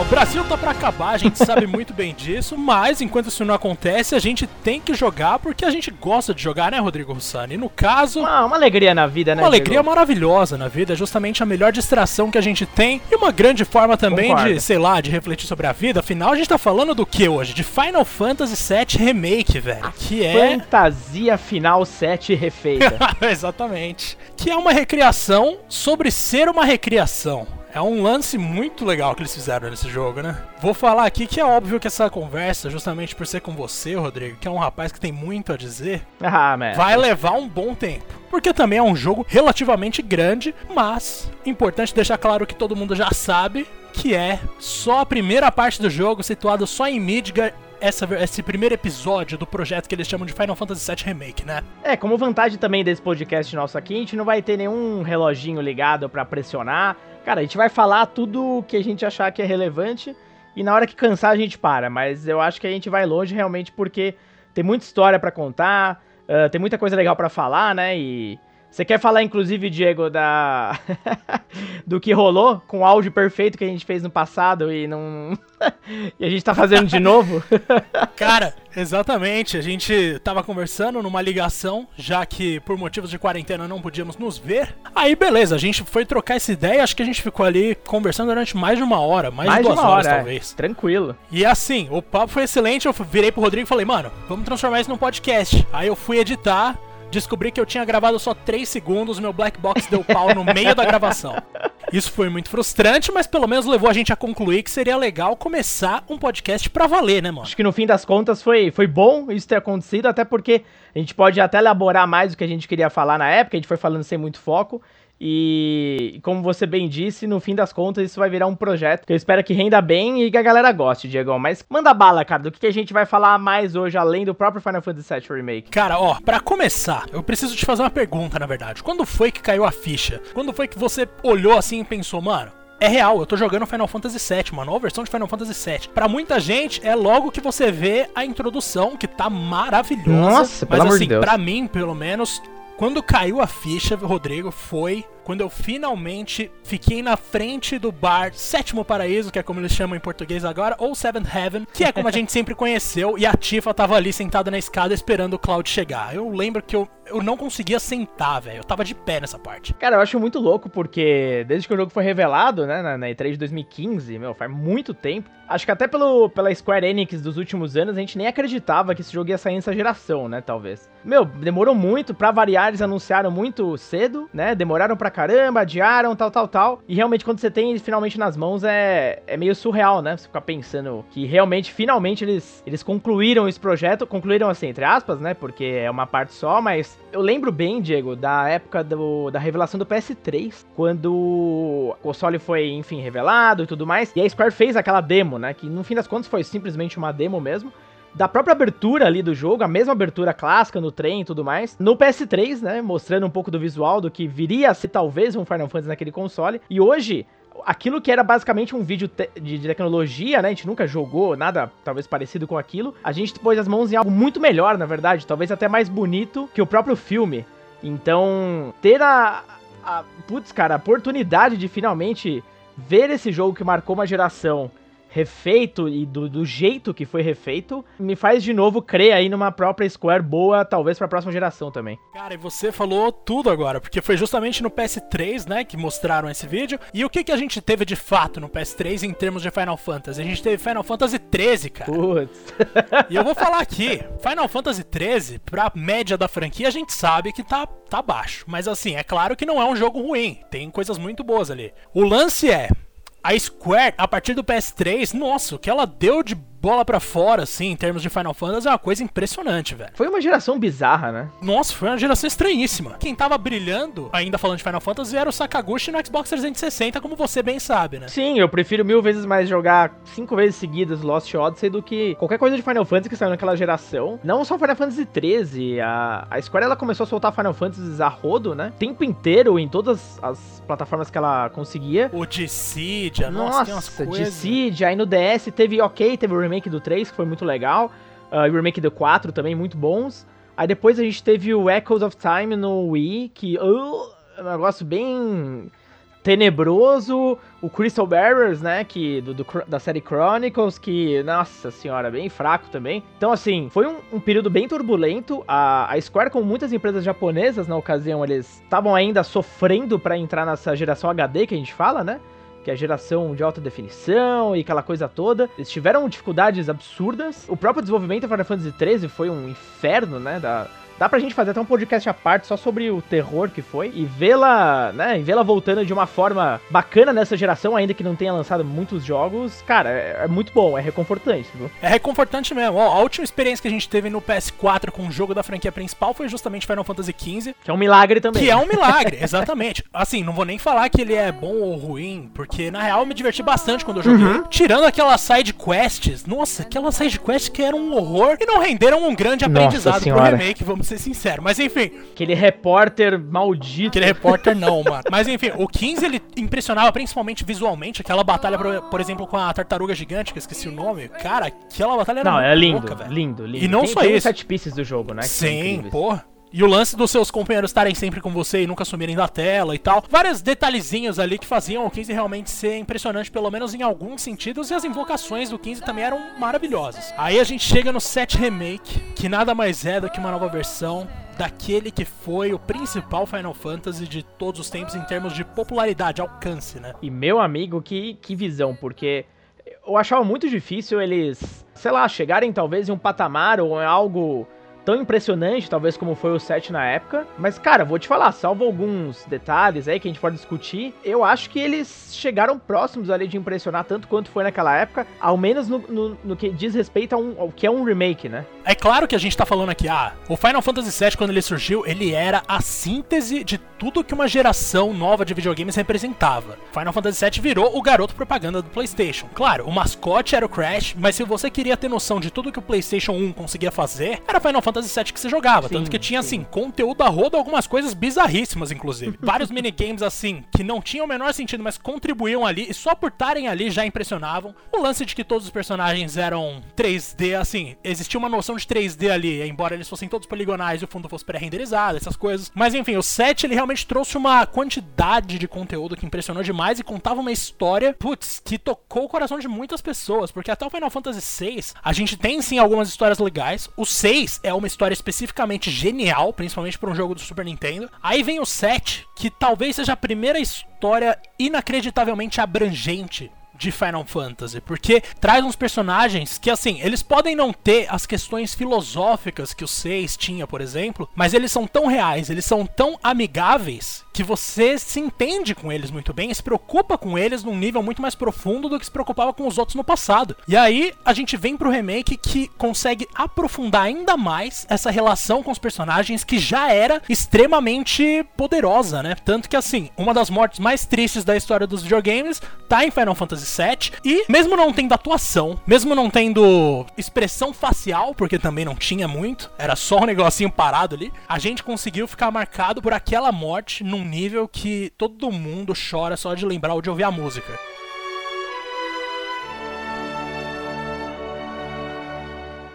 Ó, o Brasil tá pra acabar, a gente sabe muito bem disso, mas enquanto isso não acontece, a gente tem que jogar porque a gente gosta de jogar, né, Rodrigo Russani? E no caso. Uma, uma alegria na vida, né? Uma alegria maravilhosa na vida, é justamente a melhor distração que a gente tem e uma grande forma também Concordo. de, sei lá, de refletir sobre a vida. Afinal, a gente tá falando do que hoje? De Final Fantasy VII Remake, velho. Que é. Fantasia Final 7 refeita. Exatamente. Que é uma recriação sobre ser uma recriação. É um lance muito legal que eles fizeram nesse jogo, né? Vou falar aqui que é óbvio que essa conversa, justamente por ser com você, Rodrigo, que é um rapaz que tem muito a dizer, ah, vai levar um bom tempo. Porque também é um jogo relativamente grande, mas importante deixar claro que todo mundo já sabe que é só a primeira parte do jogo, situada só em Midgar essa, esse primeiro episódio do projeto que eles chamam de Final Fantasy VII Remake, né? É, como vantagem também desse podcast nosso aqui, a gente não vai ter nenhum reloginho ligado para pressionar. Cara, a gente vai falar tudo que a gente achar que é relevante e na hora que cansar a gente para, mas eu acho que a gente vai longe realmente porque tem muita história para contar, uh, tem muita coisa legal para falar, né? E você quer falar, inclusive, Diego, da do que rolou com o áudio perfeito que a gente fez no passado e não e a gente tá fazendo de novo? Cara, exatamente. A gente tava conversando numa ligação, já que por motivos de quarentena não podíamos nos ver. Aí, beleza, a gente foi trocar essa ideia. Acho que a gente ficou ali conversando durante mais de uma hora, mais, mais de duas horas, hora, é. talvez. É. Tranquilo. E assim, o papo foi excelente. Eu virei pro Rodrigo e falei, mano, vamos transformar isso num podcast. Aí eu fui editar descobri que eu tinha gravado só 3 segundos, meu black box deu pau no meio da gravação. Isso foi muito frustrante, mas pelo menos levou a gente a concluir que seria legal começar um podcast pra valer, né, mano? Acho que no fim das contas foi, foi bom isso ter acontecido, até porque a gente pode até elaborar mais o que a gente queria falar na época, a gente foi falando sem muito foco. E como você bem disse, no fim das contas isso vai virar um projeto que eu espero que renda bem e que a galera goste, Diego. Mas manda bala, cara, do que a gente vai falar mais hoje, além do próprio Final Fantasy VII Remake. Cara, ó, para começar, eu preciso te fazer uma pergunta, na verdade. Quando foi que caiu a ficha? Quando foi que você olhou assim e pensou, mano, é real, eu tô jogando Final Fantasy VII, uma nova versão de Final Fantasy VII. Para muita gente, é logo que você vê a introdução, que tá maravilhosa. Nossa, pelo mas amor assim, de Deus. pra mim, pelo menos, quando caiu a ficha, Rodrigo, foi quando eu finalmente fiquei na frente do bar Sétimo Paraíso, que é como eles chamam em português agora, ou Seventh Heaven, que é como a gente sempre conheceu, e a Tifa tava ali sentada na escada esperando o Cloud chegar. Eu lembro que eu, eu não conseguia sentar, velho. Eu tava de pé nessa parte. Cara, eu acho muito louco porque desde que o jogo foi revelado, né, na, na E3 de 2015, meu, faz muito tempo. Acho que até pelo, pela Square Enix dos últimos anos, a gente nem acreditava que esse jogo ia sair nessa geração, né, talvez. Meu, demorou muito, pra variar, eles anunciaram muito cedo, né, demoraram pra caramba, adiaram, tal, tal, tal. E realmente, quando você tem ele finalmente nas mãos, é, é meio surreal, né? Você ficar pensando que realmente, finalmente, eles, eles concluíram esse projeto. Concluíram assim, entre aspas, né? Porque é uma parte só, mas eu lembro bem, Diego, da época do, da revelação do PS3, quando o console foi, enfim, revelado e tudo mais. E a Square fez aquela demo, né? Que no fim das contas foi simplesmente uma demo mesmo da própria abertura ali do jogo, a mesma abertura clássica no trem e tudo mais, no PS3, né, mostrando um pouco do visual do que viria a ser talvez um Final Fantasy naquele console. E hoje, aquilo que era basicamente um vídeo te de, tecnologia, né? A gente nunca jogou nada talvez parecido com aquilo. A gente pôs as mãos em algo muito melhor, na verdade, talvez até mais bonito que o próprio filme. Então, ter a, a putz, cara, a oportunidade de finalmente ver esse jogo que marcou uma geração refeito e do, do, jeito que foi refeito, me faz de novo crer aí numa própria Square boa, talvez pra próxima geração também. Cara, e você falou tudo agora, porque foi justamente no PS3, né, que mostraram esse vídeo. E o que, que a gente teve de fato no PS3 em termos de Final Fantasy? A gente teve Final Fantasy 13, cara. Putz. e eu vou falar aqui, Final Fantasy 13, pra média da franquia, a gente sabe que tá, tá baixo. Mas assim, é claro que não é um jogo ruim, tem coisas muito boas ali. O lance é, a Square, a partir do PS3, nossa, o que ela deu de bola para fora, assim, em termos de Final Fantasy, é uma coisa impressionante, velho. Foi uma geração bizarra, né? Nossa, foi uma geração estranhíssima. Quem tava brilhando, ainda falando de Final Fantasy, era o Sakaguchi no Xbox 360, como você bem sabe, né? Sim, eu prefiro mil vezes mais jogar cinco vezes seguidas Lost Odyssey do que qualquer coisa de Final Fantasy que saiu naquela geração. Não só Final Fantasy 13, a, a Square ela começou a soltar Final Fantasy a rodo, né? O tempo inteiro em todas as plataformas que ela conseguia. O Dissidia, nossa, nossa tem umas coisas. Dissidia, aí no DS teve ok, teve o remake do 3, que foi muito legal. Uh, e o remake do 4 também, muito bons. Aí depois a gente teve o Echoes of Time no Wii, que uh, é um negócio bem tenebroso, o Crystal Barriers, né, que do, do, da série Chronicles, que, nossa senhora, bem fraco também. Então, assim, foi um, um período bem turbulento. A, a, Square, como muitas empresas japonesas na ocasião, eles estavam ainda sofrendo para entrar nessa geração HD que a gente fala, né? Que é a geração de alta definição e aquela coisa toda. Eles tiveram dificuldades absurdas. O próprio desenvolvimento do Final Fantasy XIII foi um inferno, né? Da, Dá pra gente fazer até um podcast à parte só sobre o terror que foi e vê-la, né, e vê-la voltando de uma forma bacana nessa geração, ainda que não tenha lançado muitos jogos. Cara, é, é muito bom, é reconfortante, viu? É reconfortante mesmo. Ó, a última experiência que a gente teve no PS4 com o jogo da franquia principal foi justamente Final Fantasy XV. Que é um milagre também. Que é um milagre, exatamente. Assim, não vou nem falar que ele é bom ou ruim, porque na real eu me diverti bastante quando eu joguei. Uhum. Tirando aquelas side quests, nossa, aquelas side quests que eram um horror e não renderam um grande aprendizado pro remake, vamos ser sincero. Mas enfim. Aquele repórter maldito. Aquele repórter não, mano. Mas enfim, o 15 ele impressionava principalmente visualmente. Aquela batalha, por, por exemplo, com a tartaruga gigante, que eu esqueci o nome. Cara, aquela batalha era Não, é lindo, louca, lindo, lindo. E não tem, só tem isso. sete pieces do jogo, né? Sim, porra. E o lance dos seus companheiros estarem sempre com você e nunca sumirem da tela e tal. Vários detalhezinhos ali que faziam o 15 realmente ser impressionante, pelo menos em alguns sentidos. E as invocações do 15 também eram maravilhosas. Aí a gente chega no 7 Remake, que nada mais é do que uma nova versão daquele que foi o principal Final Fantasy de todos os tempos em termos de popularidade, alcance, né? E meu amigo, que, que visão, porque eu achava muito difícil eles, sei lá, chegarem talvez em um patamar ou em algo tão impressionante, talvez como foi o 7 na época. Mas, cara, vou te falar, salvo alguns detalhes aí que a gente pode discutir, eu acho que eles chegaram próximos ali de impressionar tanto quanto foi naquela época, ao menos no, no, no que diz respeito ao, ao, que é um remake, né? É claro que a gente tá falando aqui, ah, o Final Fantasy VII, quando ele surgiu, ele era a síntese de tudo que uma geração nova de videogames representava. Final Fantasy VII virou o garoto propaganda do PlayStation. Claro, o mascote era o Crash, mas se você queria ter noção de tudo que o PlayStation 1 conseguia fazer, era Final Fantasy VII que você jogava. Sim, tanto que tinha, sim. assim, conteúdo a roda, algumas coisas bizarríssimas, inclusive. Vários minigames, assim, que não tinham o menor sentido, mas contribuíam ali, e só por estarem ali já impressionavam. O lance de que todos os personagens eram 3D, assim, existia uma noção de 3D ali, embora eles fossem todos poligonais e o fundo fosse pré-renderizado, essas coisas. Mas enfim, o 7 ele realmente trouxe uma quantidade de conteúdo que impressionou demais e contava uma história, putz, que tocou o coração de muitas pessoas, porque até o Final Fantasy VI, a gente tem sim algumas histórias legais. O 6 é uma história especificamente genial, principalmente para um jogo do Super Nintendo. Aí vem o 7, que talvez seja a primeira história inacreditavelmente abrangente de Final Fantasy, porque traz uns personagens que, assim, eles podem não ter as questões filosóficas que o 6 tinha, por exemplo, mas eles são tão reais, eles são tão amigáveis que você se entende com eles muito bem se preocupa com eles num nível muito mais profundo do que se preocupava com os outros no passado. E aí a gente vem pro remake que consegue aprofundar ainda mais essa relação com os personagens que já era extremamente poderosa, né? Tanto que assim, uma das mortes mais tristes da história dos videogames tá em Final Fantasy E mesmo não tendo atuação, mesmo não tendo expressão facial, porque também não tinha muito, era só um negocinho parado ali, a gente conseguiu ficar marcado por aquela morte num nível que todo mundo chora só de lembrar ou de ouvir a música.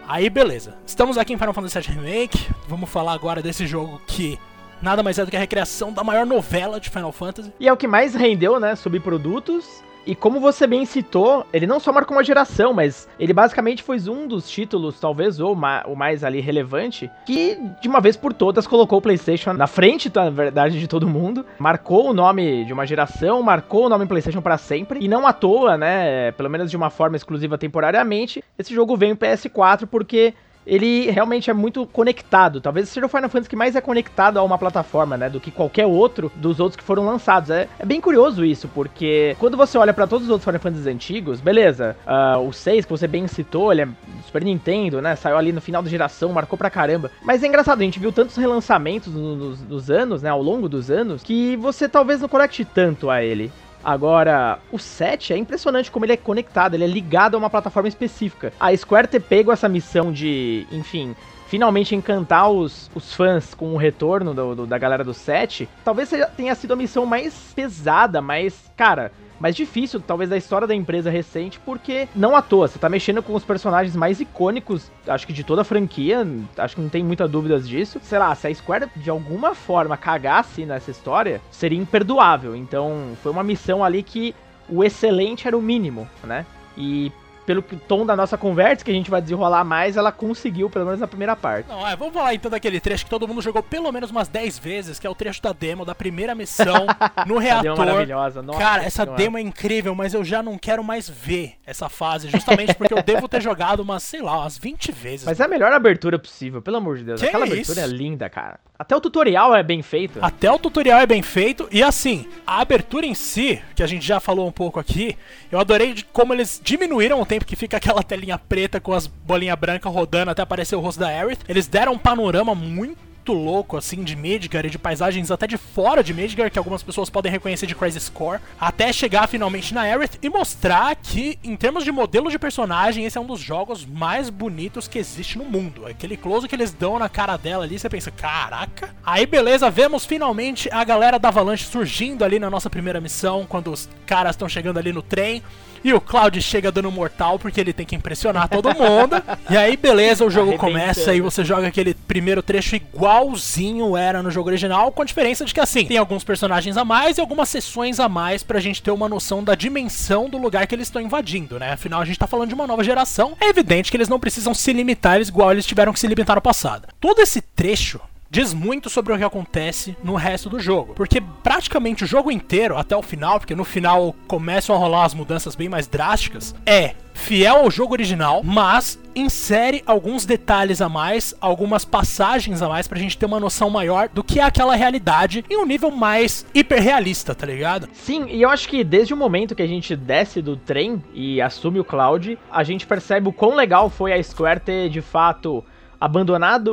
Aí beleza, estamos aqui em Final Fantasy VII Remake, vamos falar agora desse jogo que nada mais é do que a recriação da maior novela de Final Fantasy. E é o que mais rendeu, né, subprodutos e como você bem citou, ele não só marcou uma geração, mas ele basicamente foi um dos títulos, talvez o, ma o mais ali relevante, que de uma vez por todas colocou o PlayStation na frente, na verdade, de todo mundo. Marcou o nome de uma geração, marcou o nome PlayStation para sempre. E não à toa, né? Pelo menos de uma forma exclusiva temporariamente, esse jogo veio em PS4 porque ele realmente é muito conectado. Talvez seja o Final Fantasy que mais é conectado a uma plataforma, né? Do que qualquer outro dos outros que foram lançados. É, é bem curioso isso, porque quando você olha para todos os outros Final Fantasy antigos, beleza, uh, o 6 que você bem citou, ele é Super Nintendo, né? Saiu ali no final da geração, marcou pra caramba. Mas é engraçado, a gente viu tantos relançamentos nos, nos anos, né? Ao longo dos anos, que você talvez não conecte tanto a ele. Agora, o 7 é impressionante como ele é conectado, ele é ligado a uma plataforma específica. A Square ter pego essa missão de, enfim, finalmente encantar os, os fãs com o retorno do, do, da galera do 7, talvez tenha sido a missão mais pesada, mais. Cara, mais difícil, talvez, da história da empresa recente, porque não à toa, você tá mexendo com os personagens mais icônicos, acho que de toda a franquia, acho que não tem muita dúvidas disso. Sei lá, se a Square de alguma forma cagasse nessa história, seria imperdoável. Então, foi uma missão ali que o excelente era o mínimo, né? E pelo tom da nossa conversa, que a gente vai desenrolar mais, ela conseguiu, pelo menos na primeira parte. Não, é, vamos falar então daquele trecho que todo mundo jogou pelo menos umas 10 vezes, que é o trecho da demo, da primeira missão no reator. Demo maravilhosa, nossa. Cara, essa senhora. demo é incrível, mas eu já não quero mais ver essa fase, justamente porque eu devo ter jogado umas, sei lá, umas 20 vezes. Mas é a melhor abertura possível, pelo amor de Deus. Que Aquela é abertura é linda, cara. Até o tutorial é bem feito. Até o tutorial é bem feito. E assim, a abertura em si, que a gente já falou um pouco aqui, eu adorei como eles diminuíram o tempo que fica aquela telinha preta com as bolinhas brancas rodando até aparecer o rosto da Aerith. Eles deram um panorama muito muito louco, assim, de Midgar e de paisagens até de fora de Midgar, que algumas pessoas podem reconhecer de Crisis Core, até chegar finalmente na Aerith e mostrar que, em termos de modelo de personagem, esse é um dos jogos mais bonitos que existe no mundo. Aquele close que eles dão na cara dela ali, você pensa, caraca. Aí, beleza, vemos finalmente a galera da Avalanche surgindo ali na nossa primeira missão, quando os caras estão chegando ali no trem. E o Cloud chega dando mortal porque ele tem que impressionar todo mundo. e aí, beleza, o jogo começa e você joga aquele primeiro trecho igualzinho era no jogo original, com a diferença de que assim, tem alguns personagens a mais e algumas sessões a mais pra gente ter uma noção da dimensão do lugar que eles estão invadindo, né? Afinal, a gente tá falando de uma nova geração. É evidente que eles não precisam se limitar igual eles tiveram que se limitar no passado. Todo esse trecho diz muito sobre o que acontece no resto do jogo. Porque praticamente o jogo inteiro, até o final, porque no final começam a rolar as mudanças bem mais drásticas, é fiel ao jogo original, mas insere alguns detalhes a mais, algumas passagens a mais pra gente ter uma noção maior do que é aquela realidade em um nível mais hiperrealista, tá ligado? Sim, e eu acho que desde o momento que a gente desce do trem e assume o Cloud, a gente percebe o quão legal foi a Square ter de fato abandonado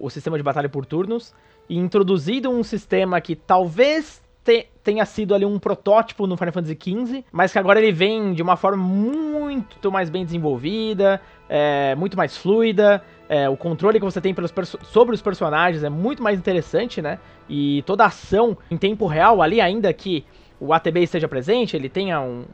o sistema de batalha por turnos e introduzido um sistema que talvez te, tenha sido ali um protótipo no Final Fantasy XV, mas que agora ele vem de uma forma muito mais bem desenvolvida, é, muito mais fluida. É, o controle que você tem pelos sobre os personagens é muito mais interessante, né? E toda a ação em tempo real ali, ainda que o ATB esteja presente, ele tenha um,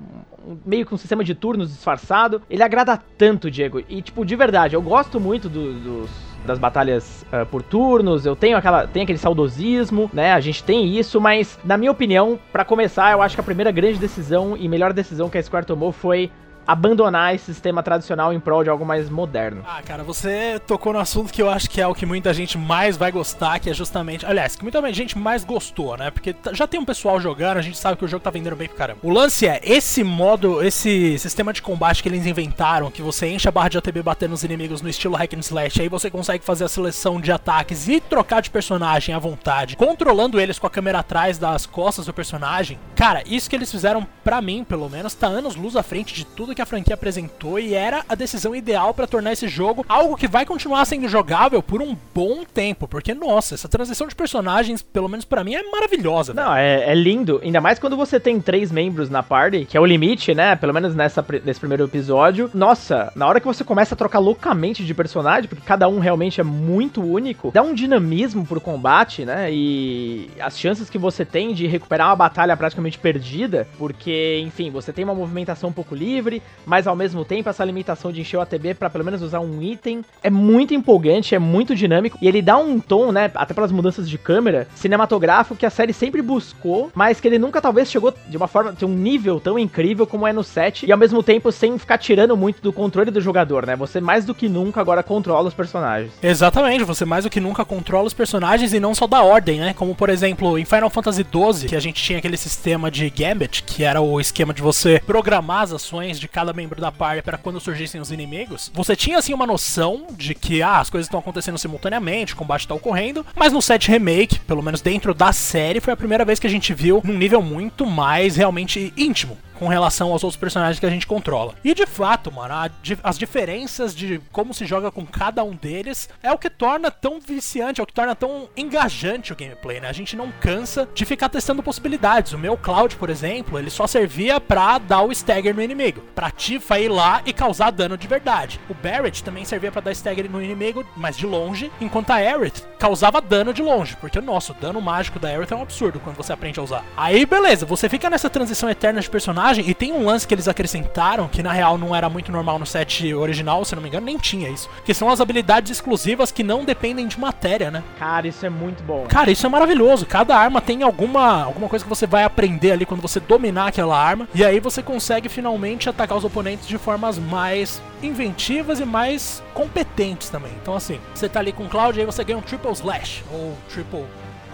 um, meio que um sistema de turnos disfarçado. Ele agrada tanto, Diego. E, tipo, de verdade, eu gosto muito do, dos, das batalhas uh, por turnos, eu tenho aquela tenho aquele saudosismo, né? A gente tem isso, mas na minha opinião, para começar, eu acho que a primeira grande decisão e melhor decisão que a Square tomou foi abandonar esse sistema tradicional em prol de algo mais moderno. Ah, cara, você tocou no assunto que eu acho que é o que muita gente mais vai gostar, que é justamente. Aliás, que muita gente mais gostou, né? Porque já tem um pessoal jogando, a gente sabe que o jogo tá vendendo bem pro caramba. O lance é, esse modo, esse sistema de combate que eles inventaram, que você enche a barra de ATB batendo nos inimigos no estilo hack and slash, aí você consegue fazer a seleção de ataques e trocar de personagem à vontade, controlando eles com a câmera atrás das costas do personagem. Cara, isso que eles fizeram, para mim, pelo menos, tá anos luz à frente de tudo que a franquia apresentou e era a decisão ideal para tornar esse jogo algo que vai continuar sendo jogável por um bom tempo, porque nossa, essa transição de personagens, pelo menos para mim, é maravilhosa. Não, é, é, lindo, ainda mais quando você tem três membros na party, que é o limite, né? Pelo menos nessa, nesse primeiro episódio. Nossa, na hora que você começa a trocar loucamente de personagem, porque cada um realmente é muito único, dá um dinamismo pro combate, né? E as chances que você tem de recuperar uma batalha praticamente perdida, porque, enfim, você tem uma movimentação um pouco livre, mas ao mesmo tempo essa limitação de encher o ATB para pelo menos usar um item é muito empolgante, é muito dinâmico e ele dá um tom, né, até pelas mudanças de câmera, cinematográfico que a série sempre buscou, mas que ele nunca talvez chegou de uma forma, de um nível tão incrível como é no 7 e ao mesmo tempo sem ficar tirando muito do controle do jogador, né? Você mais do que nunca agora controla os personagens. Exatamente, você mais do que nunca controla os personagens e não só da ordem, né? Como por exemplo, em Final Fantasy XII, que a gente tinha aquele sistema de Gambit, que era o esquema de você programar as ações de cada membro da party para quando surgissem os inimigos, você tinha assim uma noção de que ah, as coisas estão acontecendo simultaneamente, o combate está ocorrendo, mas no set remake, pelo menos dentro da série, foi a primeira vez que a gente viu num nível muito mais realmente íntimo com relação aos outros personagens que a gente controla. E de fato, mano, a, as diferenças de como se joga com cada um deles é o que torna tão viciante, é o que torna tão engajante o gameplay, né? A gente não cansa de ficar testando possibilidades. O meu Cloud, por exemplo, ele só servia pra dar o stagger no inimigo, pra Tifa ir lá e causar dano de verdade. O Barrett também servia para dar stagger no inimigo, mas de longe, enquanto a Aerith causava dano de longe, porque, nossa, o dano mágico da Aerith é um absurdo quando você aprende a usar. Aí, beleza, você fica nessa transição eterna de personagem e tem um lance que eles acrescentaram, que na real não era muito normal no set original, se não me engano, nem tinha isso, que são as habilidades exclusivas que não dependem de matéria, né? Cara, isso é muito bom. Cara, isso é maravilhoso. Cada arma tem alguma, alguma coisa que você vai aprender ali quando você dominar aquela arma, e aí você consegue finalmente atacar os oponentes de formas mais inventivas e mais competentes também. Então, assim, você tá ali com o Cloud, aí você ganha um Triple Slash, ou Triple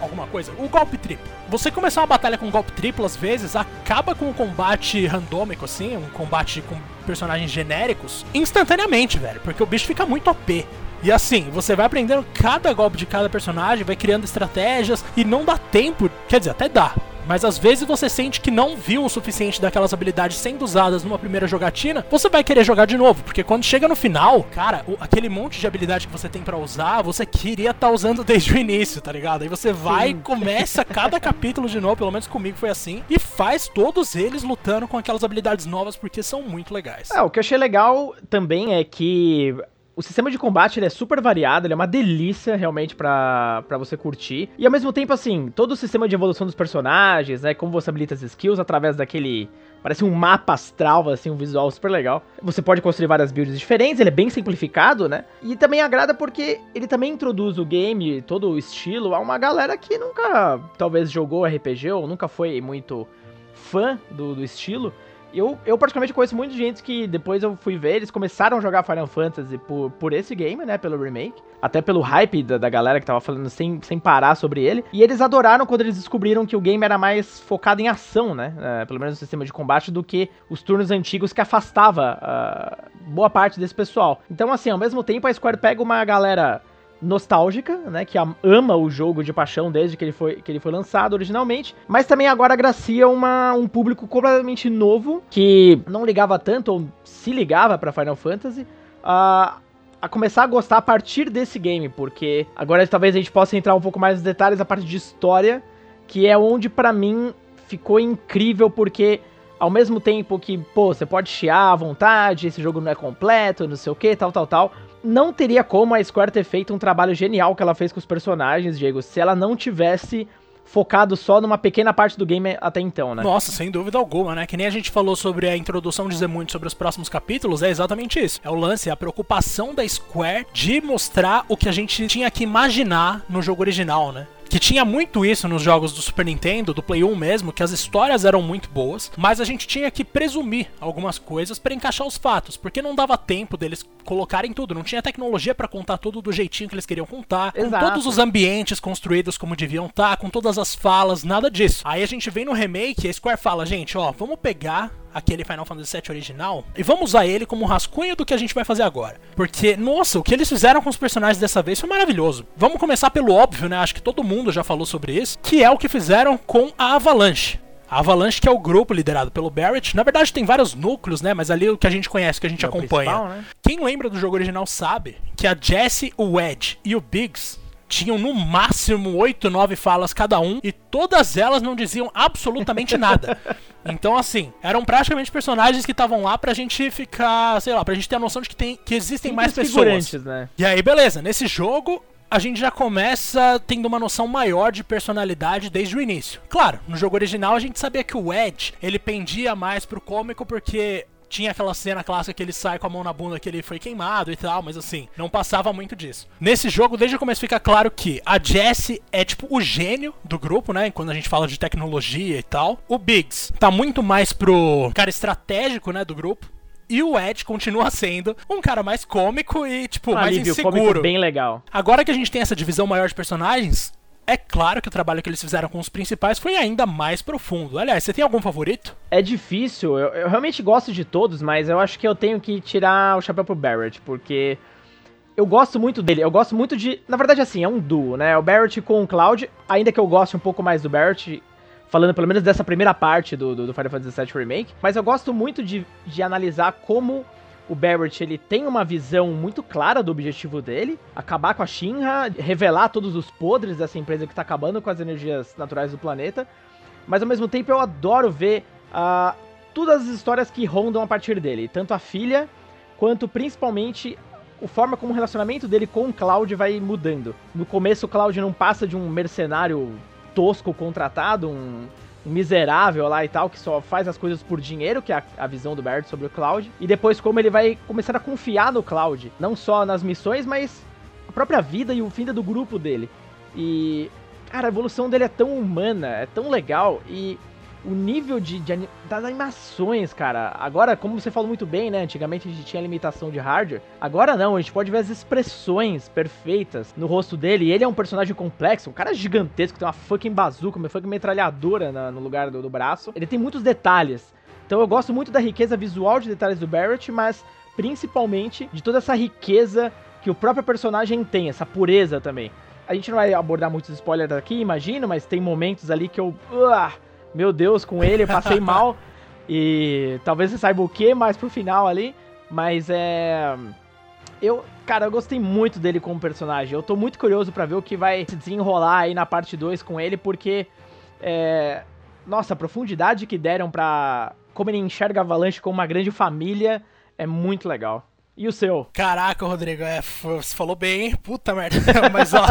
alguma coisa. O golpe triplo. Você começar uma batalha com golpe triplo, às vezes, acaba com um combate randômico, assim, um combate com personagens genéricos, instantaneamente, velho. Porque o bicho fica muito OP. E assim, você vai aprendendo cada golpe de cada personagem, vai criando estratégias e não dá tempo, quer dizer, até dá, mas às vezes você sente que não viu o suficiente daquelas habilidades sendo usadas numa primeira jogatina, você vai querer jogar de novo, porque quando chega no final, cara, o, aquele monte de habilidade que você tem para usar, você queria estar tá usando desde o início, tá ligado? Aí você vai e começa cada capítulo de novo, pelo menos comigo foi assim, e faz todos eles lutando com aquelas habilidades novas porque são muito legais. É, o que eu achei legal também é que o sistema de combate ele é super variado, ele é uma delícia realmente para você curtir. E ao mesmo tempo, assim, todo o sistema de evolução dos personagens, né? Como você habilita as skills através daquele. Parece um mapa astral, assim, um visual super legal. Você pode construir várias builds diferentes, ele é bem simplificado, né? E também agrada porque ele também introduz o game, todo o estilo, a uma galera que nunca, talvez, jogou RPG ou nunca foi muito fã do, do estilo. Eu, eu particularmente conheço muita gente que depois eu fui ver, eles começaram a jogar Final Fantasy por, por esse game, né? Pelo remake. Até pelo hype da, da galera que tava falando sem, sem parar sobre ele. E eles adoraram quando eles descobriram que o game era mais focado em ação, né? Uh, pelo menos no sistema de combate, do que os turnos antigos que afastava uh, boa parte desse pessoal. Então, assim, ao mesmo tempo, a Square pega uma galera nostálgica, né, que ama o jogo de paixão desde que ele foi, que ele foi lançado originalmente, mas também agora agracia uma, um público completamente novo que não ligava tanto ou se ligava para Final Fantasy a, a começar a gostar a partir desse game, porque agora talvez a gente possa entrar um pouco mais nos detalhes a parte de história, que é onde para mim ficou incrível porque ao mesmo tempo que, pô, você pode chiar à vontade, esse jogo não é completo, não sei o que, tal, tal, tal não teria como a Square ter feito um trabalho genial que ela fez com os personagens, Diego, se ela não tivesse focado só numa pequena parte do game até então, né? Nossa, sem dúvida alguma, né? Que nem a gente falou sobre a introdução dizer muito sobre os próximos capítulos, é exatamente isso. É o lance, é a preocupação da Square de mostrar o que a gente tinha que imaginar no jogo original, né? Que tinha muito isso nos jogos do Super Nintendo, do Play 1 mesmo, que as histórias eram muito boas, mas a gente tinha que presumir algumas coisas para encaixar os fatos, porque não dava tempo deles colocarem tudo, não tinha tecnologia para contar tudo do jeitinho que eles queriam contar, Exato. com todos os ambientes construídos como deviam estar, tá, com todas as falas, nada disso. Aí a gente vem no remake e a Square fala, gente, ó, vamos pegar aquele Final Fantasy VII original e vamos usar ele como rascunho do que a gente vai fazer agora. Porque, nossa, o que eles fizeram com os personagens dessa vez foi maravilhoso. Vamos começar pelo óbvio, né? Acho que todo mundo já falou sobre isso, que é o que fizeram com a Avalanche. A Avalanche, que é o grupo liderado pelo Barrett, na verdade tem vários núcleos, né? Mas ali o que a gente conhece, que a gente é acompanha. Né? Quem lembra do jogo original sabe que a Jessie, o Ed e o Biggs tinham no máximo 8, 9 falas cada um e todas elas não diziam absolutamente nada. Então, assim, eram praticamente personagens que estavam lá pra gente ficar, sei lá, pra gente ter a noção de que, tem, que existem mais pessoas. Né? E aí, beleza, nesse jogo a gente já começa tendo uma noção maior de personalidade desde o início. Claro, no jogo original a gente sabia que o Ed, ele pendia mais pro cômico porque tinha aquela cena clássica que ele sai com a mão na bunda que ele foi queimado e tal, mas assim, não passava muito disso. Nesse jogo, desde o começo fica claro que a Jessie é tipo o gênio do grupo, né? Quando a gente fala de tecnologia e tal. O Biggs tá muito mais pro cara estratégico, né, do grupo. E o Ed continua sendo um cara mais cômico e, tipo, um mais alívio, inseguro. bem legal. Agora que a gente tem essa divisão maior de personagens, é claro que o trabalho que eles fizeram com os principais foi ainda mais profundo. Aliás, você tem algum favorito? É difícil, eu, eu, realmente gosto de todos, mas eu acho que eu tenho que tirar o chapéu pro Barrett, porque eu gosto muito dele. Eu gosto muito de. Na verdade, assim, é um duo, né? O Barrett com o Cloud, ainda que eu goste um pouco mais do Barrett, falando pelo menos dessa primeira parte do, do, do Final Fantasy VII Remake, mas eu gosto muito de, de analisar como o Barrett ele tem uma visão muito clara do objetivo dele, acabar com a Shinra, revelar todos os podres dessa empresa que está acabando com as energias naturais do planeta. Mas ao mesmo tempo eu adoro ver uh, todas as histórias que rondam a partir dele, tanto a filha quanto principalmente a forma como o relacionamento dele com o Cloud vai mudando. No começo, o Cloud não passa de um mercenário tosco contratado, um, miserável lá e tal, que só faz as coisas por dinheiro, que é a, visão do Barrett sobre o Cloud. E depois como ele vai começar a confiar no Cloud, não só nas missões, mas a própria vida e o fim do grupo dele. E, cara, a evolução dele é tão humana, é tão legal e o nível de, de das animações, cara. Agora, como você falou muito bem, né? Antigamente a gente tinha limitação de hardware. Agora não, a gente pode ver as expressões perfeitas no rosto dele. E ele é um personagem complexo, um cara gigantesco, tem uma fucking bazuca, uma fucking metralhadora na, no lugar do, do braço. Ele tem muitos detalhes. Então eu gosto muito da riqueza visual de detalhes do Barrett, mas principalmente de toda essa riqueza que o próprio personagem tem, essa pureza também. A gente não vai abordar muitos spoilers aqui, imagino, mas tem momentos ali que eu. Uh, meu Deus, com ele eu passei mal. E talvez você saiba o que mais pro final ali. Mas é. Eu, cara, eu gostei muito dele como personagem. Eu tô muito curioso para ver o que vai se desenrolar aí na parte 2 com ele, porque. É, nossa, a profundidade que deram pra. Como ele enxerga a Avalanche como uma grande família é muito legal. E o seu? Caraca, Rodrigo, é, você falou bem, hein? Puta merda. Mas ó.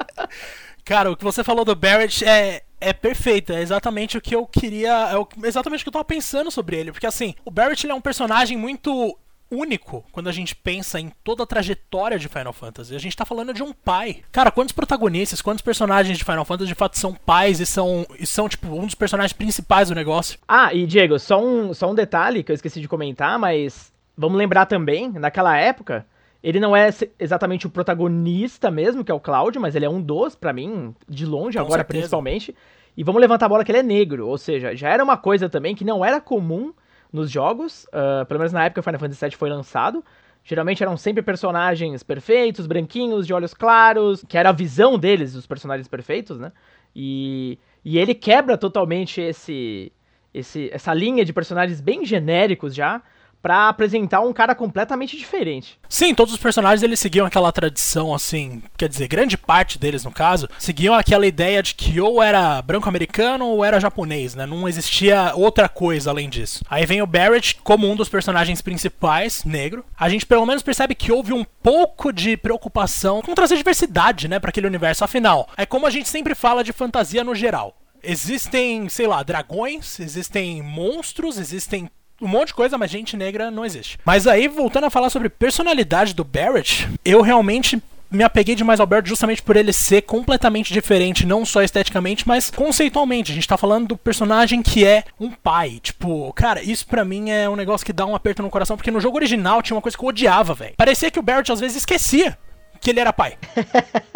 Cara, o que você falou do Barrett é, é perfeito, é exatamente o que eu queria, é exatamente o que eu tava pensando sobre ele, porque assim, o Barrett é um personagem muito único quando a gente pensa em toda a trajetória de Final Fantasy. A gente tá falando de um pai. Cara, quantos protagonistas, quantos personagens de Final Fantasy de fato são pais e são, e são tipo, um dos personagens principais do negócio? Ah, e Diego, só um, só um detalhe que eu esqueci de comentar, mas vamos lembrar também, naquela época, ele não é exatamente o protagonista mesmo, que é o Cloud, mas ele é um dos, para mim, de longe, Com agora certeza. principalmente. E vamos levantar a bola que ele é negro, ou seja, já era uma coisa também que não era comum nos jogos, uh, pelo menos na época que o Final Fantasy VII foi lançado. Geralmente eram sempre personagens perfeitos, branquinhos, de olhos claros, que era a visão deles, os personagens perfeitos, né? E, e ele quebra totalmente esse, esse, essa linha de personagens bem genéricos já, para apresentar um cara completamente diferente. Sim, todos os personagens eles seguiam aquela tradição assim, quer dizer, grande parte deles no caso, seguiam aquela ideia de que ou era branco-americano ou era japonês, né? Não existia outra coisa além disso. Aí vem o Barrett como um dos personagens principais, negro. A gente pelo menos percebe que houve um pouco de preocupação com trazer diversidade, né, para aquele universo. Afinal, é como a gente sempre fala de fantasia no geral. Existem, sei lá, dragões, existem monstros, existem um monte de coisa, mas gente negra não existe. Mas aí, voltando a falar sobre personalidade do Barrett, eu realmente me apeguei demais ao Barrett justamente por ele ser completamente diferente, não só esteticamente, mas conceitualmente. A gente tá falando do personagem que é um pai. Tipo, cara, isso para mim é um negócio que dá um aperto no coração, porque no jogo original tinha uma coisa que eu odiava, velho. Parecia que o Barrett às vezes esquecia que ele era pai.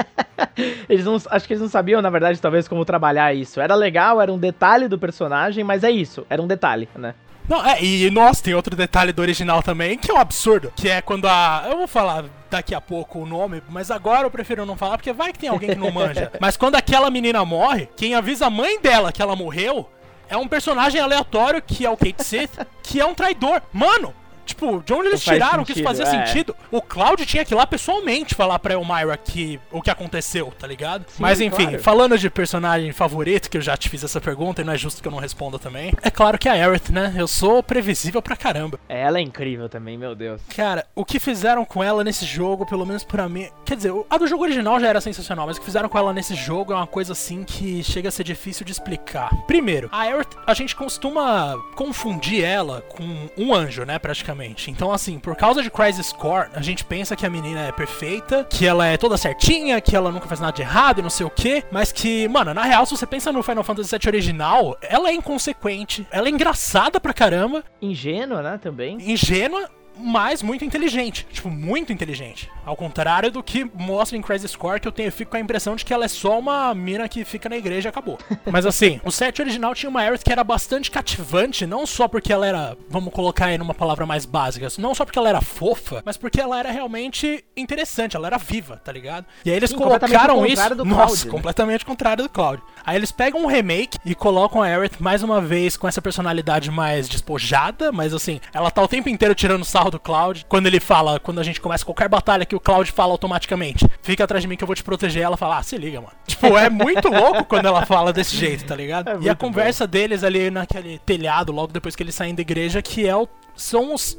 eles não, acho que eles não sabiam, na verdade, talvez como trabalhar isso. Era legal, era um detalhe do personagem, mas é isso, era um detalhe, né? Não, é, e nossa, tem outro detalhe do original também, que é um absurdo. Que é quando a. Eu vou falar daqui a pouco o nome, mas agora eu prefiro não falar, porque vai que tem alguém que não manja. mas quando aquela menina morre, quem avisa a mãe dela que ela morreu é um personagem aleatório que é o Kate Sith, que é um traidor. Mano, Tipo, de onde eles tiraram que isso fazia é. sentido? O Cloud tinha que ir lá pessoalmente falar pra Elmira que, o que aconteceu, tá ligado? Sim, Mas enfim, claro. falando de personagem favorito, que eu já te fiz essa pergunta e não é justo que eu não responda também, é claro que é a Aerith, né? Eu sou previsível pra caramba. Ela é incrível também, meu Deus. Cara, o que fizeram com ela nesse jogo, pelo menos pra mim. Quer dizer, a do jogo original já era sensacional, mas o que fizeram com ela nesse jogo é uma coisa assim que chega a ser difícil de explicar. Primeiro, a Aerith, a gente costuma confundir ela com um anjo, né? Praticamente então, assim, por causa de Crisis Core, a gente pensa que a menina é perfeita, que ela é toda certinha, que ela nunca faz nada de errado e não sei o que, mas que, mano, na real, se você pensa no Final Fantasy VII original, ela é inconsequente, ela é engraçada pra caramba. Ingênua, né, também. Ingênua, mas muito inteligente. Tipo, muito inteligente. Ao contrário do que mostra em Crisis Core, que eu tenho, fico com a impressão de que ela é só uma mina que fica na igreja e acabou. Mas assim, o set original tinha uma Aerith que era bastante cativante, não só porque ela era, vamos colocar aí numa palavra mais básica, não só porque ela era fofa, mas porque ela era realmente interessante, ela era viva, tá ligado? E aí eles Sim, colocaram isso. Do nossa, Cloud, né? completamente contrário do Cloud. Aí eles pegam um remake e colocam a Aerith mais uma vez com essa personalidade mais despojada, mas assim, ela tá o tempo inteiro tirando do Cloud. Quando ele fala, quando a gente começa qualquer batalha que o Cloud fala automaticamente, fica atrás de mim que eu vou te proteger, ela fala, ah, se liga, mano. Tipo, é muito louco quando ela fala desse jeito, tá ligado? É e a conversa bom. deles ali naquele telhado, logo depois que eles saem da igreja, que é o, são os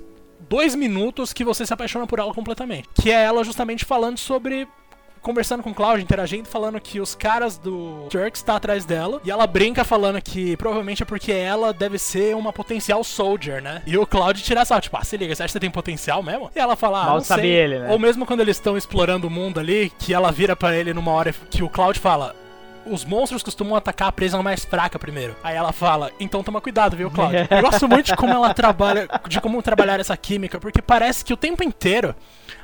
dois minutos que você se apaixona por ela completamente. Que é ela justamente falando sobre conversando com o Cloud, interagindo, falando que os caras do Turks tá atrás dela. E ela brinca falando que provavelmente é porque ela deve ser uma potencial soldier, né? E o Cloud tira essa, tipo, ah, se liga, você acha que você tem potencial mesmo? E ela fala, ah, Mal não sabe sei. ele, né? Ou mesmo quando eles estão explorando o mundo ali, que ela vira para ele numa hora que o Cloud fala, os monstros costumam atacar a presa mais fraca primeiro. Aí ela fala, então toma cuidado, viu, Cláudio? Eu gosto muito de como ela trabalha, de como trabalhar essa química, porque parece que o tempo inteiro,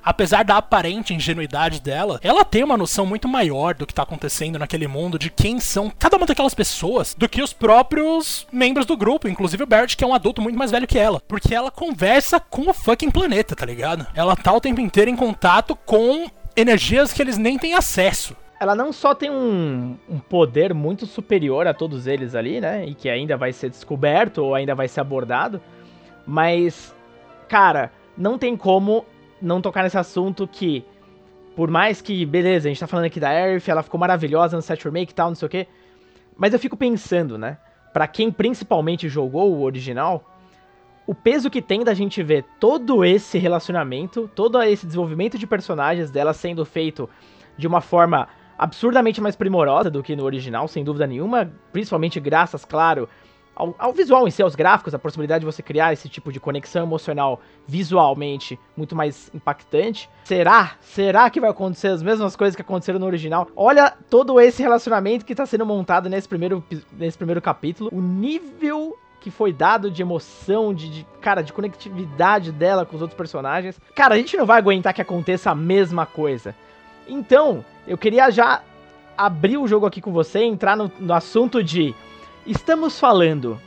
apesar da aparente ingenuidade dela, ela tem uma noção muito maior do que tá acontecendo naquele mundo, de quem são cada uma daquelas pessoas, do que os próprios membros do grupo, inclusive o Barrett, que é um adulto muito mais velho que ela. Porque ela conversa com o fucking planeta, tá ligado? Ela tá o tempo inteiro em contato com energias que eles nem têm acesso ela não só tem um, um, poder muito superior a todos eles ali, né? E que ainda vai ser descoberto ou ainda vai ser abordado, mas, cara, não tem como não tocar nesse assunto que, por mais que, beleza, a gente tá falando aqui da Earth, ela ficou maravilhosa no set remake e tal, não sei o quê, mas eu fico pensando, né? Pra quem principalmente jogou o original, o peso que tem da gente ver todo esse relacionamento, todo esse desenvolvimento de personagens dela sendo feito de uma forma absurdamente mais primorosa do que no original, sem dúvida nenhuma, principalmente graças, claro, ao, ao, visual em si, aos gráficos, a possibilidade de você criar esse tipo de conexão emocional visualmente muito mais impactante. Será? Será que vai acontecer as mesmas coisas que aconteceram no original? Olha todo esse relacionamento que está sendo montado nesse primeiro, nesse primeiro capítulo, o nível que foi dado de emoção, de, de, cara, de conectividade dela com os outros personagens. Cara, a gente não vai aguentar que aconteça a mesma coisa. Então, eu queria já abrir o jogo aqui com você, entrar no, no assunto de. Estamos falando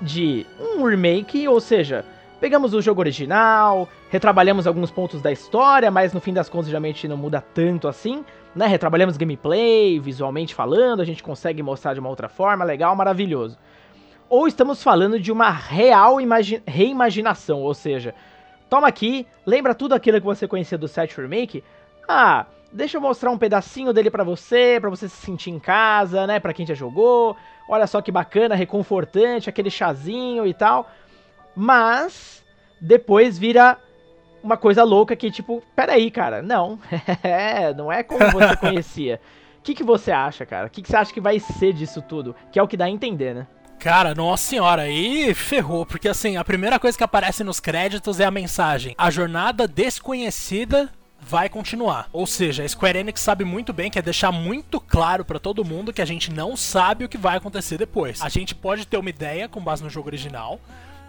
de um remake, ou seja, pegamos o jogo original, retrabalhamos alguns pontos da história, mas no fim das contas geralmente não muda tanto assim, né? Retrabalhamos gameplay, visualmente falando, a gente consegue mostrar de uma outra forma, legal, maravilhoso. Ou estamos falando de uma real reimaginação, ou seja, toma aqui, lembra tudo aquilo que você conhecia do set remake? Ah, Deixa eu mostrar um pedacinho dele para você, para você se sentir em casa, né? Para quem já jogou. Olha só que bacana, reconfortante, aquele chazinho e tal. Mas depois vira uma coisa louca que tipo, peraí, cara, não, é, não é como você conhecia. O que, que você acha, cara? O que, que você acha que vai ser disso tudo? Que é o que dá a entender, né? Cara, nossa senhora, aí ferrou, porque assim, a primeira coisa que aparece nos créditos é a mensagem: A jornada desconhecida vai continuar. Ou seja, a Square Enix sabe muito bem que é deixar muito claro para todo mundo que a gente não sabe o que vai acontecer depois. A gente pode ter uma ideia com base no jogo original,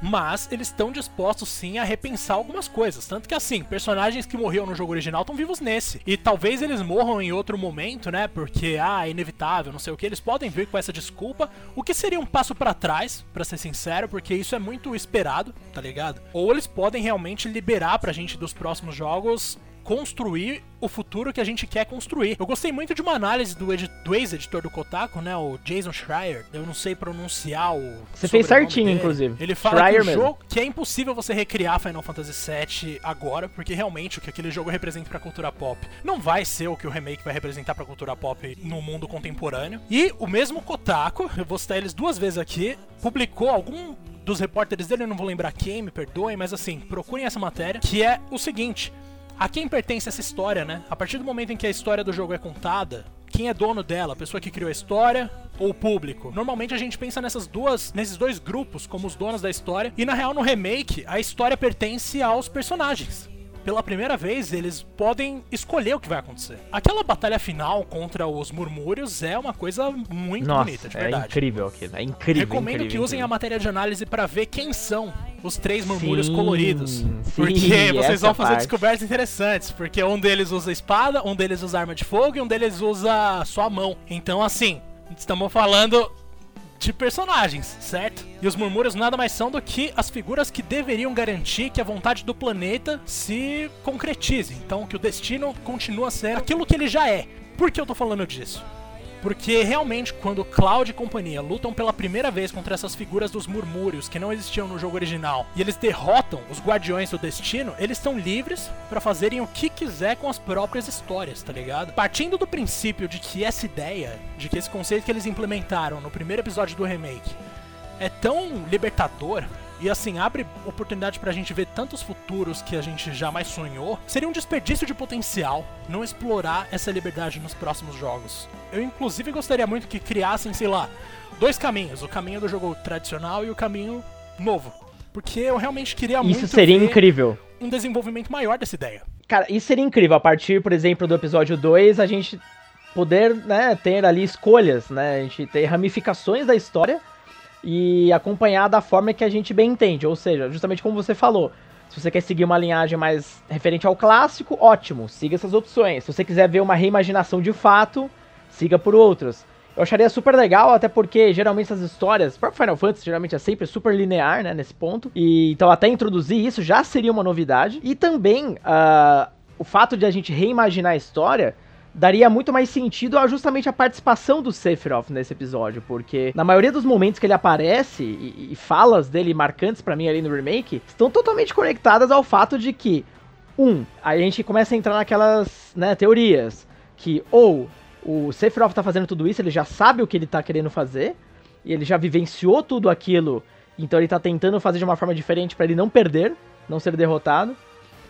mas eles estão dispostos sim a repensar algumas coisas. Tanto que assim, personagens que morreram no jogo original estão vivos nesse. E talvez eles morram em outro momento, né? Porque, ah, é inevitável, não sei o que. Eles podem vir com essa desculpa, o que seria um passo para trás, para ser sincero, porque isso é muito esperado, tá ligado? Ou eles podem realmente liberar pra gente dos próximos jogos construir o futuro que a gente quer construir. Eu gostei muito de uma análise do, do ex-editor do Kotaku, né, o Jason Schreier. Eu não sei pronunciar o. Você fez certinho, dele. inclusive. Ele fala Schreier que, jogo, que é impossível você recriar Final Fantasy VII agora, porque realmente o que aquele jogo representa pra cultura pop não vai ser o que o remake vai representar pra cultura pop no mundo contemporâneo. E o mesmo Kotaku, eu vou citar eles duas vezes aqui, publicou algum dos repórteres dele, eu não vou lembrar quem, me perdoem, mas assim, procurem essa matéria, que é o seguinte: a quem pertence essa história, né? A partir do momento em que a história do jogo é contada, quem é dono dela? A pessoa que criou a história ou o público? Normalmente a gente pensa nessas duas, nesses dois grupos como os donos da história, e na real no remake a história pertence aos personagens pela primeira vez, eles podem escolher o que vai acontecer. Aquela batalha final contra os murmúrios é uma coisa muito Nossa, bonita, de é verdade. É incrível aquilo, é incrível. Recomendo incrível, que usem incrível. a matéria de análise para ver quem são os três murmúrios sim, coloridos. Porque sim, vocês vão fazer parte. descobertas interessantes. Porque um deles usa espada, um deles usa arma de fogo e um deles usa sua mão. Então, assim, estamos falando de personagens, certo? E os murmúrios nada mais são do que as figuras que deveriam garantir que a vontade do planeta se concretize. Então, que o destino continua sendo aquilo que ele já é. Por que eu tô falando disso? Porque realmente, quando Cloud e companhia lutam pela primeira vez contra essas figuras dos murmúrios que não existiam no jogo original e eles derrotam os Guardiões do Destino, eles estão livres para fazerem o que quiser com as próprias histórias, tá ligado? Partindo do princípio de que essa ideia, de que esse conceito que eles implementaram no primeiro episódio do remake é tão libertador e assim, abre oportunidade pra gente ver tantos futuros que a gente jamais sonhou. Seria um desperdício de potencial não explorar essa liberdade nos próximos jogos. Eu, inclusive, gostaria muito que criassem, sei lá, dois caminhos: o caminho do jogo tradicional e o caminho novo. Porque eu realmente queria isso muito. Isso seria incrível. Um desenvolvimento maior dessa ideia. Cara, isso seria incrível. A partir, por exemplo, do episódio 2, a gente poder né, ter ali escolhas, né? A gente ter ramificações da história e acompanhar da forma que a gente bem entende. Ou seja, justamente como você falou. Se você quer seguir uma linhagem mais referente ao clássico, ótimo, siga essas opções. Se você quiser ver uma reimaginação de fato, siga por outros. Eu acharia super legal, até porque geralmente essas histórias, próprio Final Fantasy geralmente é sempre super linear, né, nesse ponto. E então até introduzir isso já seria uma novidade. E também uh, o fato de a gente reimaginar a história daria muito mais sentido a justamente a participação do Sephiroth nesse episódio, porque na maioria dos momentos que ele aparece e, e falas dele marcantes para mim ali no remake estão totalmente conectadas ao fato de que um, a gente começa a entrar naquelas, né, teorias que ou o Sephiroth tá fazendo tudo isso, ele já sabe o que ele tá querendo fazer, e ele já vivenciou tudo aquilo, então ele tá tentando fazer de uma forma diferente para ele não perder, não ser derrotado.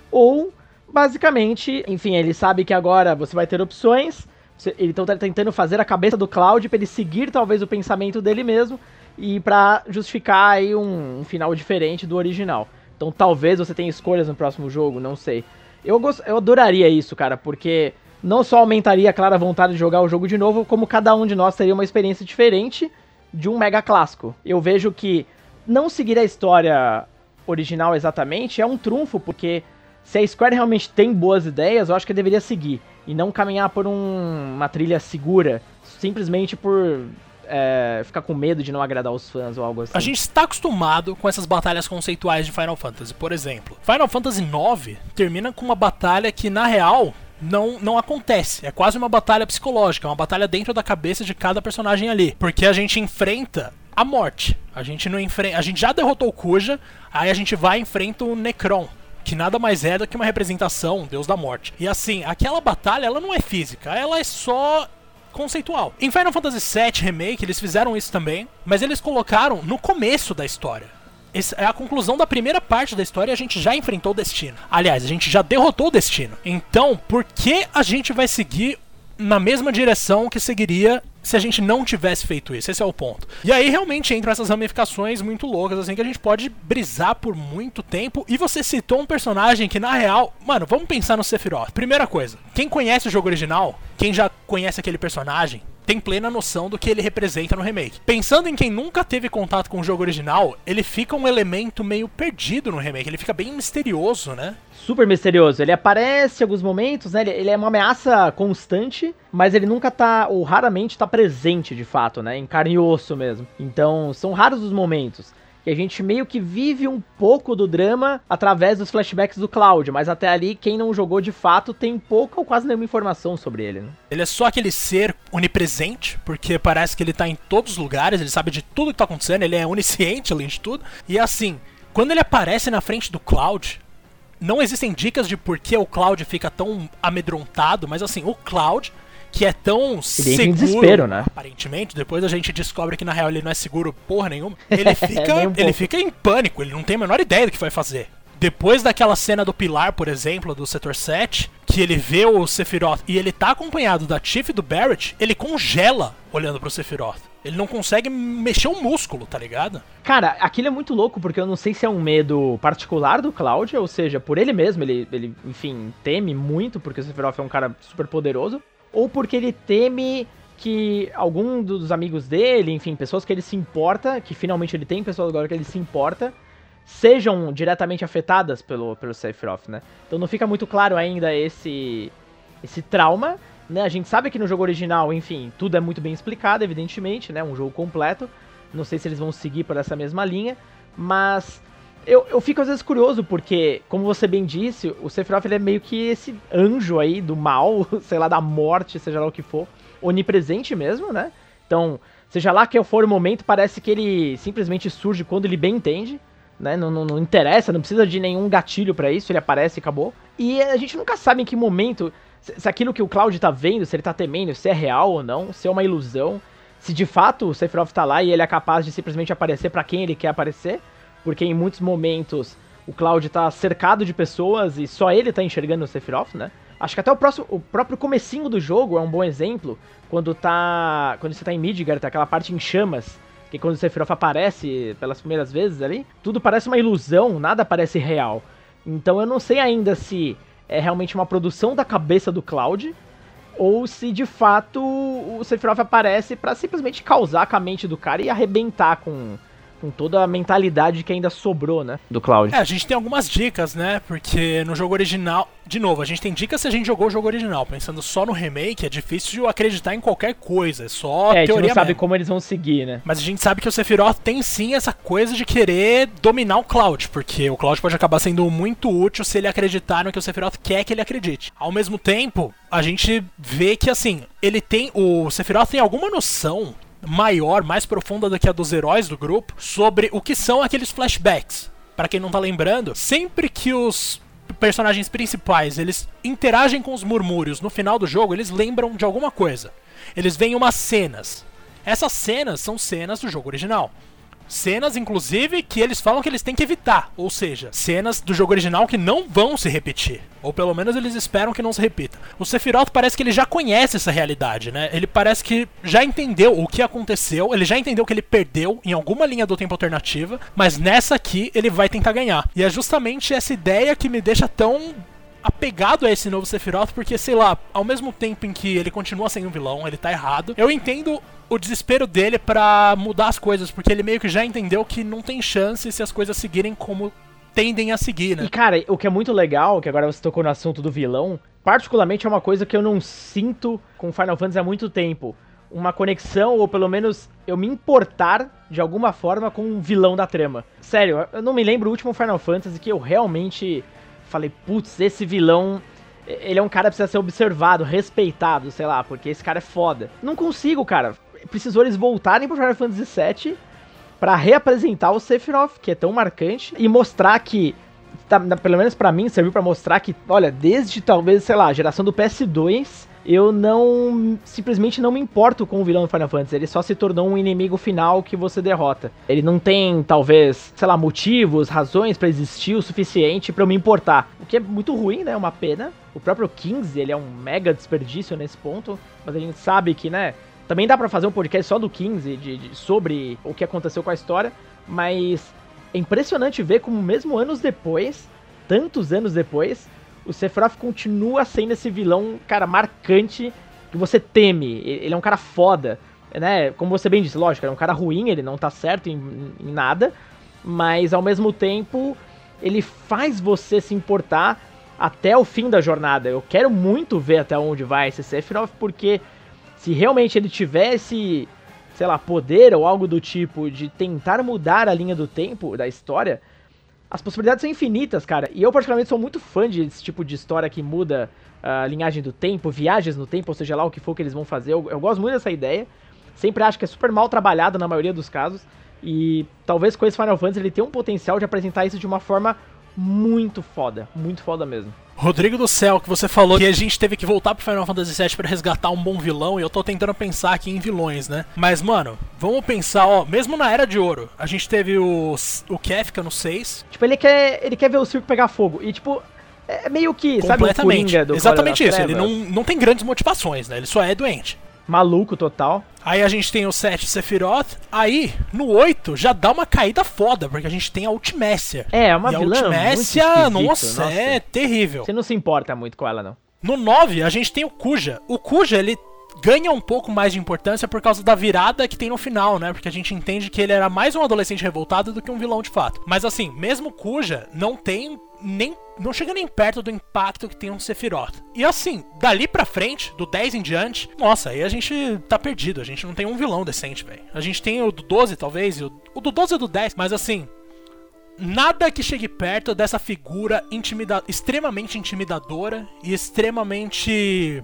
Ou, basicamente, enfim, ele sabe que agora você vai ter opções, ele então tá tentando fazer a cabeça do Cloud para ele seguir talvez o pensamento dele mesmo e para justificar aí um, um, final diferente do original. Então talvez você tenha escolhas no próximo jogo, não sei. Eu, gost... eu adoraria isso, cara, porque não só aumentaria a clara vontade de jogar o jogo de novo, como cada um de nós teria uma experiência diferente de um mega clássico. Eu vejo que não seguir a história original exatamente é um trunfo, porque se a Square realmente tem boas ideias, eu acho que deveria seguir. E não caminhar por um, uma trilha segura, simplesmente por é, ficar com medo de não agradar os fãs ou algo assim. A gente está acostumado com essas batalhas conceituais de Final Fantasy. Por exemplo, Final Fantasy IX termina com uma batalha que, na real, não, não acontece. É quase uma batalha psicológica, é uma batalha dentro da cabeça de cada personagem ali. Porque a gente enfrenta a morte. A gente não enfrenta. A gente já derrotou o Kuja, aí a gente vai e enfrenta o Necron. Que nada mais é do que uma representação, um deus da morte. E assim, aquela batalha ela não é física, ela é só conceitual. Em Final Fantasy VII Remake eles fizeram isso também, mas eles colocaram no começo da história. Essa é a conclusão da primeira parte da história a gente já enfrentou o destino. Aliás, a gente já derrotou o destino. Então, por que a gente vai seguir na mesma direção que seguiria se a gente não tivesse feito isso. Esse é o ponto. E aí realmente entram essas ramificações muito loucas, assim, que a gente pode brisar por muito tempo. E você citou um personagem que, na real, mano, vamos pensar no Sephiroth. Primeira coisa, quem conhece o jogo original, quem já conhece aquele personagem, tem plena noção do que ele representa no remake. Pensando em quem nunca teve contato com o jogo original, ele fica um elemento meio perdido no remake, ele fica bem misterioso, né? Super misterioso. Ele aparece em alguns momentos, né? Ele, é uma ameaça constante, mas ele nunca tá, ou raramente tá presente de fato, né? Em carne e osso mesmo. Então, são raros os momentos que a gente meio que vive um pouco do drama através dos flashbacks do Cloud, mas até ali quem não jogou de fato tem pouca ou quase nenhuma informação sobre ele. Né? Ele é só aquele ser onipresente, porque parece que ele tá em todos os lugares, ele sabe de tudo que tá acontecendo, ele é onisciente além de tudo. E assim, quando ele aparece na frente do Cloud, não existem dicas de por que o Cloud fica tão amedrontado, mas assim, o Cloud que é tão ele seguro, em desespero, né? aparentemente, depois a gente descobre que na real ele não é seguro porra nenhuma. Ele fica, um ele fica em pânico, ele não tem a menor ideia do que vai fazer. Depois daquela cena do pilar, por exemplo, do setor 7, que ele vê o Sephiroth e ele tá acompanhado da Tiff e do Barrett, ele congela olhando pro Sephiroth. Ele não consegue mexer um músculo, tá ligado? Cara, aquilo é muito louco, porque eu não sei se é um medo particular do Cloud, ou seja, por ele mesmo, ele, ele enfim, teme muito, porque o Sephiroth é um cara super poderoso, ou porque ele teme que algum dos amigos dele, enfim, pessoas que ele se importa, que finalmente ele tem pessoas agora que ele se importa, sejam diretamente afetadas pelo, pelo Sephiroth, né? Então não fica muito claro ainda esse, esse trauma, né? A gente sabe que no jogo original, enfim, tudo é muito bem explicado, evidentemente, né? Um jogo completo. Não sei se eles vão seguir por essa mesma linha, mas eu, eu fico às vezes curioso, porque, como você bem disse, o Sephiroth ele é meio que esse anjo aí do mal, sei lá, da morte, seja lá o que for, onipresente mesmo, né? Então, seja lá que for o momento, parece que ele simplesmente surge quando ele bem entende, né? Não, não, não interessa, não precisa de nenhum gatilho para isso, ele aparece e acabou. E a gente nunca sabe em que momento, se, se aquilo que o Cloud tá vendo, se ele tá temendo, se é real ou não, se é uma ilusão, se de fato o Sephiroth tá lá e ele é capaz de simplesmente aparecer para quem ele quer aparecer porque em muitos momentos o Cloud tá cercado de pessoas e só ele tá enxergando o Sephiroth, né? Acho que até o, próximo, o próprio comecinho do jogo é um bom exemplo, quando tá. Quando você tá em Midgard, tá aquela parte em chamas, que quando o Sephiroth aparece pelas primeiras vezes ali, tudo parece uma ilusão, nada parece real. Então eu não sei ainda se é realmente uma produção da cabeça do Cloud, ou se de fato o Sephiroth aparece para simplesmente causar com a mente do cara e arrebentar com, com toda a mentalidade que ainda sobrou, né, do Cloud. É, a gente tem algumas dicas, né, porque no jogo original, de novo, a gente tem dicas se a gente jogou o jogo original, pensando só no remake, é difícil acreditar em qualquer coisa, é só é, teoria a gente não sabe mesmo. como eles vão seguir, né. Mas a gente sabe que o Sephiroth tem sim essa coisa de querer dominar o Cloud, porque o Cloud pode acabar sendo muito útil se ele acreditar no que o Sephiroth quer que ele acredite. Ao mesmo tempo, a gente vê que assim, ele tem o Sephiroth tem alguma noção maior, mais profunda do que a dos heróis do grupo, sobre o que são aqueles flashbacks. Para quem não tá lembrando, sempre que os personagens principais eles interagem com os murmúrios no final do jogo, eles lembram de alguma coisa. Eles veem umas cenas. Essas cenas são cenas do jogo original. Cenas, inclusive, que eles falam que eles têm que evitar. Ou seja, cenas do jogo original que não vão se repetir. Ou pelo menos eles esperam que não se repita. O Sephiroth parece que ele já conhece essa realidade, né? Ele parece que já entendeu o que aconteceu, ele já entendeu que ele perdeu em alguma linha do tempo alternativa, mas nessa aqui ele vai tentar ganhar. E é justamente essa ideia que me deixa tão apegado a esse novo Sephiroth, porque, sei lá, ao mesmo tempo em que ele continua sendo um vilão, ele tá errado, eu entendo o desespero dele para mudar as coisas, porque ele meio que já entendeu que não tem chance se as coisas seguirem como tendem a seguir, né? E cara, o que é muito legal, que agora você tocou no assunto do vilão, particularmente é uma coisa que eu não sinto com Final Fantasy há muito tempo. Uma conexão, ou pelo menos eu me importar de alguma forma com um vilão da trama. Sério, eu não me lembro o último Final Fantasy que eu realmente falei, putz, esse vilão ele é um cara que precisa ser observado, respeitado, sei lá, porque esse cara é foda. Não consigo, cara. Precisou eles voltarem pro Final Fantasy VII para reapresentar o Sephiroth, que é tão marcante, e mostrar que, tá, pelo menos para mim, serviu para mostrar que, olha, desde talvez, sei lá, geração do PS2, eu não simplesmente não me importo com o vilão do Final Fantasy. Ele só se tornou um inimigo final que você derrota. Ele não tem, talvez, sei lá, motivos, razões para existir o suficiente para eu me importar. O que é muito ruim, né? Uma pena. O próprio 15, ele é um mega desperdício nesse ponto, mas a gente sabe que, né, também dá para fazer um podcast só do 15 de, de, sobre o que aconteceu com a história, mas é impressionante ver como mesmo anos depois, tantos anos depois, o Sephiroth continua sendo esse vilão, cara, marcante, que você teme. Ele é um cara foda, né? Como você bem disse, lógico, ele é um cara ruim, ele não tá certo em, em nada, mas ao mesmo tempo ele faz você se importar até o fim da jornada. Eu quero muito ver até onde vai esse Sephiroth, porque se realmente ele tivesse, sei lá, poder ou algo do tipo de tentar mudar a linha do tempo da história, as possibilidades são infinitas, cara. E eu, particularmente, sou muito fã desse tipo de história que muda a linhagem do tempo, viagens no tempo, ou seja lá o que for que eles vão fazer. Eu, eu gosto muito dessa ideia. Sempre acho que é super mal trabalhado na maioria dos casos. E talvez com esse Final Fantasy ele tenha um potencial de apresentar isso de uma forma muito foda. Muito foda mesmo. Rodrigo do Céu, que você falou que a gente teve que voltar pro Final Fantasy VII para resgatar um bom vilão, e eu tô tentando pensar aqui em vilões, né? Mas, mano, vamos pensar, ó, mesmo na Era de Ouro, a gente teve o, o Kefka no 6. Tipo, ele quer, ele quer ver o circo pegar fogo, e tipo, é meio que, sabe, o Coringa do Exatamente isso, ele não, não tem grandes motivações, né? Ele só é doente. Maluco total. Aí a gente tem o 7 Sephiroth. Aí, no 8, já dá uma caída foda, porque a gente tem a Ultimécia. É, é uma e vilã. A Ultimécia, nossa, nossa, é terrível. Você não se importa muito com ela, não. No 9, a gente tem o Kuja. O Kuja, ele ganha um pouco mais de importância por causa da virada que tem no final, né? Porque a gente entende que ele era mais um adolescente revoltado do que um vilão de fato. Mas assim, mesmo Kuja não tem nem não chega nem perto do impacto que tem um Sephiroth. E assim, dali pra frente, do 10 em diante, nossa, aí a gente tá perdido. A gente não tem um vilão decente, velho. A gente tem o do 12, talvez, o, o do 12 e o do 10, mas assim, nada que chegue perto dessa figura intimida extremamente intimidadora e extremamente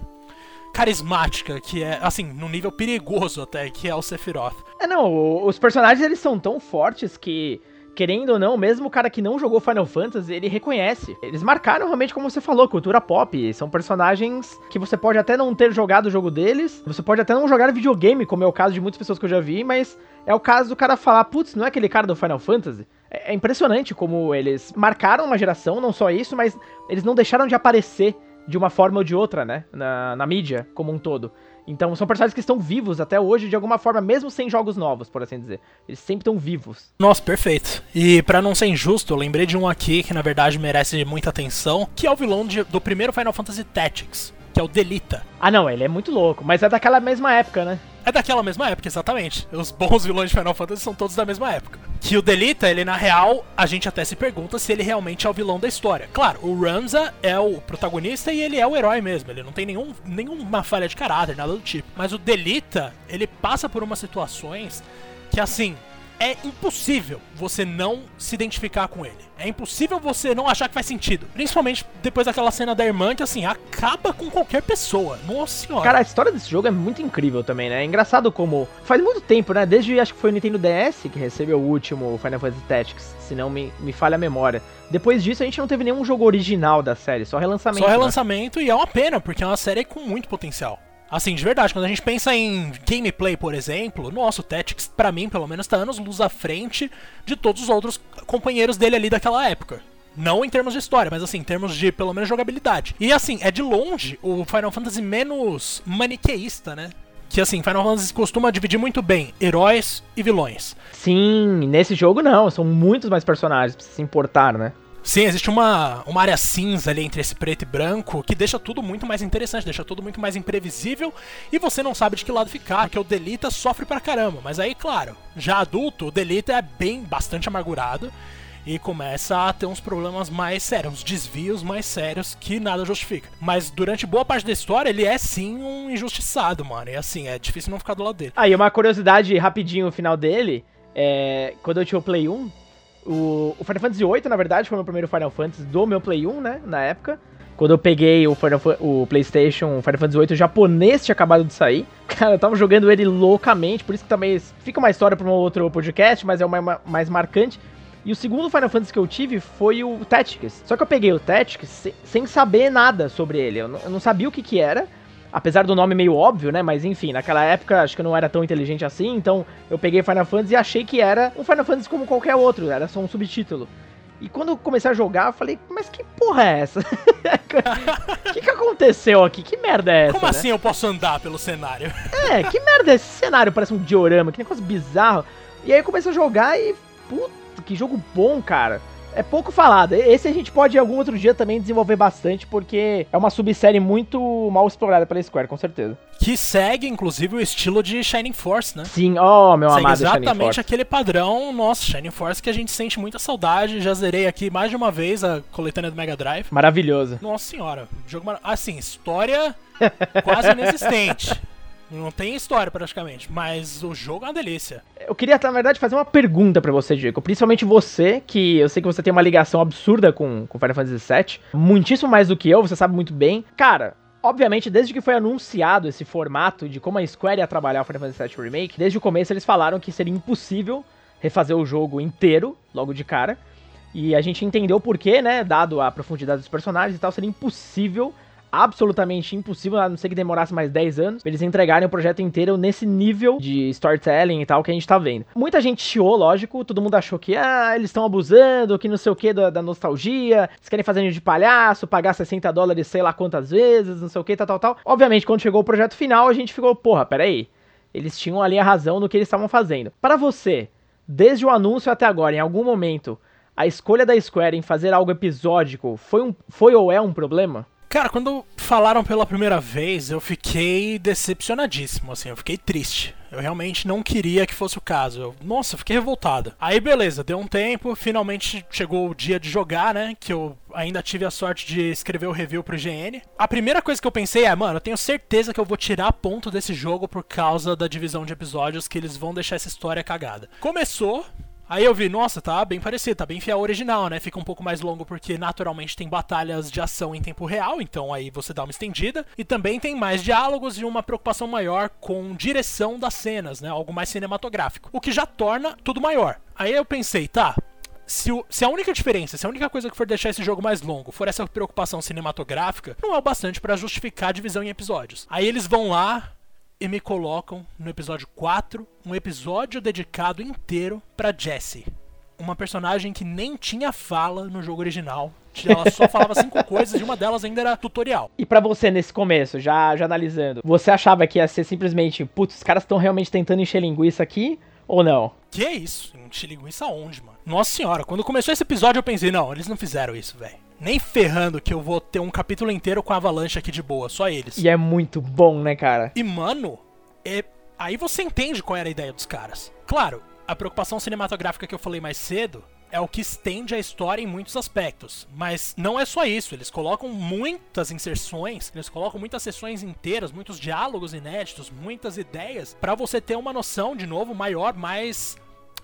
carismática, que é, assim, num nível perigoso até, que é o Sephiroth. É, não, os personagens eles são tão fortes que querendo ou não, mesmo o cara que não jogou Final Fantasy, ele reconhece. Eles marcaram realmente, como você falou, cultura pop. São personagens que você pode até não ter jogado o jogo deles, você pode até não jogar videogame, como é o caso de muitas pessoas que eu já vi, mas é o caso do cara falar, putz, não é aquele cara do Final Fantasy? É, é impressionante como eles marcaram uma geração, não só isso, mas eles não deixaram de aparecer de uma forma ou de outra, né? Na, na mídia como um todo. Então são personagens que estão vivos até hoje de alguma forma, mesmo sem jogos novos, por assim dizer. Eles sempre estão vivos. Nossa, perfeito. E para não ser injusto, eu lembrei de um aqui que na verdade merece muita atenção, que é o vilão de, do primeiro Final Fantasy Tactics, que é o Delita. Ah, não, ele é muito louco, mas é daquela mesma época, né? É daquela mesma época, exatamente. Os bons vilões de Final Fantasy são todos da mesma época. Que o Delita, ele na real, a gente até se pergunta se ele realmente é o vilão da história. Claro, o Ramza é o protagonista e ele é o herói mesmo. Ele não tem nenhum, nenhuma falha de caráter, nada do tipo. Mas o Delita, ele passa por umas situações que, assim, é impossível você não se identificar com ele. É impossível você não achar que faz sentido. Principalmente depois daquela cena da irmã que, assim, acaba com qualquer pessoa. Nossa senhora. Cara, a história desse jogo é muito incrível também, né? É engraçado como. Faz muito tempo, né? Desde acho que foi o Nintendo DS que recebeu o último Final Fantasy Tactics, se não me, me falha a memória. Depois disso, a gente não teve nenhum jogo original da série, só relançamento. Só né? relançamento né? e é uma pena, porque é uma série com muito potencial. Assim, de verdade, quando a gente pensa em gameplay, por exemplo, nosso Tactics, para mim, pelo menos, tá anos luz à frente de todos os outros companheiros dele ali daquela época. Não em termos de história, mas assim, em termos de, pelo menos, jogabilidade. E assim, é de longe o Final Fantasy menos maniqueísta, né? Que assim, Final Fantasy costuma dividir muito bem heróis e vilões. Sim, nesse jogo não, são muitos mais personagens pra se importar, né? Sim, existe uma, uma área cinza ali entre esse preto e branco que deixa tudo muito mais interessante, deixa tudo muito mais imprevisível e você não sabe de que lado ficar, porque o Delita sofre pra caramba. Mas aí, claro, já adulto, o Delita é bem bastante amargurado e começa a ter uns problemas mais sérios, uns desvios mais sérios que nada justifica. Mas durante boa parte da história, ele é sim um injustiçado, mano. E assim, é difícil não ficar do lado dele. Ah, uma curiosidade rapidinho o final dele, é, quando eu tinha o Play 1, o, o Final Fantasy VIII, na verdade, foi o meu primeiro Final Fantasy do meu Play 1, né? Na época. Quando eu peguei o, Final, o PlayStation, o Final Fantasy VIII, o japonês tinha acabado de sair. Cara, eu tava jogando ele loucamente, por isso que também fica uma história para um outro podcast, mas é o mais, marcante. E o segundo Final Fantasy que eu tive foi o Tactics. Só que eu peguei o Tactics sem saber nada sobre ele. Eu não, eu não sabia o que que era. Apesar do nome meio óbvio, né? Mas enfim, naquela época acho que eu não era tão inteligente assim, então eu peguei Final Fantasy e achei que era um Final Fantasy como qualquer outro, era só um subtítulo. E quando eu comecei a jogar, eu falei, mas que porra é essa? O que, que aconteceu aqui? Que merda é essa? Como né? assim eu posso andar pelo cenário? É, que merda é esse cenário? Parece um diorama, que negócio bizarro. E aí eu comecei a jogar e. Puta, que jogo bom, cara é pouco falado. Esse a gente pode algum outro dia também desenvolver bastante, porque é uma subsérie muito mal explorada pela Square, com certeza. Que segue, inclusive, o estilo de Shining Force, né? Sim, oh, meu segue amado exatamente aquele padrão, nossa, Shining Force que a gente sente muita saudade. Já zerei aqui mais de uma vez a coletânea do Mega Drive. Maravilhoso. Nossa senhora, jogo mar... assim, história quase inexistente. Não tem história praticamente, mas o jogo é uma delícia. Eu queria, na verdade, fazer uma pergunta para você, Diego. Principalmente você, que eu sei que você tem uma ligação absurda com, com Final Fantasy VII. Muitíssimo mais do que eu, você sabe muito bem. Cara, Obviamente, desde que foi anunciado esse formato de como a Square ia trabalhar o Final Fantasy VII Remake, desde o começo eles falaram que seria impossível refazer o jogo inteiro, logo de cara. E a gente entendeu por quê, né? Dado a profundidade dos personagens e tal, seria impossível absolutamente impossível, a não ser que demorasse mais 10 anos, eles entregarem o projeto inteiro nesse nível de storytelling e tal que a gente tá vendo. Muita gente chiou, lógico, todo mundo achou que, ah, eles estão abusando, que não sei o que da, da, nostalgia, eles querem fazer de palhaço, pagar 60 dólares sei lá quantas vezes, não sei o que, tal, tal, tal. Obviamente, quando chegou o projeto final, a gente ficou, porra, peraí, eles tinham ali a razão no que eles estavam fazendo. Para você, desde o anúncio até agora, em algum momento, a escolha da Square em fazer algo episódico foi, um, foi ou é um problema? Cara, quando falaram pela primeira vez, eu fiquei decepcionadíssimo, assim, eu fiquei triste. Eu realmente não queria que fosse o caso. Eu, nossa, eu fiquei revoltado. Aí beleza, deu um tempo, finalmente chegou o dia de jogar, né? Que eu ainda tive a sorte de escrever o review pro GN. A primeira coisa que eu pensei é, mano, eu tenho certeza que eu vou tirar ponto desse jogo por causa da divisão de episódios que eles vão deixar essa história cagada. Começou, Aí eu vi, nossa, tá bem parecido, tá bem fiel ao original, né? Fica um pouco mais longo porque naturalmente tem batalhas de ação em tempo real, então aí você dá uma estendida. E também tem mais diálogos e uma preocupação maior com direção das cenas, né? Algo mais cinematográfico. O que já torna tudo maior. Aí eu pensei, tá, se, o, se, a única diferença, se a única coisa que for deixar esse jogo mais longo for essa preocupação cinematográfica, não é o bastante para justificar a divisão em episódios. Aí eles vão lá e me colocam no episódio 4 um episódio dedicado inteiro para Jessie. Uma personagem que nem tinha fala no jogo original. Ela só falava cinco coisas e uma delas ainda era tutorial. E para você, nesse começo, já, já analisando, você achava que ia ser simplesmente, putz, os caras estão realmente tentando encher linguiça aqui? Ou não? Que isso? Encher linguiça onde, mano? Nossa senhora, quando começou esse episódio eu pensei, não, eles não fizeram isso, velho. Nem ferrando que eu vou ter um capítulo inteiro com a Avalanche aqui de boa, só eles. E é muito bom, né, cara? E, mano, é... aí você entende qual era a ideia dos caras. Claro, a preocupação cinematográfica que eu falei mais cedo é o que estende a história em muitos aspectos. Mas não é só isso, eles colocam muitas inserções, eles colocam muitas sessões inteiras, muitos diálogos inéditos, muitas ideias, para você ter uma noção, de novo, maior, mais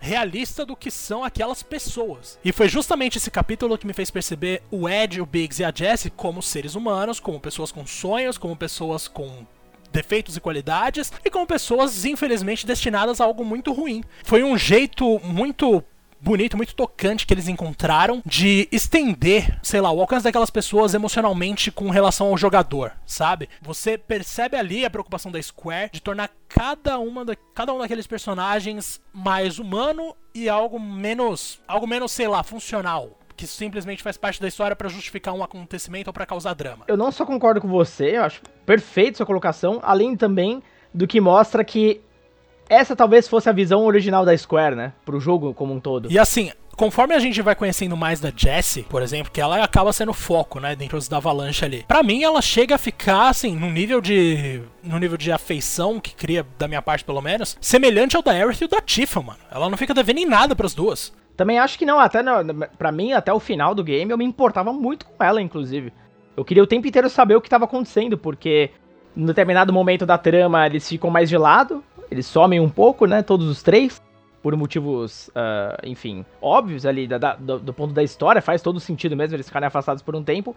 realista do que são aquelas pessoas. E foi justamente esse capítulo que me fez perceber o Ed, o Biggs e a Jessie como seres humanos, como pessoas com sonhos, como pessoas com defeitos e qualidades e como pessoas infelizmente destinadas a algo muito ruim. Foi um jeito muito bonito, muito tocante que eles encontraram de estender, sei lá, o alcance daquelas pessoas emocionalmente com relação ao jogador, sabe? Você percebe ali a preocupação da Square de tornar cada uma da, cada um daqueles personagens mais humano e algo menos, algo menos, sei lá, funcional, que simplesmente faz parte da história para justificar um acontecimento ou para causar drama. Eu não só concordo com você, eu acho perfeito sua colocação, além também do que mostra que essa talvez fosse a visão original da Square, né? Pro jogo como um todo. E assim, conforme a gente vai conhecendo mais da Jessie, por exemplo, que ela acaba sendo foco, né, dentro da Avalanche ali. Para mim, ela chega a ficar assim, no nível de no nível de afeição que cria da minha parte pelo menos, semelhante ao da Aerith e o da Tifa, mano. Ela não fica devendo em nada para as duas. Também acho que não, até para mim até o final do game eu me importava muito com ela, inclusive. Eu queria o tempo inteiro saber o que estava acontecendo, porque em determinado momento da trama eles ficam mais de lado, eles somem um pouco, né? Todos os três. Por motivos, uh, enfim, óbvios ali da, da, do, do, ponto da história, faz todo sentido mesmo eles ficarem afastados por um tempo.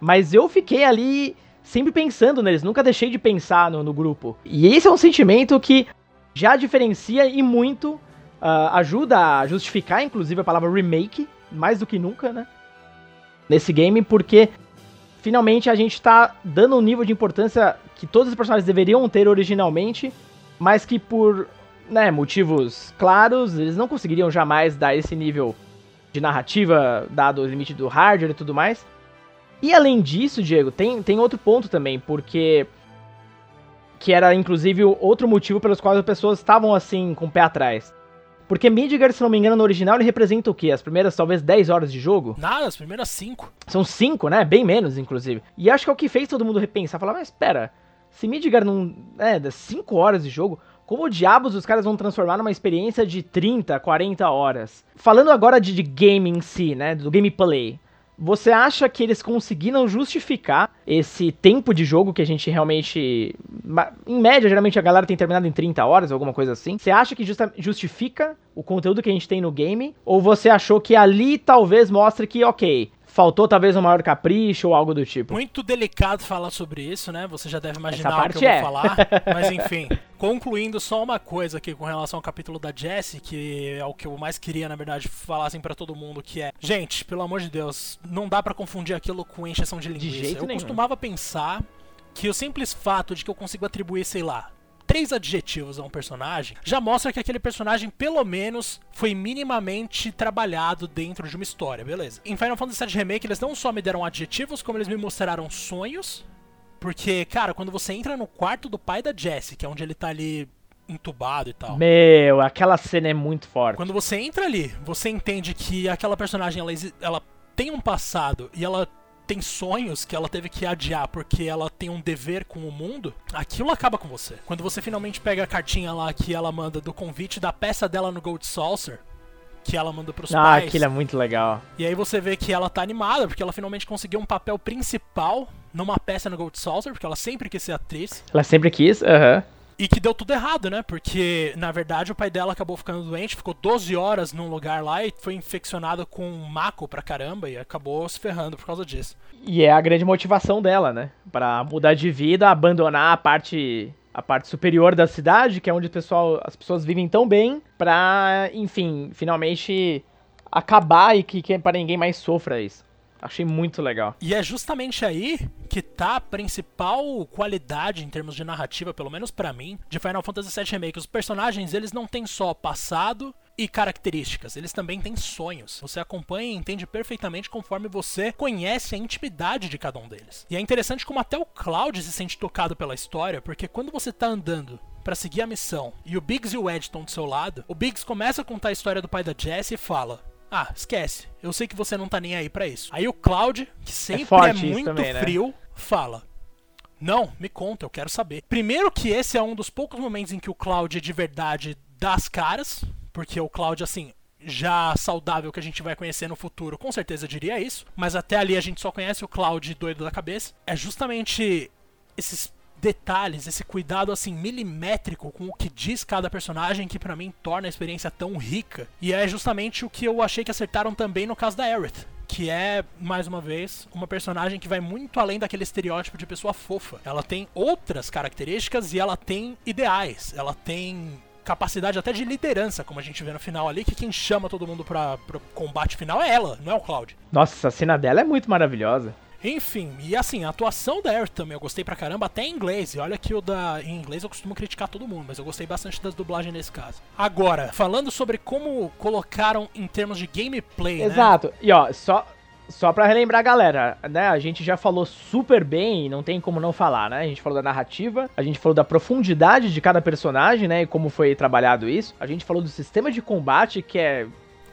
Mas eu fiquei ali sempre pensando neles, nunca deixei de pensar no, no grupo. E esse é um sentimento que já diferencia e muito uh, ajuda a justificar, inclusive, a palavra remake, mais do que nunca, né? Nesse game, porque finalmente a gente tá dando um nível de importância que todos os personagens deveriam ter originalmente mas que por né, motivos claros, eles não conseguiriam jamais dar esse nível de narrativa, dado o limite do hardware e tudo mais. E além disso, Diego, tem, tem outro ponto também, porque. Que era inclusive outro motivo pelos quais as pessoas estavam assim com o pé atrás. Porque Midgar, se não me engano, no original ele representa o quê? As primeiras talvez 10 horas de jogo? Nada, as primeiras 5. São 5, né? Bem menos, inclusive. E acho que é o que fez todo mundo repensar. Falar, mas espera, se Midgar não. É, das 5 horas de jogo, como diabos os caras vão transformar numa experiência de 30, 40 horas? Falando agora de, de game em si, né? Do gameplay. Você acha que eles conseguiram justificar esse tempo de jogo que a gente realmente. Em média, geralmente a galera tem terminado em 30 horas, alguma coisa assim. Você acha que justa, justifica o conteúdo que a gente tem no game? Ou você achou que ali talvez mostre que, ok, faltou talvez um maior capricho ou algo do tipo. Muito delicado falar sobre isso, né? Você já deve imaginar o que eu é. vou falar. Mas enfim, concluindo só uma coisa aqui com relação ao capítulo da Jessie, que é o que eu mais queria, na verdade, falar assim para todo mundo, que é, gente, pelo amor de Deus, não dá para confundir aquilo com encheção de linguiça. De jeito eu nenhum. costumava pensar que o simples fato de que eu consigo atribuir, sei lá, três adjetivos a um personagem, já mostra que aquele personagem, pelo menos, foi minimamente trabalhado dentro de uma história, beleza. Em Final Fantasy VII Remake, eles não só me deram adjetivos, como eles me mostraram sonhos. Porque, cara, quando você entra no quarto do pai da Jessie, que é onde ele tá ali entubado e tal. Meu, aquela cena é muito forte. Quando você entra ali, você entende que aquela personagem ela, ela tem um passado e ela tem sonhos que ela teve que adiar porque ela tem um dever com o mundo, aquilo acaba com você. Quando você finalmente pega a cartinha lá que ela manda do convite da peça dela no Gold Saucer, que ela manda pros ah, pais. Ah, aquilo é muito legal. E aí você vê que ela tá animada, porque ela finalmente conseguiu um papel principal numa peça no Gold Saucer, porque ela sempre quis ser atriz. Ela sempre quis, aham. Uh -huh. E que deu tudo errado, né? Porque, na verdade, o pai dela acabou ficando doente, ficou 12 horas num lugar lá e foi infeccionado com um maco pra caramba e acabou se ferrando por causa disso. E é a grande motivação dela, né? Pra mudar de vida, abandonar a parte a parte superior da cidade, que é onde o pessoal, as pessoas vivem tão bem, pra, enfim, finalmente acabar e que, que para ninguém mais sofra isso. Achei muito legal. E é justamente aí que tá a principal qualidade em termos de narrativa, pelo menos para mim, de Final Fantasy VII Remake. Os personagens, eles não têm só passado e características, eles também têm sonhos. Você acompanha e entende perfeitamente conforme você conhece a intimidade de cada um deles. E é interessante como até o Cloud se sente tocado pela história, porque quando você tá andando para seguir a missão e o Biggs e o Ed estão do seu lado, o Biggs começa a contar a história do pai da Jess e fala: ah, esquece. Eu sei que você não tá nem aí para isso. Aí o Cloud, que sempre é, é muito também, né? frio, fala: Não, me conta, eu quero saber. Primeiro que esse é um dos poucos momentos em que o Cloud de verdade dá as caras, porque o Cloud, assim, já saudável que a gente vai conhecer no futuro, com certeza diria isso. Mas até ali a gente só conhece o Cloud doido da cabeça. É justamente esses detalhes, esse cuidado assim milimétrico com o que diz cada personagem que para mim torna a experiência tão rica. E é justamente o que eu achei que acertaram também no caso da Aerith, que é, mais uma vez, uma personagem que vai muito além daquele estereótipo de pessoa fofa. Ela tem outras características e ela tem ideais, ela tem capacidade até de liderança, como a gente vê no final ali, que quem chama todo mundo pra, pro combate final é ela, não é o Cloud. Nossa, a cena dela é muito maravilhosa. Enfim, e assim, a atuação da Air também eu gostei pra caramba, até em inglês. E olha que o da em inglês eu costumo criticar todo mundo, mas eu gostei bastante das dublagens nesse caso. Agora, falando sobre como colocaram em termos de gameplay, né? Exato. Né? E ó, só só pra relembrar a galera, né? A gente já falou super bem, não tem como não falar, né? A gente falou da narrativa, a gente falou da profundidade de cada personagem, né? E como foi trabalhado isso. A gente falou do sistema de combate que é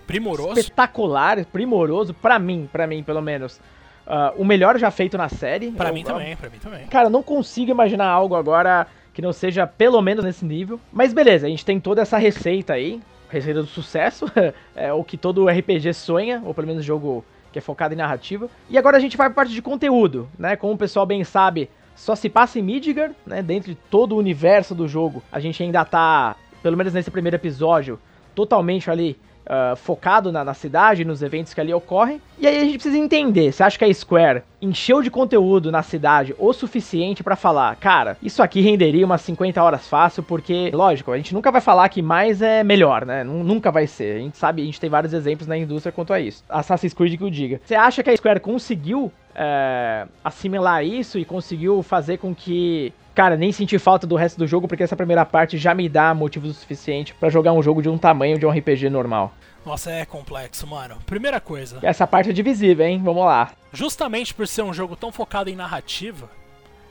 primoroso, espetacular, primoroso para mim, para mim pelo menos. Uh, o melhor já feito na série. Para mim também, para mim também. Cara, não consigo imaginar algo agora que não seja pelo menos nesse nível. Mas beleza, a gente tem toda essa receita aí, receita do sucesso, é o que todo RPG sonha, ou pelo menos jogo que é focado em narrativa. E agora a gente vai para parte de conteúdo, né? Como o pessoal bem sabe, só se passa em Midgar, né? Dentro de todo o universo do jogo, a gente ainda tá, pelo menos nesse primeiro episódio, totalmente ali uh, focado na, na, cidade, nos eventos que ali ocorrem. E aí a gente precisa entender, você acha que a Square encheu de conteúdo na cidade o suficiente para falar, cara, isso aqui renderia umas 50 horas fácil, porque, lógico, a gente nunca vai falar que mais é melhor, né? Nunca vai ser. A gente sabe, a gente tem vários exemplos na indústria quanto a isso. Assassin's Creed que o diga. Você acha que a Square conseguiu é, assimilar isso e conseguiu fazer com que cara, nem senti falta do resto do jogo, porque essa primeira parte já me dá motivos o suficiente para jogar um jogo de um tamanho de um RPG normal. Nossa, é complexo, mano. Primeira coisa. Essa parte é divisível, hein? Vamos lá. Justamente por ser um jogo tão focado em narrativa,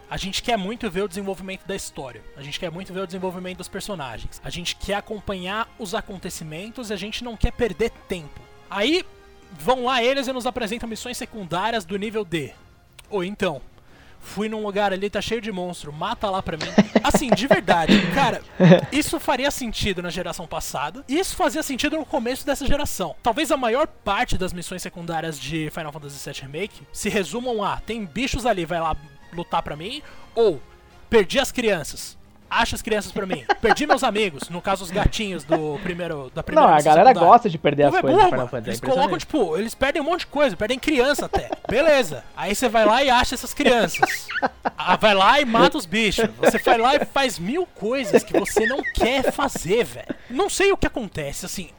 a gente quer muito ver o desenvolvimento da história. A gente quer muito ver o desenvolvimento dos personagens. A gente quer acompanhar os acontecimentos e a gente não quer perder tempo. Aí vão lá eles e nos apresentam missões secundárias do nível D. Ou então, fui num lugar ali, tá cheio de monstro, mata lá pra mim. Assim, de verdade, cara, isso faria sentido na geração passada. E isso fazia sentido no começo dessa geração. Talvez a maior parte das missões secundárias de Final Fantasy VII Remake se resumam a: tem bichos ali, vai lá lutar pra mim, ou perdi as crianças acha as crianças pra mim. Perdi meus amigos, no caso os gatinhos do primeiro, da primeira Não, a galera secundária. gosta de perder as é coisas. Burro, Fantasy, eles colocam, tipo, eles perdem um monte de coisa, perdem criança até. Beleza. Aí você vai lá e acha essas crianças. Ah, vai lá e mata os bichos. Você vai lá e faz mil coisas que você não quer fazer, velho. Não sei o que acontece, assim.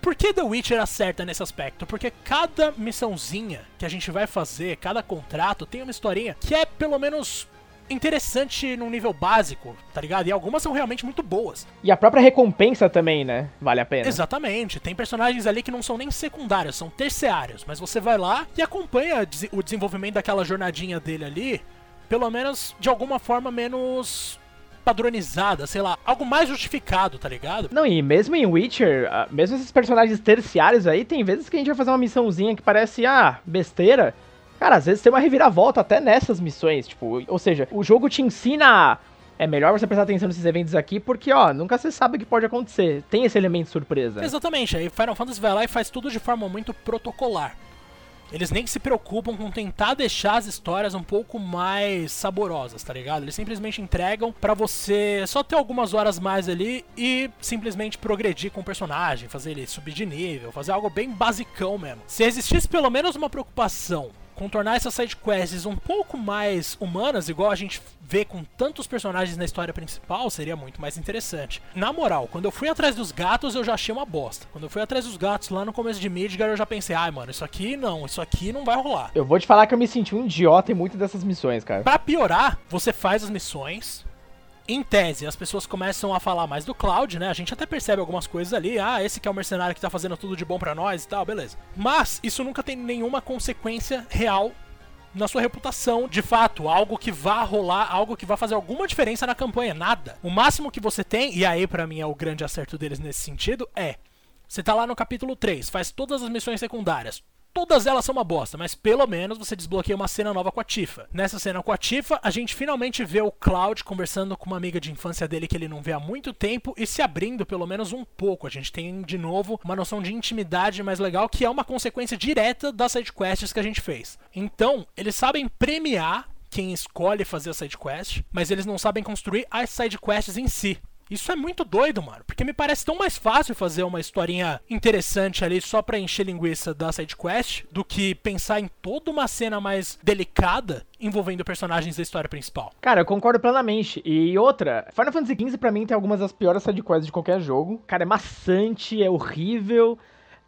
Por que The Witcher acerta nesse aspecto? Porque cada missãozinha que a gente vai fazer, cada contrato, tem uma historinha que é pelo menos interessante num nível básico, tá ligado? E algumas são realmente muito boas. E a própria recompensa também, né? Vale a pena. Exatamente. Tem personagens ali que não são nem secundários, são terciários. Mas você vai lá e acompanha o desenvolvimento daquela jornadinha dele ali, pelo menos de alguma forma menos padronizada, sei lá, algo mais justificado, tá ligado? Não, e mesmo em Witcher, ah, mesmo esses personagens terciários aí, tem vezes que a gente vai fazer uma missãozinha que parece, ah, besteira, Cara, às vezes tem uma reviravolta até nessas missões, tipo, ou seja, o jogo te ensina é melhor você prestar atenção nesses eventos aqui, porque, ó, nunca você sabe o que pode acontecer. Tem esse elemento de surpresa. Exatamente, aí Final Fantasy vai lá e faz tudo de forma muito protocolar. Eles nem se preocupam com tentar deixar as histórias um pouco mais saborosas, tá ligado? Eles simplesmente entregam para você só ter algumas horas mais ali e simplesmente progredir com o personagem, fazer ele subir de nível, fazer algo bem basicão mesmo. Se existisse pelo menos uma preocupação contornar essas sidequests um pouco mais humanas, igual a gente vê com tantos personagens na história principal, seria muito mais interessante. Na moral, quando eu fui atrás dos gatos, eu já achei uma bosta. Quando eu fui atrás dos gatos lá no começo de Midgar, eu já pensei, ai, mano, isso aqui não, isso aqui não vai rolar. Eu vou te falar que eu me senti um idiota em muitas dessas missões, cara. Pra piorar, você faz as missões, em tese, as pessoas começam a falar mais do Cloud, né? A gente até percebe algumas coisas ali. Ah, esse que é o mercenário que tá fazendo tudo de bom para nós e tal, beleza. Mas isso nunca tem nenhuma consequência real na sua reputação, de fato, algo que vá rolar, algo que vá fazer alguma diferença na campanha, nada. O máximo que você tem, e aí para mim é o grande acerto deles nesse sentido, é você tá lá no capítulo 3, faz todas as missões secundárias, Todas elas são uma bosta, mas pelo menos você desbloqueia uma cena nova com a Tifa. Nessa cena com a Tifa, a gente finalmente vê o Cloud conversando com uma amiga de infância dele que ele não vê há muito tempo e se abrindo pelo menos um pouco. A gente tem de novo uma noção de intimidade mais legal que é uma consequência direta das sidequests que a gente fez. Então, eles sabem premiar quem escolhe fazer a sidequest, mas eles não sabem construir as sidequests em si. Isso é muito doido, mano. Porque me parece tão mais fácil fazer uma historinha interessante ali só pra encher linguiça da sidequest do que pensar em toda uma cena mais delicada envolvendo personagens da história principal. Cara, eu concordo plenamente. E outra, Final Fantasy XV pra mim tem algumas das piores sidequests de qualquer jogo. Cara, é maçante, é horrível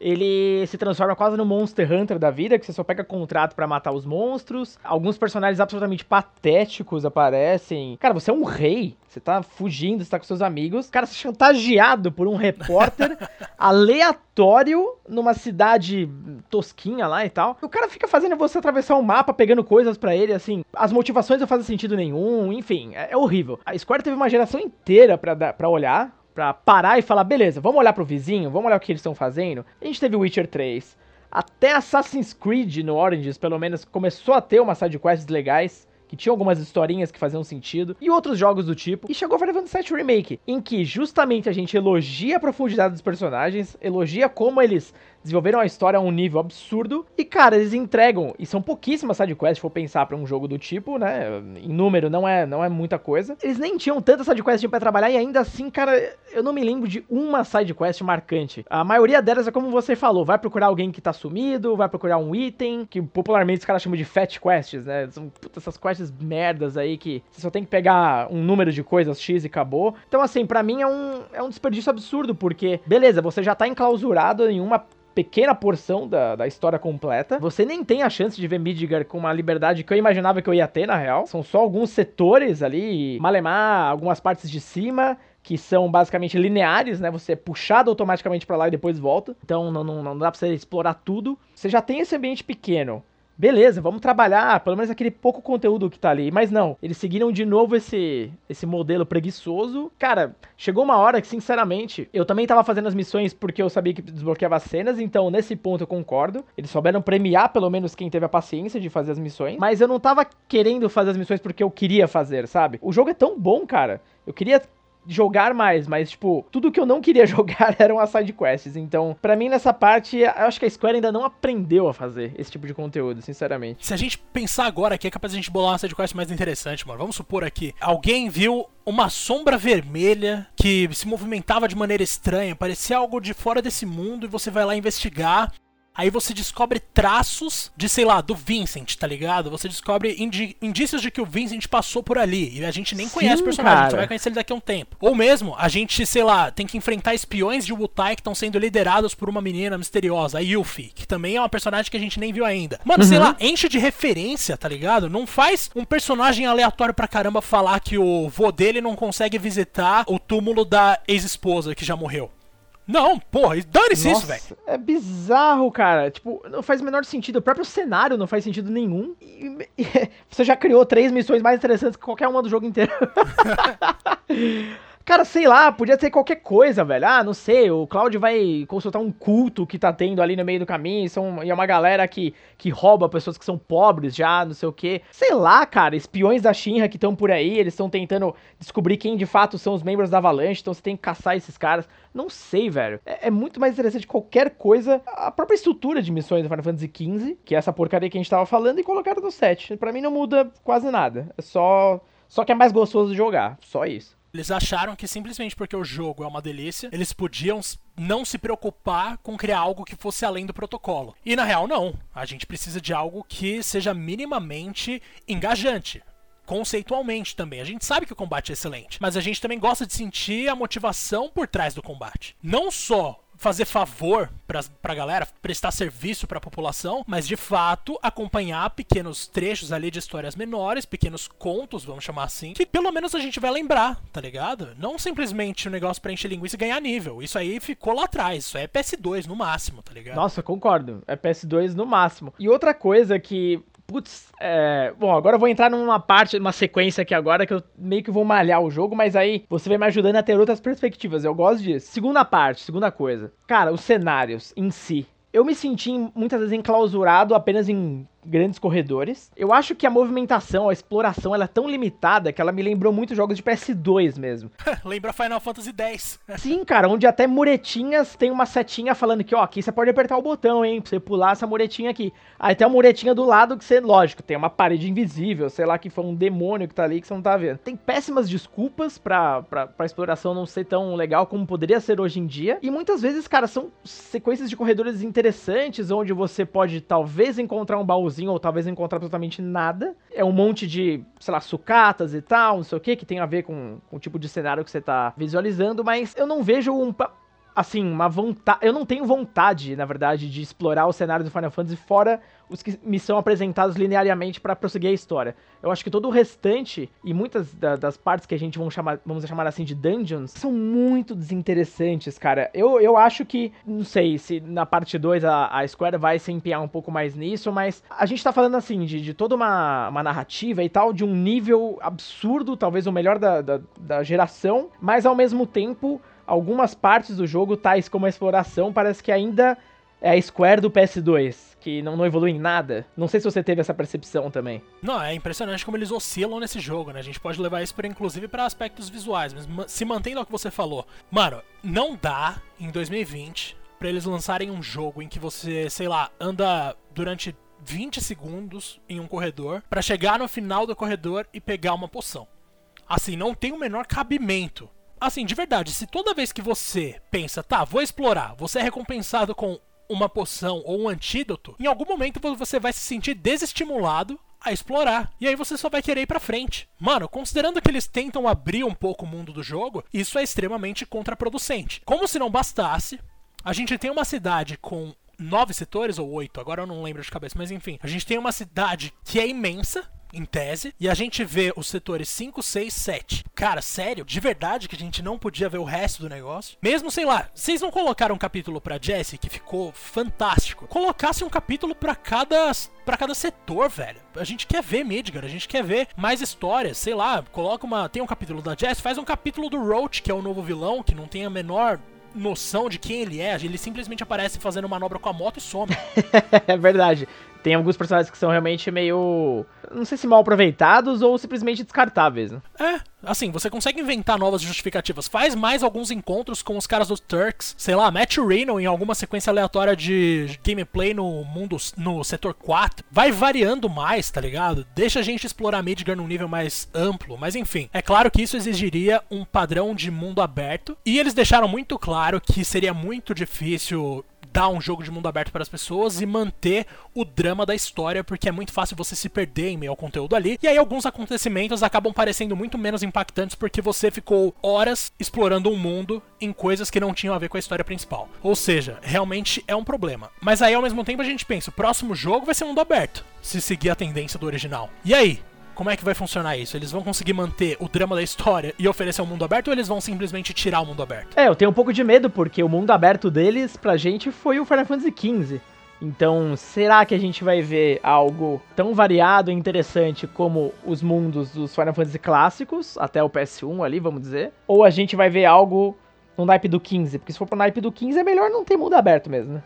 ele se transforma quase no Monster Hunter da vida, que você só pega contrato para matar os monstros. Alguns personagens absolutamente patéticos aparecem. Cara, você é um rei. Você tá fugindo, você tá com seus amigos. Cara, você é chantageado por um repórter aleatório numa cidade tosquinha lá e tal. O cara fica fazendo você atravessar o um mapa, pegando coisas para ele, assim. As motivações não fazem sentido nenhum, enfim, é, é horrível. A Square teve uma geração inteira para olhar pra parar e falar, beleza, vamos olhar pro vizinho, vamos olhar o que eles estão fazendo. A gente teve Witcher 3. Até Assassin's Creed no Origins, pelo menos, começou a ter umas sidequests legais que tinha algumas historinhas que faziam sentido, e outros jogos do tipo. E chegou Final Fantasy VII Remake, em que justamente a gente elogia a profundidade dos personagens, elogia como eles desenvolveram a história a um nível absurdo. E, cara, eles entregam, e são pouquíssimas sidequests, se for pensar para um jogo do tipo, né? Em número não é, não é muita coisa. Eles nem tinham tanta sidequest para trabalhar, e ainda assim, cara, eu não me lembro de uma sidequest marcante. A maioria delas é como você falou, vai procurar alguém que tá sumido, vai procurar um item, que popularmente os caras chamam de fat quests, né? São puta, essas quests merdas aí que você só tem que pegar um número de coisas X e acabou. Então, assim, para mim é um, é um desperdício absurdo, porque, beleza, você já tá enclausurado em uma pequena porção da, da história completa. Você nem tem a chance de ver Midgar com uma liberdade que eu imaginava que eu ia ter, na real. São só alguns setores ali, malemar, algumas partes de cima, que são basicamente lineares, né? Você é puxado automaticamente para lá e depois volta. Então não, não, não dá pra você explorar tudo. Você já tem esse ambiente pequeno beleza, vamos trabalhar, pelo menos aquele pouco conteúdo que tá ali. Mas não, eles seguiram de novo esse, esse modelo preguiçoso. Cara, chegou uma hora que, sinceramente, eu também tava fazendo as missões porque eu sabia que desbloqueava cenas, então nesse ponto eu concordo. Eles souberam premiar pelo menos quem teve a paciência de fazer as missões. Mas eu não tava querendo fazer as missões porque eu queria fazer, sabe? O jogo é tão bom, cara. Eu queria jogar mais, mas, tipo, tudo que eu não queria jogar eram as side quests. Então, para mim, nessa parte, eu acho que a Square ainda não aprendeu a fazer esse tipo de conteúdo, sinceramente. Se a gente pensar agora aqui, é capaz de a gente bolar uma side quest mais interessante, mano. Vamos supor aqui, alguém viu uma sombra vermelha que se movimentava de maneira estranha, parecia algo de fora desse mundo, e você vai lá investigar. Aí você descobre traços de, sei lá, do Vincent, tá ligado? Você descobre indícios de que o Vincent passou por ali. E a gente nem Sim, conhece o personagem, cara. a gente vai conhecer ele daqui a um tempo. Ou mesmo, a gente, sei lá, tem que enfrentar espiões de Wutai que estão sendo liderados por uma menina misteriosa, a Yuffie, que também é uma personagem que a gente nem viu ainda. Mano, uhum. sei lá, enche de referência, tá ligado? Não faz um personagem aleatório pra caramba falar que o vô dele não consegue visitar o túmulo da ex-esposa que já morreu. Não, porra, dane-se isso, velho. É bizarro, cara. Tipo, não faz o menor sentido. O próprio cenário não faz sentido nenhum. E, e, você já criou três missões mais interessantes que qualquer uma do jogo inteiro. Cara, sei lá, podia ser qualquer coisa, velho. Ah, não sei, o Cloud vai consultar um culto que tá tendo ali no meio do caminho, são, e é uma galera que, que rouba pessoas que são pobres já, não sei o quê. Sei lá, cara, espiões da Shinra que estão por aí, eles estão tentando descobrir quem de fato são os membros da Avalanche, então você tem que caçar esses caras. Não sei, velho. É, é muito mais interessante qualquer coisa, a própria estrutura de missões do Final Fantasy XV, que é essa porcaria que a gente tava falando, e colocar no 7. Pra mim não muda quase nada. É só. Só que é mais gostoso de jogar. Só isso. Eles acharam que simplesmente porque o jogo é uma delícia, eles podiam não se preocupar com criar algo que fosse além do protocolo. E na real, não. A gente precisa de algo que seja minimamente engajante conceitualmente também. A gente sabe que o combate é excelente, mas a gente também gosta de sentir a motivação por trás do combate. Não só fazer favor pra, pra galera, prestar serviço pra população, mas de fato acompanhar pequenos trechos ali de histórias menores, pequenos contos, vamos chamar assim, que pelo menos a gente vai lembrar, tá ligado? Não simplesmente um negócio pra encher linguiça e ganhar nível. Isso aí ficou lá atrás, isso é PS2 no máximo, tá ligado? Nossa, concordo. É PS2 no máximo. E outra coisa que Putz, é... Bom, agora eu vou entrar numa parte, numa sequência aqui agora que eu meio que vou malhar o jogo, mas aí você vai me ajudando a ter outras perspectivas. Eu gosto disso. Segunda parte, segunda coisa. Cara, os cenários em si. Eu me senti muitas vezes enclausurado apenas em grandes corredores. Eu acho que a movimentação, a exploração, ela é tão limitada que ela me lembrou muito jogos de PS2 mesmo. Lembra Final Fantasy X. Sim, cara, onde até muretinhas tem uma setinha falando que, ó, aqui você pode apertar o botão, hein, pra você pular essa muretinha aqui. Aí tem uma muretinha do lado que você, lógico, tem uma parede invisível, sei lá que foi um demônio que tá ali que você não tá vendo. Tem péssimas desculpas pra, pra, pra exploração não ser tão legal como poderia ser hoje em dia. E muitas vezes, cara, são sequências de corredores interessantes onde você pode talvez encontrar um baúzinho ou talvez não encontrar absolutamente nada. É um monte de, sei lá, sucatas e tal, não sei o que, que tem a ver com, com o tipo de cenário que você tá visualizando, mas eu não vejo um assim, uma vontade. Eu não tenho vontade, na verdade, de explorar o cenário do Final Fantasy fora os que me são apresentados linearmente para prosseguir a história. Eu acho que todo o restante e muitas da, das partes que a gente vamos chamar, vamos chamar assim de dungeons são muito desinteressantes, cara. Eu, eu acho que, não sei se na parte 2 a, a Square vai se empenhar um pouco mais nisso, mas a gente tá falando assim de, de toda uma, uma narrativa e tal, de um nível absurdo, talvez o melhor da, da, da geração, mas ao mesmo tempo algumas partes do jogo, tais como a exploração, parece que ainda é a Square do PS2, que não, não evolui em nada. Não sei se você teve essa percepção também. Não, é impressionante como eles oscilam nesse jogo, né? A gente pode levar isso, pra, inclusive, para aspectos visuais, mas se mantendo ao que você falou. Mano, não dá em 2020 para eles lançarem um jogo em que você, sei lá, anda durante 20 segundos em um corredor para chegar no final do corredor e pegar uma poção. Assim, não tem o menor cabimento assim, de verdade, se toda vez que você pensa, tá, vou explorar, você é recompensado com uma poção ou um antídoto, em algum momento você vai se sentir desestimulado a explorar. E aí você só vai querer ir pra frente. Mano, considerando que eles tentam abrir um pouco o mundo do jogo, isso é extremamente contraproducente. Como se não bastasse, a gente tem uma cidade com nove setores ou oito, agora eu não lembro de cabeça, mas enfim, a gente tem uma cidade que é imensa, em tese, e a gente vê os setores 5, 6, 7. Cara, sério? De verdade que a gente não podia ver o resto do negócio? Mesmo, sei lá, vocês não colocaram um capítulo pra Jessie que ficou fantástico. Colocasse um capítulo para cada para cada setor, velho. A gente quer ver Midgar, a gente quer ver mais histórias, sei lá, coloca uma, tem um capítulo da Jess, faz um capítulo do Roach, que é o novo vilão, que não tem a menor noção de quem ele é, ele simplesmente aparece fazendo manobra com a moto e some. é verdade tem alguns personagens que são realmente meio. Não sei se mal aproveitados ou simplesmente descartáveis, né? É, assim, você consegue inventar novas justificativas. Faz mais alguns encontros com os caras dos Turks. Sei lá, Matt Reno em alguma sequência aleatória de gameplay no mundo, no setor 4. Vai variando mais, tá ligado? Deixa a gente explorar Midgar num nível mais amplo. Mas enfim, é claro que isso exigiria um padrão de mundo aberto. E eles deixaram muito claro que seria muito difícil dar um jogo de mundo aberto para as pessoas e manter o drama da história, porque é muito fácil você se perder em meio ao conteúdo ali. E aí alguns acontecimentos acabam parecendo muito menos impactantes porque você ficou horas explorando um mundo em coisas que não tinham a ver com a história principal. Ou seja, realmente é um problema. Mas aí ao mesmo tempo a gente pensa, o próximo jogo vai ser mundo aberto, se seguir a tendência do original. E aí? Como é que vai funcionar isso? Eles vão conseguir manter o drama da história e oferecer um mundo aberto ou eles vão simplesmente tirar o mundo aberto? É, eu tenho um pouco de medo porque o mundo aberto deles pra gente foi o Final Fantasy XV. Então, será que a gente vai ver algo tão variado e interessante como os mundos dos Final Fantasy clássicos, até o PS1 ali, vamos dizer? Ou a gente vai ver algo no naipe do 15? Porque se for pro naipe do 15 é melhor não ter mundo aberto mesmo, né?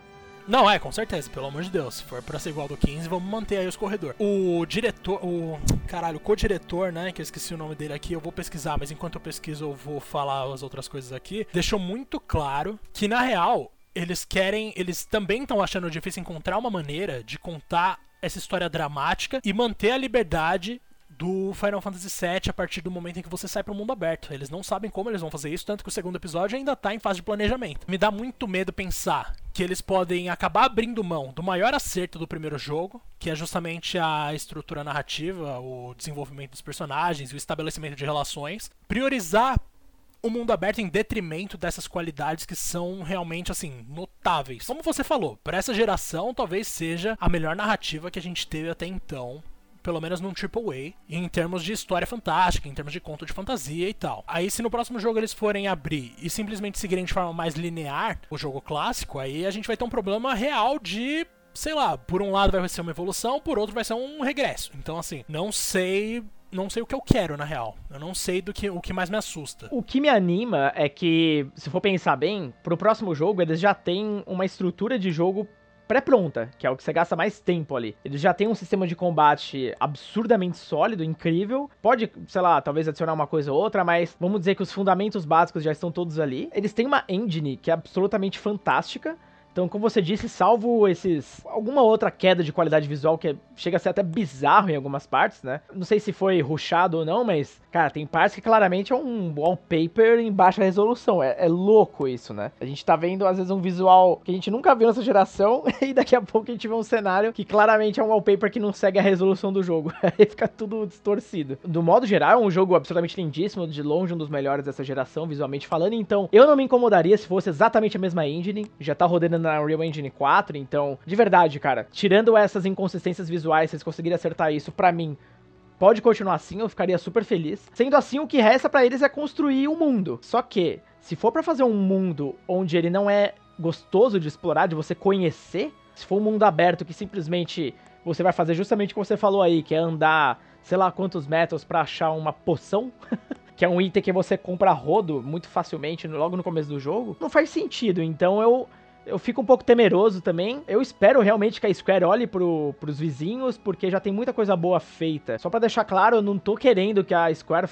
Não, é, com certeza, pelo amor de Deus. Se for pra ser igual do 15, vamos manter aí os corredores. O diretor, o. Caralho, co-diretor, né? Que eu esqueci o nome dele aqui, eu vou pesquisar, mas enquanto eu pesquiso, eu vou falar as outras coisas aqui. Deixou muito claro que, na real, eles querem. Eles também estão achando difícil encontrar uma maneira de contar essa história dramática e manter a liberdade do Final Fantasy VII a partir do momento em que você sai para o mundo aberto. Eles não sabem como eles vão fazer isso, tanto que o segundo episódio ainda está em fase de planejamento. Me dá muito medo pensar que eles podem acabar abrindo mão do maior acerto do primeiro jogo, que é justamente a estrutura narrativa, o desenvolvimento dos personagens, o estabelecimento de relações, priorizar o mundo aberto em detrimento dessas qualidades que são realmente assim notáveis. Como você falou, para essa geração talvez seja a melhor narrativa que a gente teve até então pelo menos num AAA, em termos de história fantástica, em termos de conto de fantasia e tal. Aí, se no próximo jogo eles forem abrir e simplesmente seguirem de forma mais linear o jogo clássico, aí a gente vai ter um problema real de sei lá, por um lado vai ser uma evolução, por outro vai ser um regresso. Então, assim, não sei não sei o que eu quero, na real. Eu não sei do que o que mais me assusta. O que me anima é que, se for pensar bem, pro próximo jogo eles já têm uma estrutura de jogo pré-pronta, que é o que você gasta mais tempo ali. Eles já têm um sistema de combate absurdamente sólido, incrível. Pode, sei lá, talvez adicionar uma coisa ou outra, mas vamos dizer que os fundamentos básicos já estão todos ali. Eles têm uma engine que é absolutamente fantástica. Então, como você disse, salvo esses. alguma outra queda de qualidade visual que chega a ser até bizarro em algumas partes, né? Não sei se foi rushado ou não, mas, cara, tem partes que claramente é um wallpaper em baixa resolução. É, é, louco isso, né? A gente tá vendo, às vezes, um visual que a gente nunca viu nessa geração, e daqui a pouco a gente vê um cenário que claramente é um wallpaper que não segue a resolução do jogo. Aí fica tudo distorcido. Do modo geral, é um jogo absolutamente lindíssimo, de longe um dos melhores dessa geração, visualmente falando. Então, eu não me incomodaria se fosse exatamente a mesma engine. Já tá rodando na Unreal Engine 4, então, de verdade, cara, tirando essas inconsistências visuais, vocês conseguirem acertar isso, para mim, pode continuar assim, eu ficaria super feliz. Sendo assim, o que resta para eles é construir um mundo. Só que, se for para fazer um mundo onde ele não é gostoso de explorar, de você conhecer, se for um mundo aberto que simplesmente você vai fazer justamente o que você falou aí, que é andar sei lá quantos metros para achar uma poção, que é um item que você compra rodo muito facilmente logo no começo do jogo, não faz sentido. Então eu eu fico um pouco temeroso também. Eu espero realmente que a Square olhe pro, pros vizinhos, porque já tem muita coisa boa feita. Só para deixar claro, eu não tô querendo que a Square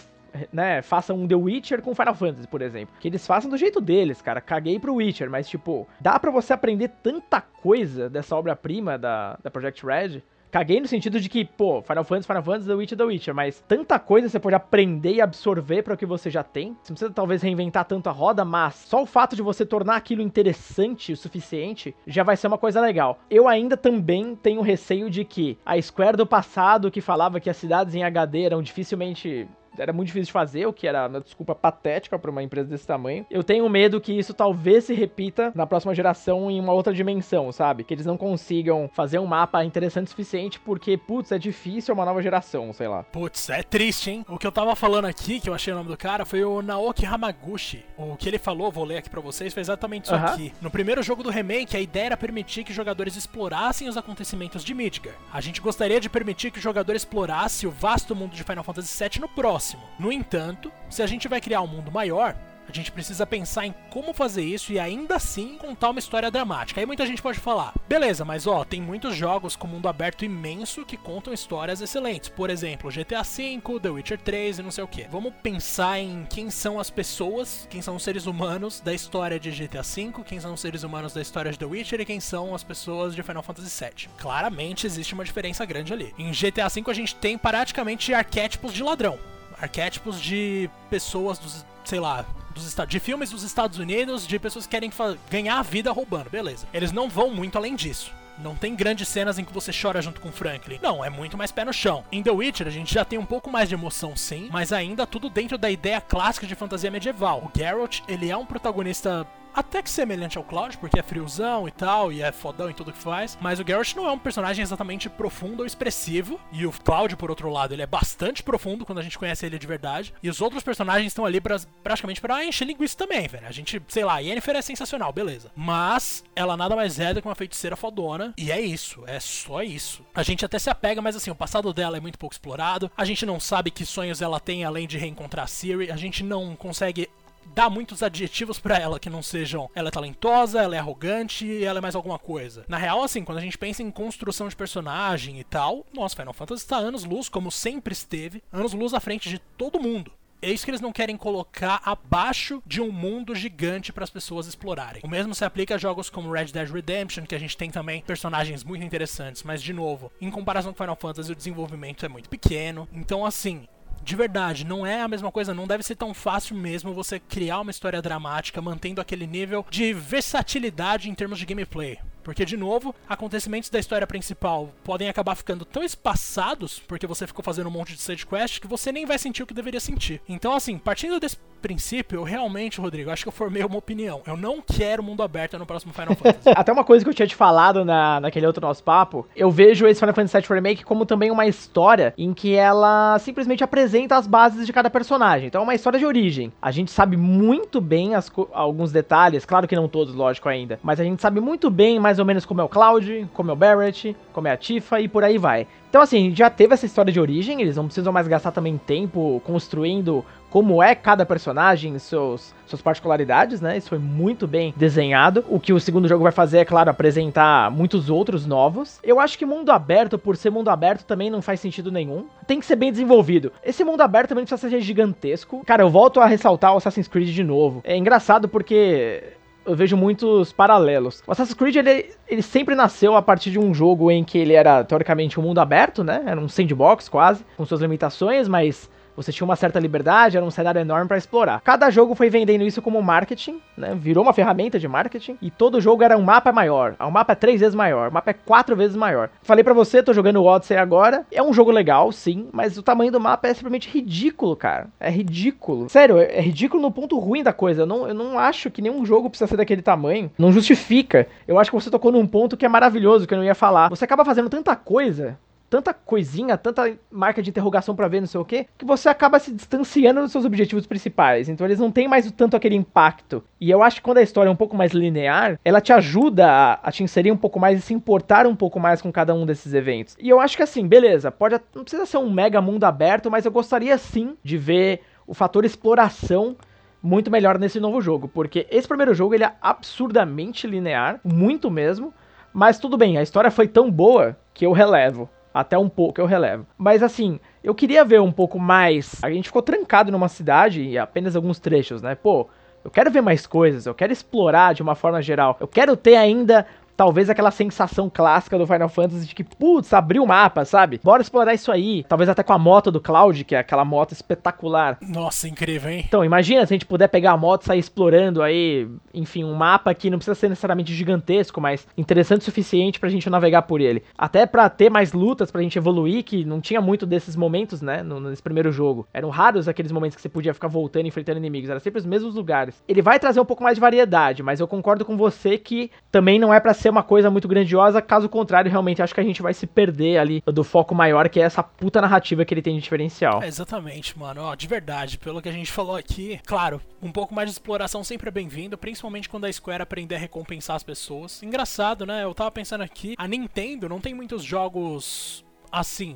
né, faça um The Witcher com Final Fantasy, por exemplo. Que eles façam do jeito deles, cara. Caguei pro Witcher, mas, tipo, dá para você aprender tanta coisa dessa obra-prima da, da Project Red Caguei no sentido de que, pô, Final Fantasy, Final Fantasy, The Witcher, The Witcher, mas tanta coisa você pode aprender e absorver para o que você já tem. Você não precisa talvez reinventar tanto a roda, mas só o fato de você tornar aquilo interessante o suficiente já vai ser uma coisa legal. Eu ainda também tenho receio de que a Square do passado, que falava que as cidades em HD eram dificilmente era muito difícil de fazer, o que era uma desculpa patética para uma empresa desse tamanho. Eu tenho medo que isso talvez se repita na próxima geração em uma outra dimensão, sabe? Que eles não consigam fazer um mapa interessante o suficiente porque, putz, é difícil uma nova geração, sei lá. Putz, é triste, hein? O que eu tava falando aqui, que eu achei o nome do cara, foi o Naoki Hamaguchi. O que ele falou, vou ler aqui para vocês, foi exatamente isso uh -huh. aqui. No primeiro jogo do remake, a ideia era permitir que jogadores explorassem os acontecimentos de Midgar. A gente gostaria de permitir que o jogador explorasse o vasto mundo de Final Fantasy VII no próximo No entanto, se a gente vai criar um mundo maior, a gente precisa pensar em como fazer isso e ainda assim contar uma história dramática. Aí muita gente pode falar, beleza, mas ó, tem muitos jogos com mundo aberto imenso que contam histórias excelentes. Por exemplo, GTA V, The Witcher 3 e não sei o que. Vamos pensar em quem são as pessoas, quem são os seres humanos da história de GTA V, quem são os seres humanos da história de The Witcher e quem são as pessoas de Final Fantasy VII. Claramente existe uma diferença grande ali. Em GTA V a gente tem praticamente arquétipos de ladrão arquétipos de pessoas dos, sei lá, dos de filmes dos Estados Unidos, de pessoas que querem ganhar a vida roubando, beleza. Eles não vão muito além disso. Não tem grandes cenas em que você chora junto com Franklin. Não, é muito mais pé no chão. Em The Witcher, a gente já tem um pouco mais de emoção, sim, mas ainda tudo dentro da ideia clássica de fantasia medieval. O Geralt, ele é um protagonista até que semelhante ao Cloud, porque é friozão e tal, e é fodão em tudo que faz. Mas o Geralt não é um personagem exatamente profundo ou expressivo. E o Cloud, por outro lado, ele é bastante profundo quando a gente conhece ele de verdade. E os outros personagens estão ali pra, praticamente para encher linguiça também, velho. A gente, sei lá, Yennefer é sensacional, beleza. Mas ela nada mais é do que uma feiticeira fodona. E é isso, é só isso. A gente até se apega, mas assim, o passado dela é muito pouco explorado. A gente não sabe que sonhos ela tem além de reencontrar Siri. A gente não consegue dá muitos adjetivos para ela que não sejam ela é talentosa, ela é arrogante, ela é mais alguma coisa. Na real, assim, quando a gente pensa em construção de personagem e tal, nossa, Final Fantasy está anos luz, como sempre esteve, anos luz à frente de todo mundo. é isso que eles não querem colocar abaixo de um mundo gigante para as pessoas explorarem. O mesmo se aplica a jogos como Red Dead Redemption, que a gente tem também personagens muito interessantes, mas de novo, em comparação com Final Fantasy, o desenvolvimento é muito pequeno. Então, assim, de verdade, não é a mesma coisa, não deve ser tão fácil mesmo você criar uma história dramática mantendo aquele nível de versatilidade em termos de gameplay. Porque, de novo, acontecimentos da história principal podem acabar ficando tão espaçados, porque você ficou fazendo um monte de side quest, que você nem vai sentir o que deveria sentir. Então, assim, partindo desse princípio, eu realmente, Rodrigo, acho que eu formei uma opinião. Eu não quero mundo aberto no próximo Final Fantasy. Até uma coisa que eu tinha te falado na, naquele outro nosso papo, eu vejo esse Final Fantasy VII Remake como também uma história em que ela simplesmente apresenta as bases de cada personagem. Então é uma história de origem. A gente sabe muito bem as, alguns detalhes, claro que não todos, lógico, ainda, mas a gente sabe muito bem mais ou menos como é o Cloud, como é o Barrett, como é a Tifa e por aí vai. Então, assim, já teve essa história de origem, eles não precisam mais gastar também tempo construindo como é cada personagem, seus, suas particularidades, né? Isso foi muito bem desenhado. O que o segundo jogo vai fazer é, claro, apresentar muitos outros novos. Eu acho que mundo aberto, por ser mundo aberto, também não faz sentido nenhum. Tem que ser bem desenvolvido. Esse mundo aberto também precisa ser gigantesco. Cara, eu volto a ressaltar o Assassin's Creed de novo. É engraçado porque eu vejo muitos paralelos. O Assassin's Creed, ele, ele sempre nasceu a partir de um jogo em que ele era, teoricamente, um mundo aberto, né? Era um sandbox quase, com suas limitações, mas você tinha uma certa liberdade, era um cenário enorme para explorar. Cada jogo foi vendendo isso como marketing, né? Virou uma ferramenta de marketing e todo jogo era um mapa maior. O mapa é três vezes maior, o mapa é quatro vezes maior. Falei para você, tô jogando o Odyssey agora. É um jogo legal, sim, mas o tamanho do mapa é simplesmente ridículo, cara. É ridículo. Sério, é, é ridículo no ponto ruim da coisa. Eu não, eu não acho que nenhum jogo precisa ser daquele tamanho. Não justifica. Eu acho que você tocou num ponto que é maravilhoso, que eu não ia falar. Você acaba fazendo tanta coisa tanta coisinha, tanta marca de interrogação para ver, não sei o que, que você acaba se distanciando dos seus objetivos principais. Então eles não têm mais tanto aquele impacto. E eu acho que quando a história é um pouco mais linear, ela te ajuda a, a te inserir um pouco mais e se importar um pouco mais com cada um desses eventos. E eu acho que assim, beleza, pode não precisa ser um mega mundo aberto, mas eu gostaria sim de ver o fator exploração muito melhor nesse novo jogo, porque esse primeiro jogo ele é absurdamente linear, muito mesmo, mas tudo bem, a história foi tão boa que eu relevo até um pouco eu relevo. Mas assim, eu queria ver um pouco mais. A gente ficou trancado numa cidade e apenas alguns trechos, né? Pô, eu quero ver mais coisas, eu quero explorar de uma forma geral. Eu quero ter ainda talvez aquela sensação clássica do Final Fantasy de que, putz, abriu o mapa, sabe? Bora explorar isso aí. Talvez até com a moto do Cloud, que é aquela moto espetacular. Nossa, incrível, hein? Então, imagina se a gente puder pegar a moto e sair explorando aí, enfim, um mapa que não precisa ser necessariamente gigantesco, mas interessante o suficiente pra gente navegar por ele. Até pra ter mais lutas, pra gente evoluir, que não tinha muito desses momentos, né, nesse primeiro jogo. Eram raros aqueles momentos que você podia ficar voltando e enfrentando inimigos, era sempre os mesmos lugares. Ele vai trazer um pouco mais de variedade, mas eu concordo com você que também não é para ser ser uma coisa muito grandiosa, caso contrário, realmente acho que a gente vai se perder ali do foco maior, que é essa puta narrativa que ele tem de diferencial. É, exatamente, mano. Ó, de verdade, pelo que a gente falou aqui, claro, um pouco mais de exploração sempre é bem-vindo, principalmente quando a Square aprender a recompensar as pessoas. Engraçado, né? Eu tava pensando aqui, a Nintendo não tem muitos jogos assim,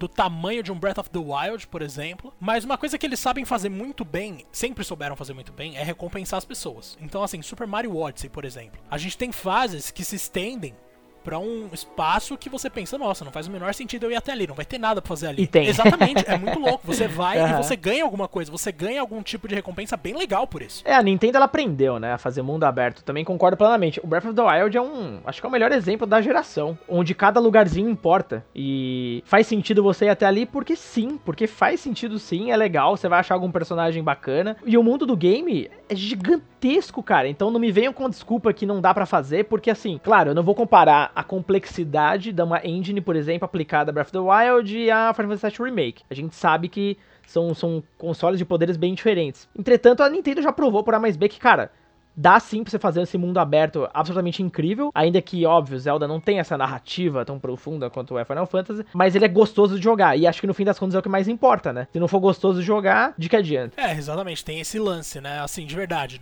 do tamanho de um Breath of the Wild, por exemplo. Mas uma coisa que eles sabem fazer muito bem, sempre souberam fazer muito bem, é recompensar as pessoas. Então, assim, Super Mario Odyssey, por exemplo. A gente tem fases que se estendem para um espaço que você pensa, nossa, não faz o menor sentido eu ir até ali, não vai ter nada pra fazer ali. E tem. Exatamente, é muito louco. Você vai uhum. e você ganha alguma coisa, você ganha algum tipo de recompensa bem legal por isso. É, a Nintendo ela aprendeu, né, a fazer mundo aberto. Também concordo plenamente. O Breath of the Wild é um, acho que é o melhor exemplo da geração, onde cada lugarzinho importa e faz sentido você ir até ali porque sim, porque faz sentido sim, é legal, você vai achar algum personagem bacana. E o mundo do game é gigantesco, cara. Então não me venham com desculpa que não dá para fazer, porque assim, claro, eu não vou comparar a complexidade de uma engine, por exemplo, aplicada a Breath of the Wild e a Final Fantasy VII Remake. A gente sabe que são, são consoles de poderes bem diferentes. Entretanto, a Nintendo já provou por A mais B que, cara, dá sim pra você fazer esse mundo aberto absolutamente incrível, ainda que, óbvio, Zelda não tem essa narrativa tão profunda quanto é Final Fantasy, mas ele é gostoso de jogar, e acho que no fim das contas é o que mais importa, né? Se não for gostoso de jogar, de que adianta? É, exatamente, tem esse lance, né? Assim, de verdade,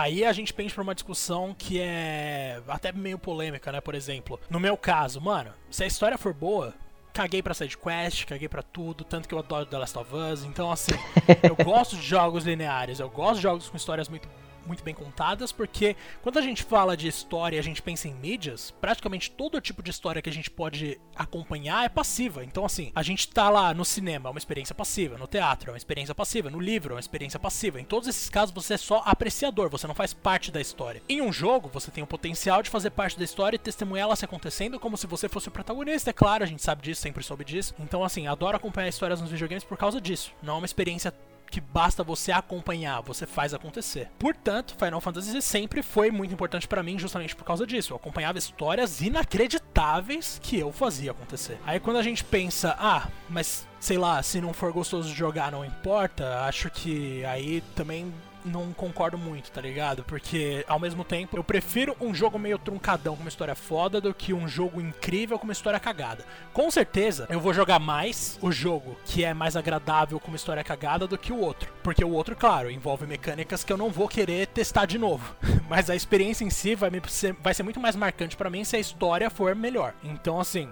Aí a gente pensa pra uma discussão que é até meio polêmica, né? Por exemplo, no meu caso, mano, se a história for boa, caguei pra sidequest, caguei pra tudo, tanto que eu adoro The Last of Us. Então, assim, eu gosto de jogos lineares, eu gosto de jogos com histórias muito muito bem contadas, porque quando a gente fala de história a gente pensa em mídias, praticamente todo tipo de história que a gente pode acompanhar é passiva. Então, assim, a gente tá lá no cinema, é uma experiência passiva, no teatro é uma experiência passiva, no livro é uma experiência passiva. Em todos esses casos, você é só apreciador, você não faz parte da história. Em um jogo, você tem o potencial de fazer parte da história e testemunhar ela se acontecendo como se você fosse o protagonista. É claro, a gente sabe disso, sempre soube disso. Então, assim, adoro acompanhar histórias nos videogames por causa disso. Não é uma experiência que basta você acompanhar, você faz acontecer. Portanto, Final Fantasy sempre foi muito importante para mim justamente por causa disso. Eu acompanhava histórias inacreditáveis que eu fazia acontecer. Aí quando a gente pensa, ah, mas sei lá, se não for gostoso de jogar não importa, acho que aí também não concordo muito, tá ligado? Porque, ao mesmo tempo, eu prefiro um jogo meio truncadão com uma história foda do que um jogo incrível com uma história cagada. Com certeza, eu vou jogar mais o jogo que é mais agradável com uma história cagada do que o outro. Porque o outro, claro, envolve mecânicas que eu não vou querer testar de novo. Mas a experiência em si vai, me ser, vai ser muito mais marcante para mim se a história for melhor. Então, assim,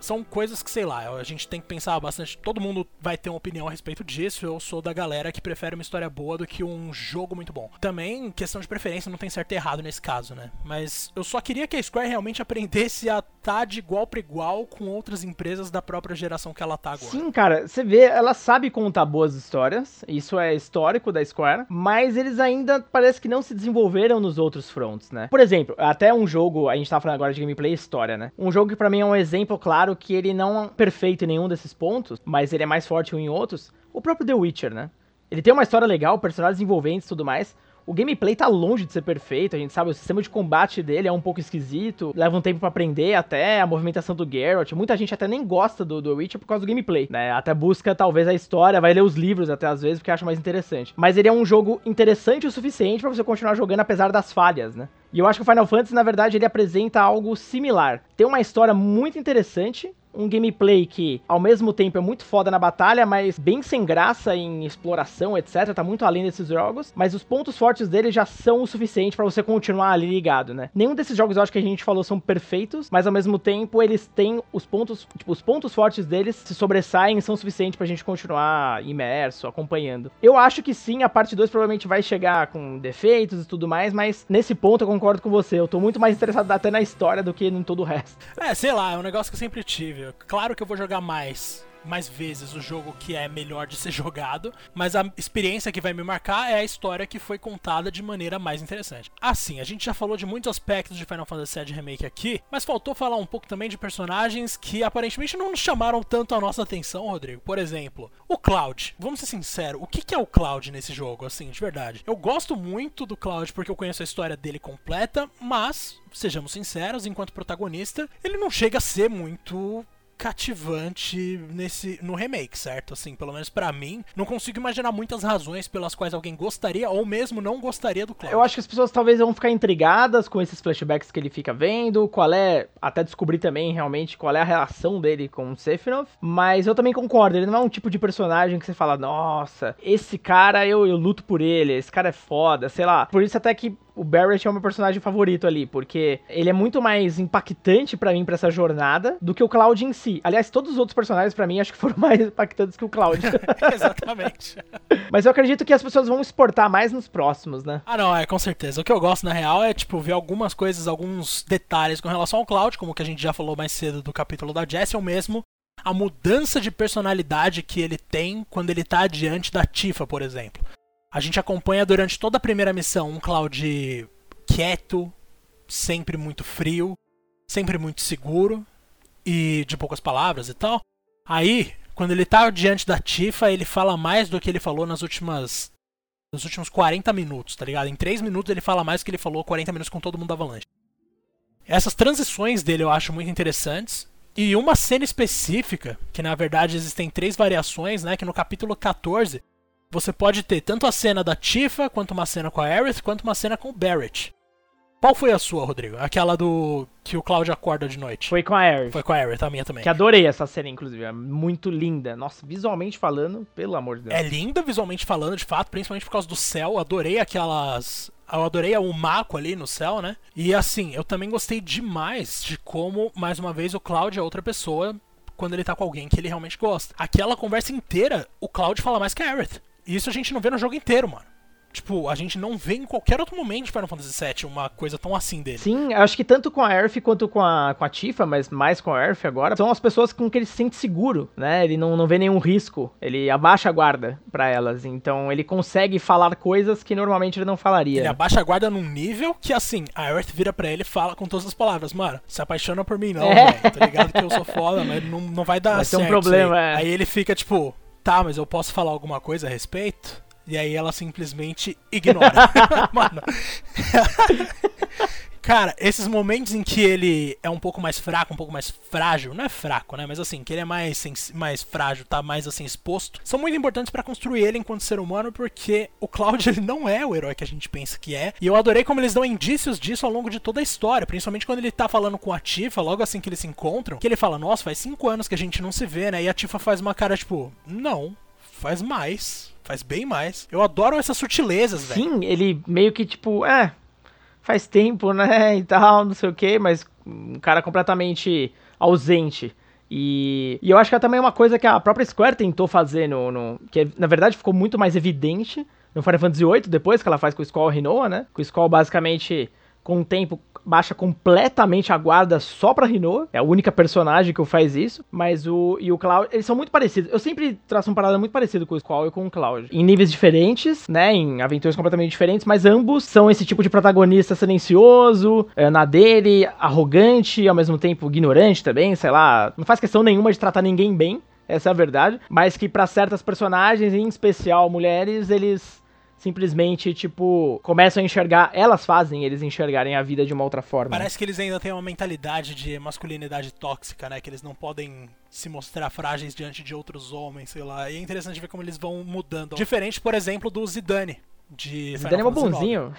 são coisas que, sei lá, a gente tem que pensar bastante. Todo mundo vai ter uma opinião a respeito disso. Eu sou da galera que prefere uma história boa do que um jogo muito bom. Também, questão de preferência, não tem certo e errado nesse caso, né? Mas eu só queria que a Square realmente aprendesse a estar tá de igual para igual com outras empresas da própria geração que ela tá agora. Sim, cara, você vê, ela sabe contar boas histórias. Isso é histórico da Square. Mas eles ainda parece que não se desenvolveram nos outros fronts, né? Por exemplo, até um jogo, a gente tá falando agora de gameplay e história, né? Um jogo que para mim é um exemplo claro claro que ele não é perfeito em nenhum desses pontos, mas ele é mais forte em outros. O próprio The Witcher, né? Ele tem uma história legal, personagens envolventes e tudo mais, o gameplay tá longe de ser perfeito, a gente sabe, o sistema de combate dele é um pouco esquisito, leva um tempo para aprender até a movimentação do Geralt. Muita gente até nem gosta do, do Witcher por causa do gameplay, né? Até busca talvez a história, vai ler os livros até às vezes porque acha mais interessante. Mas ele é um jogo interessante o suficiente para você continuar jogando apesar das falhas, né? E eu acho que o Final Fantasy, na verdade, ele apresenta algo similar. Tem uma história muito interessante, um gameplay que, ao mesmo tempo, é muito foda na batalha, mas bem sem graça em exploração, etc. Tá muito além desses jogos, mas os pontos fortes dele já são o suficiente para você continuar ali ligado, né? Nenhum desses jogos eu acho que a gente falou são perfeitos, mas ao mesmo tempo eles têm os pontos, tipo, os pontos fortes deles se sobressaem e são suficientes pra gente continuar imerso, acompanhando. Eu acho que sim, a parte 2 provavelmente vai chegar com defeitos e tudo mais, mas nesse ponto eu concordo com você. Eu tô muito mais interessado até na história do que em todo o resto. É, sei lá, é um negócio que eu sempre tive. Claro que eu vou jogar mais mais vezes o jogo que é melhor de ser jogado, mas a experiência que vai me marcar é a história que foi contada de maneira mais interessante. Assim, a gente já falou de muitos aspectos de Final Fantasy VII Remake aqui, mas faltou falar um pouco também de personagens que aparentemente não nos chamaram tanto a nossa atenção, Rodrigo. Por exemplo, o Cloud. Vamos ser sinceros, o que é o Cloud nesse jogo, assim, de verdade? Eu gosto muito do Cloud porque eu conheço a história dele completa, mas, sejamos sinceros, enquanto protagonista, ele não chega a ser muito cativante nesse no remake, certo? Assim, pelo menos para mim, não consigo imaginar muitas razões pelas quais alguém gostaria ou mesmo não gostaria do Cloud. Eu acho que as pessoas talvez vão ficar intrigadas com esses flashbacks que ele fica vendo, qual é, até descobrir também realmente qual é a relação dele com o Sephiroth, mas eu também concordo, ele não é um tipo de personagem que você fala, nossa, esse cara eu, eu luto por ele, esse cara é foda, sei lá. Por isso até que o Barrett é o meu personagem favorito ali, porque ele é muito mais impactante para mim para essa jornada do que o Cloud em si. Aliás, todos os outros personagens para mim acho que foram mais impactantes que o Cloud. Exatamente. Mas eu acredito que as pessoas vão exportar mais nos próximos, né? Ah, não, é com certeza. O que eu gosto na real é tipo ver algumas coisas, alguns detalhes com relação ao Cloud, como que a gente já falou mais cedo do capítulo da Jessie, ou mesmo a mudança de personalidade que ele tem quando ele tá diante da Tifa, por exemplo. A gente acompanha durante toda a primeira missão um Cloud quieto, sempre muito frio, sempre muito seguro e de poucas palavras e tal. Aí, quando ele tá diante da Tifa, ele fala mais do que ele falou nas últimas nos últimos 40 minutos, tá ligado? Em 3 minutos ele fala mais do que ele falou 40 minutos com todo mundo da Avalanche. Essas transições dele eu acho muito interessantes. E uma cena específica, que na verdade existem três variações, né? Que no capítulo 14 você pode ter tanto a cena da Tifa, quanto uma cena com a Aerith, quanto uma cena com o Barrett. Qual foi a sua, Rodrigo? Aquela do que o Cloud acorda de noite. Foi com a Aerith. Foi com a Aerith, a minha também. Que adorei essa cena, inclusive. É muito linda. Nossa, visualmente falando, pelo amor de Deus. É linda visualmente falando, de fato, principalmente por causa do céu. Adorei aquelas... Eu adorei o Mako ali no céu, né? E assim, eu também gostei demais de como, mais uma vez, o Cloud é outra pessoa quando ele tá com alguém que ele realmente gosta. Aquela conversa inteira, o Cloud fala mais que a Aerith. E isso a gente não vê no jogo inteiro, mano. Tipo, a gente não vê em qualquer outro momento de Final Fantasy VII uma coisa tão assim dele. Sim, acho que tanto com a Earth quanto com a, com a Tifa, mas mais com a Earth agora, são as pessoas com que ele se sente seguro, né? Ele não, não vê nenhum risco, ele abaixa a guarda para elas, então ele consegue falar coisas que normalmente ele não falaria. Ele abaixa a guarda num nível que, assim, a Earth vira para ele e fala com todas as palavras, mano, se apaixona por mim não, é. velho, tá ligado que eu sou foda, mas não, não vai dar vai certo. Vai ser um problema, aí. é. Aí ele fica tipo, tá, mas eu posso falar alguma coisa a respeito? E aí ela simplesmente ignora. Mano. Cara, esses momentos em que ele é um pouco mais fraco, um pouco mais frágil, não é fraco, né? Mas assim, que ele é mais, mais frágil, tá mais assim exposto, são muito importantes para construir ele enquanto ser humano, porque o Cloud ele não é o herói que a gente pensa que é. E eu adorei como eles dão indícios disso ao longo de toda a história, principalmente quando ele tá falando com a Tifa, logo assim que eles se encontram, que ele fala: Nossa, faz cinco anos que a gente não se vê, né? E a Tifa faz uma cara tipo: Não, faz mais. Faz bem mais. Eu adoro essas sutilezas, velho. Sim, ele meio que tipo, é, faz tempo, né, e tal, não sei o que, mas um cara completamente ausente. E, e eu acho que é também uma coisa que a própria Square tentou fazer no, no que na verdade ficou muito mais evidente no Final Fantasy VIII, depois que ela faz com o Skull Rinoa, né? Com o Skull basicamente com o tempo baixa completamente a guarda só pra Rinoa. É a única personagem que faz isso. Mas o e o Cloud, eles são muito parecidos. Eu sempre traço um parada muito parecido com o Squall e com o Cloud. Em níveis diferentes, né? Em aventuras completamente diferentes, mas ambos são esse tipo de protagonista silencioso, é, na dele, arrogante, ao mesmo tempo ignorante também, sei lá. Não faz questão nenhuma de tratar ninguém bem. Essa é a verdade. Mas que para certas personagens, em especial mulheres, eles simplesmente, tipo, começam a enxergar, elas fazem eles enxergarem a vida de uma outra forma. Parece que eles ainda têm uma mentalidade de masculinidade tóxica, né? Que eles não podem se mostrar frágeis diante de outros homens, sei lá. E é interessante ver como eles vão mudando. Diferente, por exemplo, do Zidane. De Zidane é um bonzinho.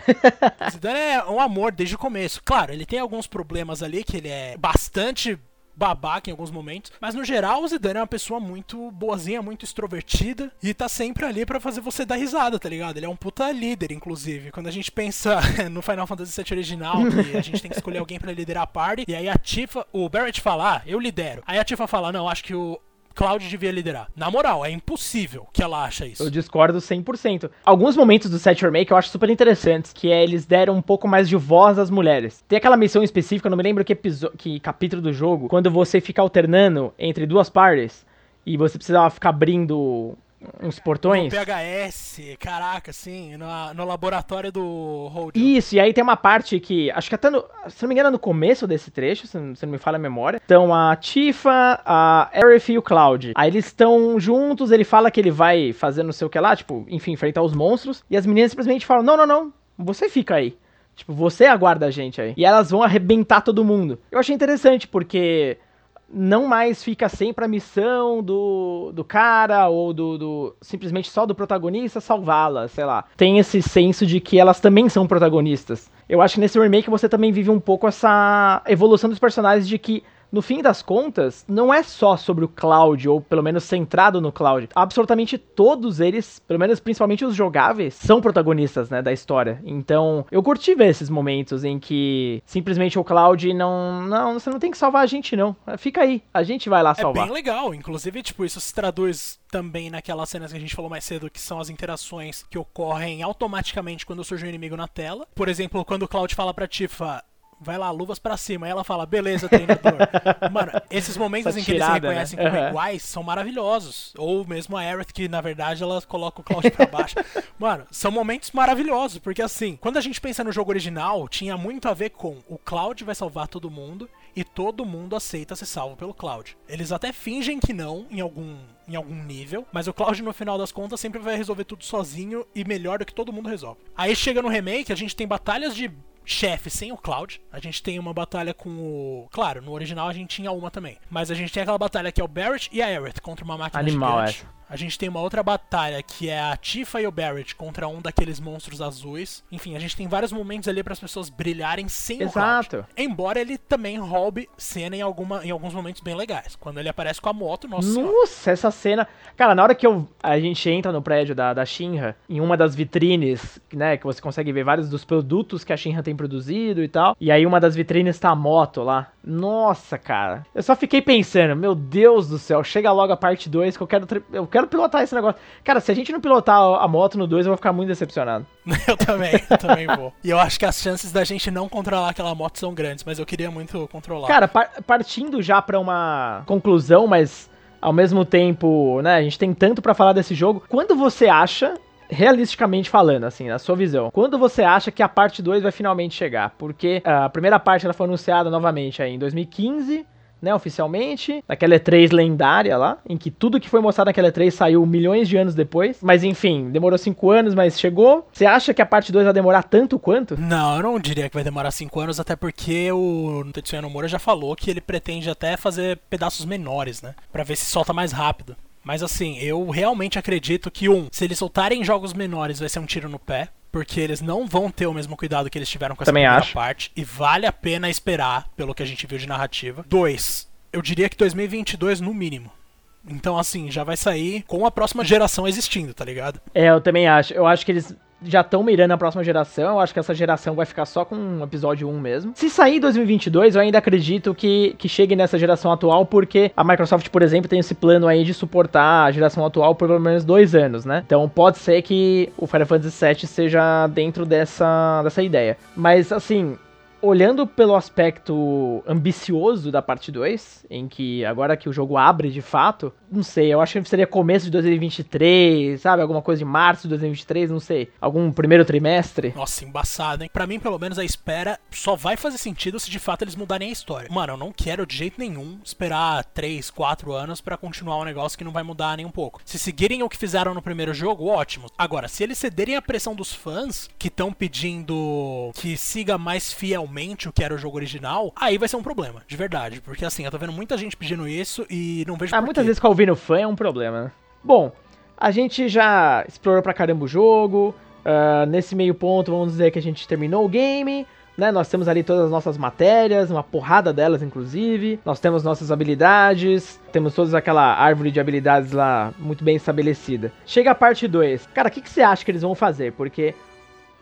Zidane é um amor desde o começo. Claro, ele tem alguns problemas ali que ele é bastante babaca em alguns momentos. Mas no geral, o Zidane é uma pessoa muito boazinha, muito extrovertida. E tá sempre ali para fazer você dar risada, tá ligado? Ele é um puta líder, inclusive. Quando a gente pensa no Final Fantasy VII original, que a gente tem que escolher alguém para liderar a party. E aí a Tifa, o Barrett fala, ah, eu lidero. Aí a Tifa fala, não, acho que o Cloud devia liderar. Na moral, é impossível que ela acha isso. Eu discordo 100%. Alguns momentos do set remake eu acho super interessantes, que é eles deram um pouco mais de voz às mulheres. Tem aquela missão específica, não me lembro que, que capítulo do jogo, quando você fica alternando entre duas parties e você precisava ficar abrindo uns portões. No PHS, caraca, assim, no, no laboratório do. Isso, e aí tem uma parte que, acho que até no, se não me engano, no começo desse trecho, se não, se não me falha a memória, então a Tifa, a Aerith e o Cloud. Aí eles estão juntos, ele fala que ele vai fazer não sei o que lá, tipo, enfim, enfrentar os monstros, e as meninas simplesmente falam, não, não, não, você fica aí. Tipo, você aguarda a gente aí. E elas vão arrebentar todo mundo. Eu achei interessante, porque não mais fica sempre a missão do, do cara ou do, do simplesmente só do protagonista salvá-la, sei lá. Tem esse senso de que elas também são protagonistas. Eu acho que nesse remake você também vive um pouco essa evolução dos personagens de que no fim das contas, não é só sobre o Cloud, ou pelo menos centrado no Cloud. Absolutamente todos eles, pelo menos principalmente os jogáveis, são protagonistas, né, da história. Então, eu curti ver esses momentos em que simplesmente o Cloud não. Não, você não tem que salvar a gente, não. Fica aí, a gente vai lá salvar. É bem legal, inclusive, tipo, isso se traduz também naquelas cenas que a gente falou mais cedo, que são as interações que ocorrem automaticamente quando surge um inimigo na tela. Por exemplo, quando o Cloud fala pra Tifa, vai lá, luvas para cima. Aí ela fala, beleza, treinador. Mano, esses momentos em que eles se reconhecem né? como uhum. iguais são maravilhosos. Ou mesmo a Aerith, que na verdade ela coloca o Cloud pra baixo. Mano, são momentos maravilhosos, porque assim, quando a gente pensa no jogo original, tinha muito a ver com o Cloud vai salvar todo mundo e todo mundo aceita ser salvo pelo Cloud. Eles até fingem que não em algum em algum nível, mas o Cloud no final das contas sempre vai resolver tudo sozinho e melhor do que todo mundo resolve. Aí chega no remake, a gente tem batalhas de chefe sem o Cloud. A gente tem uma batalha com o. Claro, no original a gente tinha uma também. Mas a gente tem aquela batalha que é o Barrett e a Aerith contra uma máquina Animal, gigante. É. A gente tem uma outra batalha que é a Tifa e o Barrett contra um daqueles monstros azuis. Enfim, a gente tem vários momentos ali para as pessoas brilharem sem Exato. o Cloud. Embora ele também roube cena em, alguma, em alguns momentos bem legais. Quando ele aparece com a moto, nossa. Nossa, senhora. essa cena. Cara, na hora que eu, a gente entra no prédio da, da Shinra, em uma das vitrines, né, que você consegue ver vários dos produtos que a Shinra tem produzido e tal. E aí uma das vitrines tá a moto lá. Nossa, cara. Eu só fiquei pensando, meu Deus do céu, chega logo a parte 2 que eu quero, eu quero pilotar esse negócio. Cara, se a gente não pilotar a moto no 2, eu vou ficar muito decepcionado. eu também, eu também vou. E eu acho que as chances da gente não controlar aquela moto são grandes, mas eu queria muito controlar. Cara, par partindo já pra uma conclusão, mas ao mesmo tempo, né, a gente tem tanto para falar desse jogo. Quando você acha realisticamente falando, assim, na sua visão, quando você acha que a parte 2 vai finalmente chegar? Porque a primeira parte ela foi anunciada novamente aí em 2015, né, oficialmente, naquela E3 lendária lá, em que tudo que foi mostrado naquela E3 saiu milhões de anos depois. Mas enfim, demorou 5 anos, mas chegou. Você acha que a parte 2 vai demorar tanto quanto? Não, eu não diria que vai demorar 5 anos, até porque o Tetsuya Nomura já falou que ele pretende até fazer pedaços menores, né, para ver se solta mais rápido. Mas assim, eu realmente acredito que, um, se eles soltarem jogos menores, vai ser um tiro no pé. Porque eles não vão ter o mesmo cuidado que eles tiveram com essa Também primeira acho. parte. E vale a pena esperar, pelo que a gente viu de narrativa. Dois, eu diria que 2022 no mínimo. Então, assim, já vai sair com a próxima geração existindo, tá ligado? É, eu também acho. Eu acho que eles já estão mirando a próxima geração. Eu acho que essa geração vai ficar só com o episódio 1 mesmo. Se sair em 2022, eu ainda acredito que, que chegue nessa geração atual, porque a Microsoft, por exemplo, tem esse plano aí de suportar a geração atual por pelo menos dois anos, né? Então pode ser que o Final Fantasy VII seja dentro dessa, dessa ideia. Mas, assim, olhando pelo aspecto ambicioso da parte 2, em que agora que o jogo abre de fato, não sei, eu acho que seria começo de 2023, sabe? Alguma coisa de março de 2023, não sei. Algum primeiro trimestre. Nossa, embaçado, hein? Pra mim, pelo menos, a espera só vai fazer sentido se de fato eles mudarem a história. Mano, eu não quero de jeito nenhum esperar 3, 4 anos para continuar um negócio que não vai mudar nem um pouco. Se seguirem o que fizeram no primeiro jogo, ótimo. Agora, se eles cederem a pressão dos fãs que estão pedindo que siga mais fielmente o que era o jogo original, aí vai ser um problema, de verdade. Porque assim, eu tô vendo muita gente pedindo isso e não vejo Ah, muitas vezes ficar ouvindo fã é um problema, né? Bom, a gente já explorou pra caramba o jogo. Uh, nesse meio ponto, vamos dizer que a gente terminou o game. Né, nós temos ali todas as nossas matérias, uma porrada delas, inclusive. Nós temos nossas habilidades, temos toda aquela árvore de habilidades lá muito bem estabelecida. Chega a parte 2. Cara, o que, que você acha que eles vão fazer? Porque,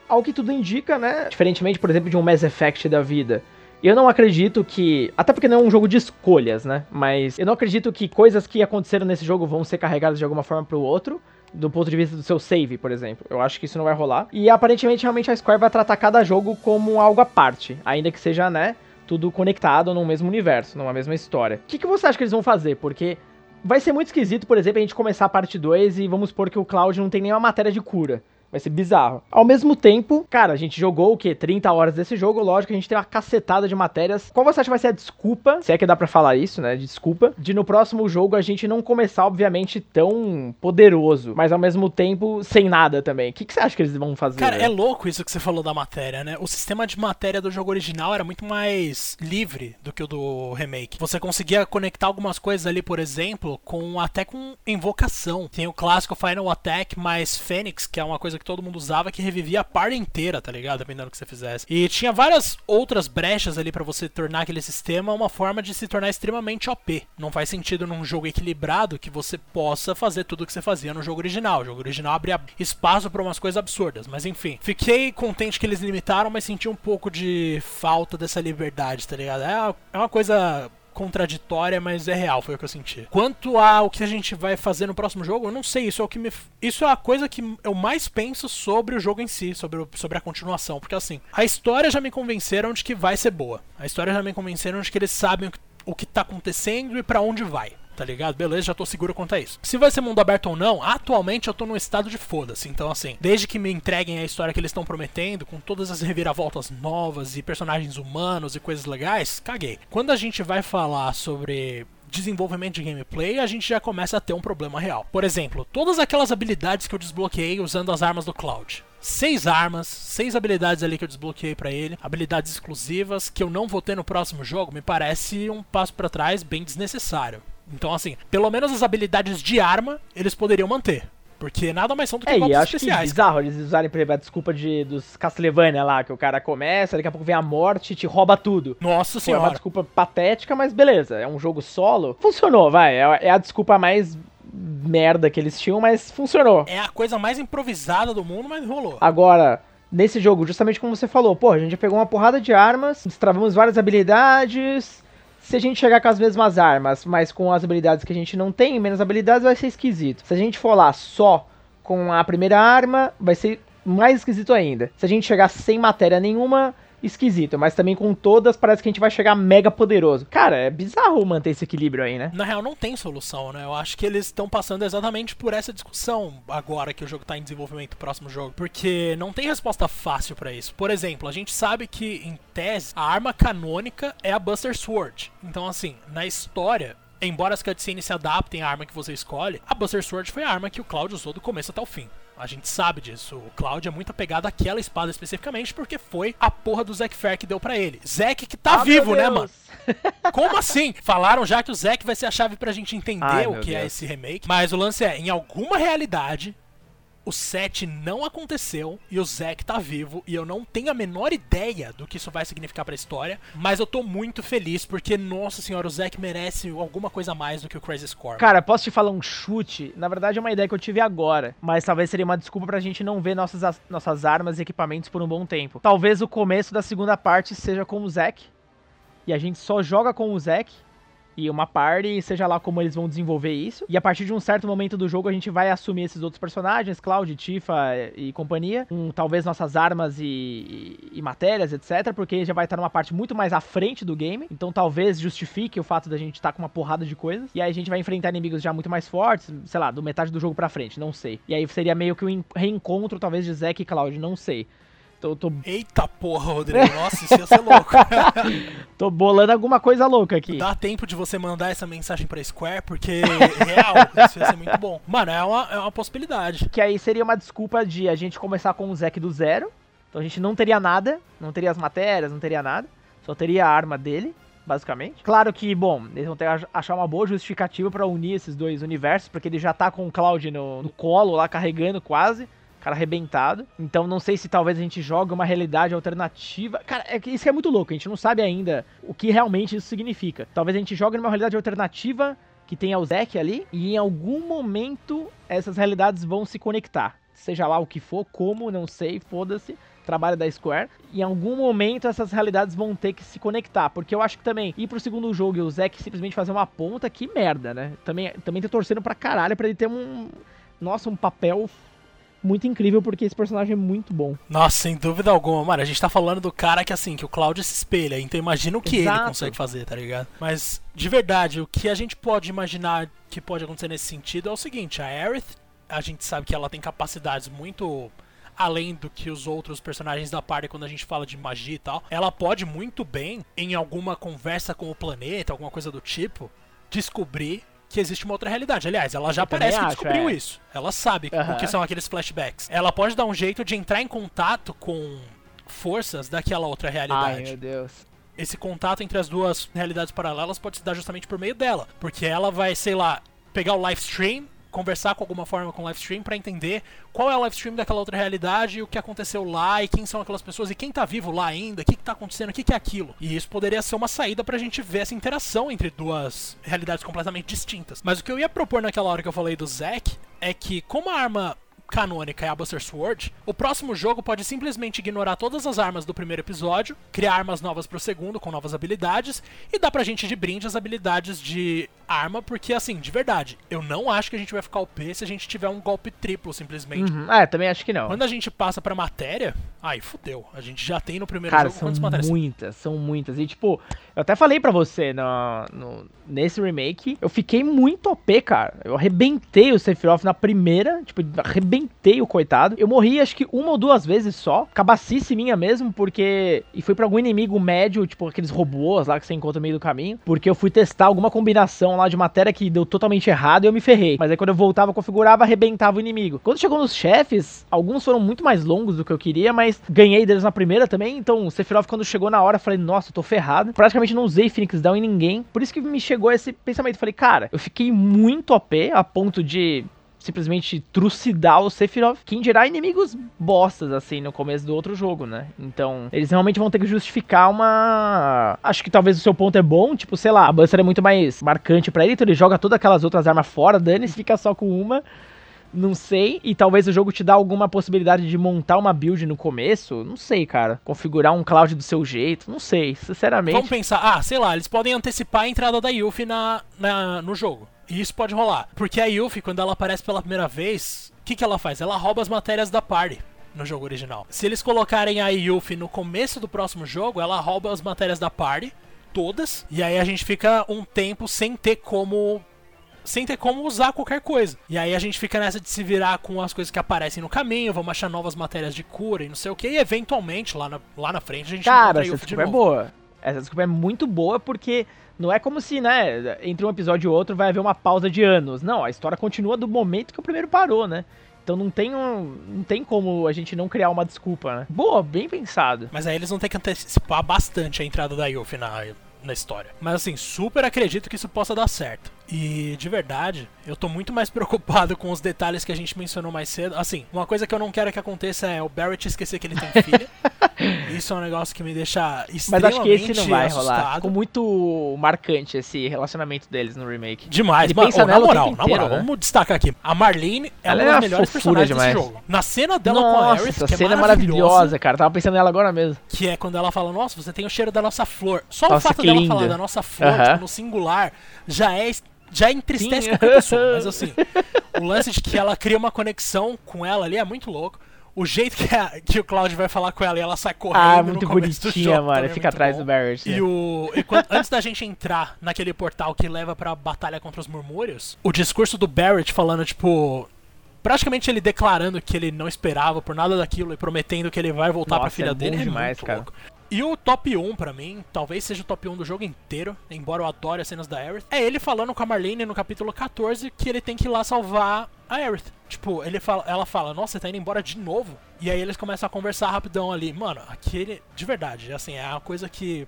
ao que tudo indica, né? Diferentemente, por exemplo, de um Mass Effect da vida, eu não acredito que. Até porque não é um jogo de escolhas, né? Mas eu não acredito que coisas que aconteceram nesse jogo vão ser carregadas de alguma forma pro outro. Do ponto de vista do seu save, por exemplo. Eu acho que isso não vai rolar. E aparentemente, realmente, a Square vai tratar cada jogo como algo à parte. Ainda que seja, né? Tudo conectado num mesmo universo, numa mesma história. O que, que você acha que eles vão fazer? Porque vai ser muito esquisito, por exemplo, a gente começar a parte 2 e vamos supor que o Cloud não tem nenhuma matéria de cura. Vai ser bizarro. Ao mesmo tempo, cara, a gente jogou o quê? 30 horas desse jogo, lógico, a gente tem uma cacetada de matérias. Qual você acha que vai ser a desculpa, se é que dá para falar isso, né? Desculpa, de no próximo jogo a gente não começar, obviamente, tão poderoso, mas ao mesmo tempo sem nada também. O que, que você acha que eles vão fazer? Cara, é louco isso que você falou da matéria, né? O sistema de matéria do jogo original era muito mais livre do que o do remake. Você conseguia conectar algumas coisas ali, por exemplo, com até com invocação. Tem o clássico Final Attack mais Fênix, que é uma coisa que todo mundo usava que revivia a par inteira, tá ligado? Dependendo do que você fizesse. E tinha várias outras brechas ali para você tornar aquele sistema uma forma de se tornar extremamente OP. Não faz sentido num jogo equilibrado que você possa fazer tudo o que você fazia no jogo original. O jogo original abria espaço para umas coisas absurdas, mas enfim. Fiquei contente que eles limitaram, mas senti um pouco de falta dessa liberdade, tá ligado? É, é uma coisa contraditória, mas é real, foi o que eu senti. Quanto ao que a gente vai fazer no próximo jogo, eu não sei, isso é o que me isso é a coisa que eu mais penso sobre o jogo em si, sobre, o, sobre a continuação, porque assim, a história já me convenceram de que vai ser boa. A história já me convenceram de que eles sabem o que, o que tá acontecendo e para onde vai tá ligado? Beleza, já tô seguro quanto a isso. Se vai ser mundo aberto ou não, atualmente eu tô num estado de foda-se. Então, assim, desde que me entreguem a história que eles estão prometendo, com todas as reviravoltas novas e personagens humanos e coisas legais, caguei. Quando a gente vai falar sobre desenvolvimento de gameplay, a gente já começa a ter um problema real. Por exemplo, todas aquelas habilidades que eu desbloqueei usando as armas do Cloud. Seis armas, seis habilidades ali que eu desbloqueei para ele, habilidades exclusivas que eu não vou ter no próximo jogo, me parece um passo para trás bem desnecessário. Então, assim, pelo menos as habilidades de arma eles poderiam manter. Porque nada mais são do que é, golpes e acho especiais. Que bizarro eles usarem, por exemplo, a desculpa de, dos Castlevania lá, que o cara começa, daqui a pouco vem a morte e te rouba tudo. Nossa Pô, senhora. É uma desculpa patética, mas beleza. É um jogo solo. Funcionou, vai. É, é a desculpa mais merda que eles tinham, mas funcionou. É a coisa mais improvisada do mundo, mas rolou. Agora, nesse jogo, justamente como você falou, pô, a gente pegou uma porrada de armas, destravamos várias habilidades, Se a gente chegar com as mesmas armas, mas com as habilidades que a gente não tem, menos habilidades, vai ser esquisito. Se a gente for lá só com a primeira arma, vai ser mais esquisito ainda. Se a gente chegar sem matéria nenhuma, esquisito, mas também com todas parece que a gente vai chegar mega poderoso. Cara, é bizarro manter esse equilíbrio aí, né? Na real, não tem solução, né? Eu acho que eles estão passando exatamente por essa discussão agora que o jogo tá em desenvolvimento, próximo jogo. Porque não tem resposta fácil para isso. Por exemplo, a gente sabe que, em tese, a arma canônica é a Buster Sword. Então, assim, na história, embora as cutscenes se adaptem à arma que você escolhe, a Buster Sword foi a arma que o Cloud usou do começo até o fim. A gente sabe disso. O Cloud é muito apegado àquela espada especificamente porque foi a porra do Zack Fair que deu para ele. Zack que tá ah, vivo, né, mano? Como assim? Falaram já que o Zack vai ser a chave pra gente entender Ai, o que é Deus. é esse remake. Mas o lance é, em alguma realidade, o 7 não aconteceu e o Zack tá vivo e eu não tenho a menor ideia do que isso vai significar pra história, mas eu tô muito feliz porque, nossa senhora, o Zack merece alguma coisa mais do que o Crazy Score. Cara, posso te falar um chute? Na verdade é uma ideia que eu tive agora, mas talvez seria uma desculpa pra gente não ver nossas, nossas armas e equipamentos por um bom tempo. Talvez o começo da segunda parte seja com o Zack e a gente só joga com o Zack e uma party, seja lá como eles vão desenvolver isso. E a partir de um certo momento do jogo, a gente vai assumir esses outros personagens, Cloud, Tifa e companhia, com talvez nossas armas e, e, e, matérias, etc. Porque já vai estar numa parte muito mais à frente do game. Então talvez justifique o fato da gente estar com uma porrada de coisas. E aí a gente vai enfrentar inimigos já muito mais fortes, sei lá, do metade do jogo pra frente, não sei. E aí seria meio que um reencontro, talvez, de Zack e Cloud, não sei. Tô, tô... Eita porra, Rodrigo. Nossa, isso ia ser louco. tô bolando alguma coisa louca aqui. Dá tempo de você mandar essa mensagem pra Square, porque real, isso ia ser muito bom. Mano, é uma, é uma possibilidade. Que aí seria uma desculpa de a gente começar com o Zack do zero. Então a gente não teria nada, não teria as matérias, não teria nada. Só teria a arma dele, basicamente. Claro que, bom, eles vão ter que achar uma boa justificativa para unir esses dois universos, porque ele já tá com o Cloud no, no colo lá, carregando quase cara arrebentado. Então não sei se talvez a gente jogue uma realidade alternativa. Cara, é isso é muito louco, a gente não sabe ainda o que realmente isso significa. Talvez a gente jogue numa realidade alternativa que tenha o Zack ali e em algum momento essas realidades vão se conectar. Seja lá o que for, como, não sei, foda-se trabalho da Square. Em algum momento essas realidades vão ter que se conectar. Porque eu acho que também ir pro segundo jogo e o Zack simplesmente fazer uma ponta, que merda, né? Também, também tô torcendo pra caralho pra ele ter um. Nossa, um papel muito incrível porque esse personagem é muito bom. Nossa, sem dúvida alguma. Mano, a gente tá falando do cara que assim, que o Cloud se espelha. Então imagina o que Exato. ele consegue fazer, tá ligado? Mas, de verdade, o que a gente pode imaginar que pode acontecer nesse sentido é o seguinte: a Aerith, a gente sabe que ela tem capacidades muito além do que os outros personagens da party quando a gente fala de magia e tal. Ela pode muito bem, em alguma conversa com o planeta, alguma coisa do tipo, descobrir que existe uma outra realidade. Aliás, ela já eu parece que acho, descobriu é. isso. Ela sabe uhum. o que são aqueles flashbacks. Ela pode dar um jeito de entrar em contato com forças daquela outra realidade. Ai, meu Deus. Esse contato entre as duas realidades paralelas pode se dar justamente por meio dela. Porque ela vai, sei lá, pegar o live stream conversar com alguma forma com o live stream para entender qual é o live stream daquela outra realidade, o que aconteceu lá e quem são aquelas pessoas e quem tá vivo lá ainda, o que, que tá acontecendo, o que, que é aquilo. E isso poderia ser uma saída pra gente ver essa interação entre duas realidades completamente distintas. Mas o que eu ia propor naquela hora que eu falei do Zack é que, como a arma canônica é a Buster Sword, o próximo jogo pode simplesmente ignorar todas as armas do primeiro episódio, criar armas novas pro segundo com novas habilidades e dar pra gente de brinde as habilidades de arma, porque assim, de verdade, eu não acho que a gente vai ficar OP se a gente tiver um golpe triplo simplesmente. Uhum. É, também acho que não. Quando a gente passa pra matéria, aí fudeu. A gente já tem no primeiro Cara, jogo quantas matérias? Muitas, são muitas. E tipo, eu até falei pra você no, no, nesse remake, eu fiquei muito OP, cara. Eu arrebentei o Sephiroth na primeira, tipo, arrebentei o coitado. Eu morri acho que uma ou duas vezes só, cabacice minha mesmo, porque. E foi pra algum inimigo médio, tipo aqueles robôs lá que você encontra no meio do caminho, porque eu fui testar alguma combinação lá de matéria que deu totalmente errado e eu me ferrei. Mas aí quando eu voltava, configurava, arrebentava o inimigo. Quando chegou nos chefes, alguns foram muito mais longos do que eu queria, mas ganhei deles na primeira também. Então o Sephiroth, quando chegou na hora, eu falei, nossa, eu tô ferrado. Praticamente não usei Phoenix Down em ninguém. Por isso que me chegou esse pensamento. Falei, cara, eu fiquei muito OP a ponto de simplesmente trucidar o Sephiroth. Quem dirá inimigos bostas, assim, no começo do outro jogo, né? Então, eles realmente vão ter que justificar uma. Acho que talvez o seu ponto é bom, tipo, sei lá, a Buster é muito mais marcante para ele, então ele joga todas aquelas outras armas fora, dane-se, fica só com uma. Não sei. E talvez o jogo te dá alguma possibilidade de montar uma build no começo. Não sei, cara. Configurar um cloud do seu jeito. Não sei, sinceramente. Vamos pensar, ah, sei lá, eles podem antecipar a entrada da Yuffie na, na, no jogo. E isso pode rolar. Porque a Yuffie, quando ela aparece pela primeira vez, o que, que ela faz? Ela rouba as matérias da party no jogo original. Se eles colocarem a Yuffie no começo do próximo jogo, ela rouba as matérias da party, todas, e aí a gente fica um tempo sem ter como sem ter como usar qualquer coisa. E aí a gente fica nessa de se virar com as coisas que aparecem no caminho, vamos achar novas matérias de cura e não sei o que, e eventualmente lá na, lá na frente a gente Cara, essa desculpa é boa. Essa desculpa é muito boa porque não é como se, né, entre um episódio e outro vai haver uma pausa de anos. Não, a história continua do momento que o primeiro parou, né? Então não tem, um, não tem como a gente não criar uma desculpa, né? Boa, bem pensado. Mas aí eles vão ter que antecipar bastante a entrada da Yuffie na, na história. Mas assim, super acredito que isso possa dar certo. E de verdade, eu tô muito mais preocupado com os detalhes que a gente mencionou mais cedo. Assim, uma coisa que eu não quero que aconteça é o Barrett esquecer que ele tem filha. Isso é um negócio que me deixa extremamente Mas acho que esse não vai assustado. rolar. Ficou muito marcante esse relacionamento deles no remake. Demais, mano. Oh, na moral, na moral, né? vamos destacar aqui. A Marlene é ela uma das é melhores personagens demais. desse jogo. Na cena dela nossa, com a Aerith, essa cena é maravilhosa, cara. Tava pensando nela agora mesmo. Que é quando ela fala, nossa, você tem o cheiro da nossa flor. Só nossa, o fato dela linda. falar da nossa flor, uh -huh. tipo, no singular, já é já entristece Sim. qualquer pessoa. Mas assim, o lance de que ela cria uma conexão com ela ali é muito louco. O jeito que, a, que o Cloud vai falar com ela e ela sai correndo. Ah, muito bonitinha, mano. É Fica atrás bom. do Barrett. E, né? o, e quando, antes da gente entrar naquele portal que leva pra batalha contra os murmúrios, o discurso do Barrett falando, tipo. Praticamente ele declarando que ele não esperava por nada daquilo e prometendo que ele vai voltar Nossa, pra filha é dele. É demais, cara. Louco. E o top 1 para mim, talvez seja o top 1 do jogo inteiro, embora eu adore as cenas da Aerith, é ele falando com a Marlene no capítulo 14 que ele tem que ir lá salvar a Aerith. Tipo, ele fala, ela fala, nossa, você tá indo embora de novo? E aí eles começam a conversar rapidão ali. Mano, aquele, de verdade, assim, é uma coisa que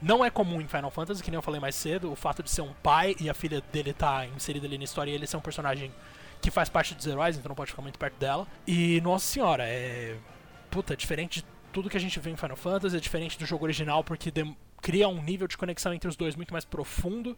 não é comum em Final Fantasy, que nem eu falei mais cedo, o fato de ser um pai e a filha dele tá inserida ali na história e ele ser um personagem que faz parte dos heróis, então não pode ficar muito perto dela. E, nossa senhora, é... Puta, diferente de tudo que a gente vê em Final Fantasy é diferente do jogo original porque cria um nível de conexão entre os dois muito mais profundo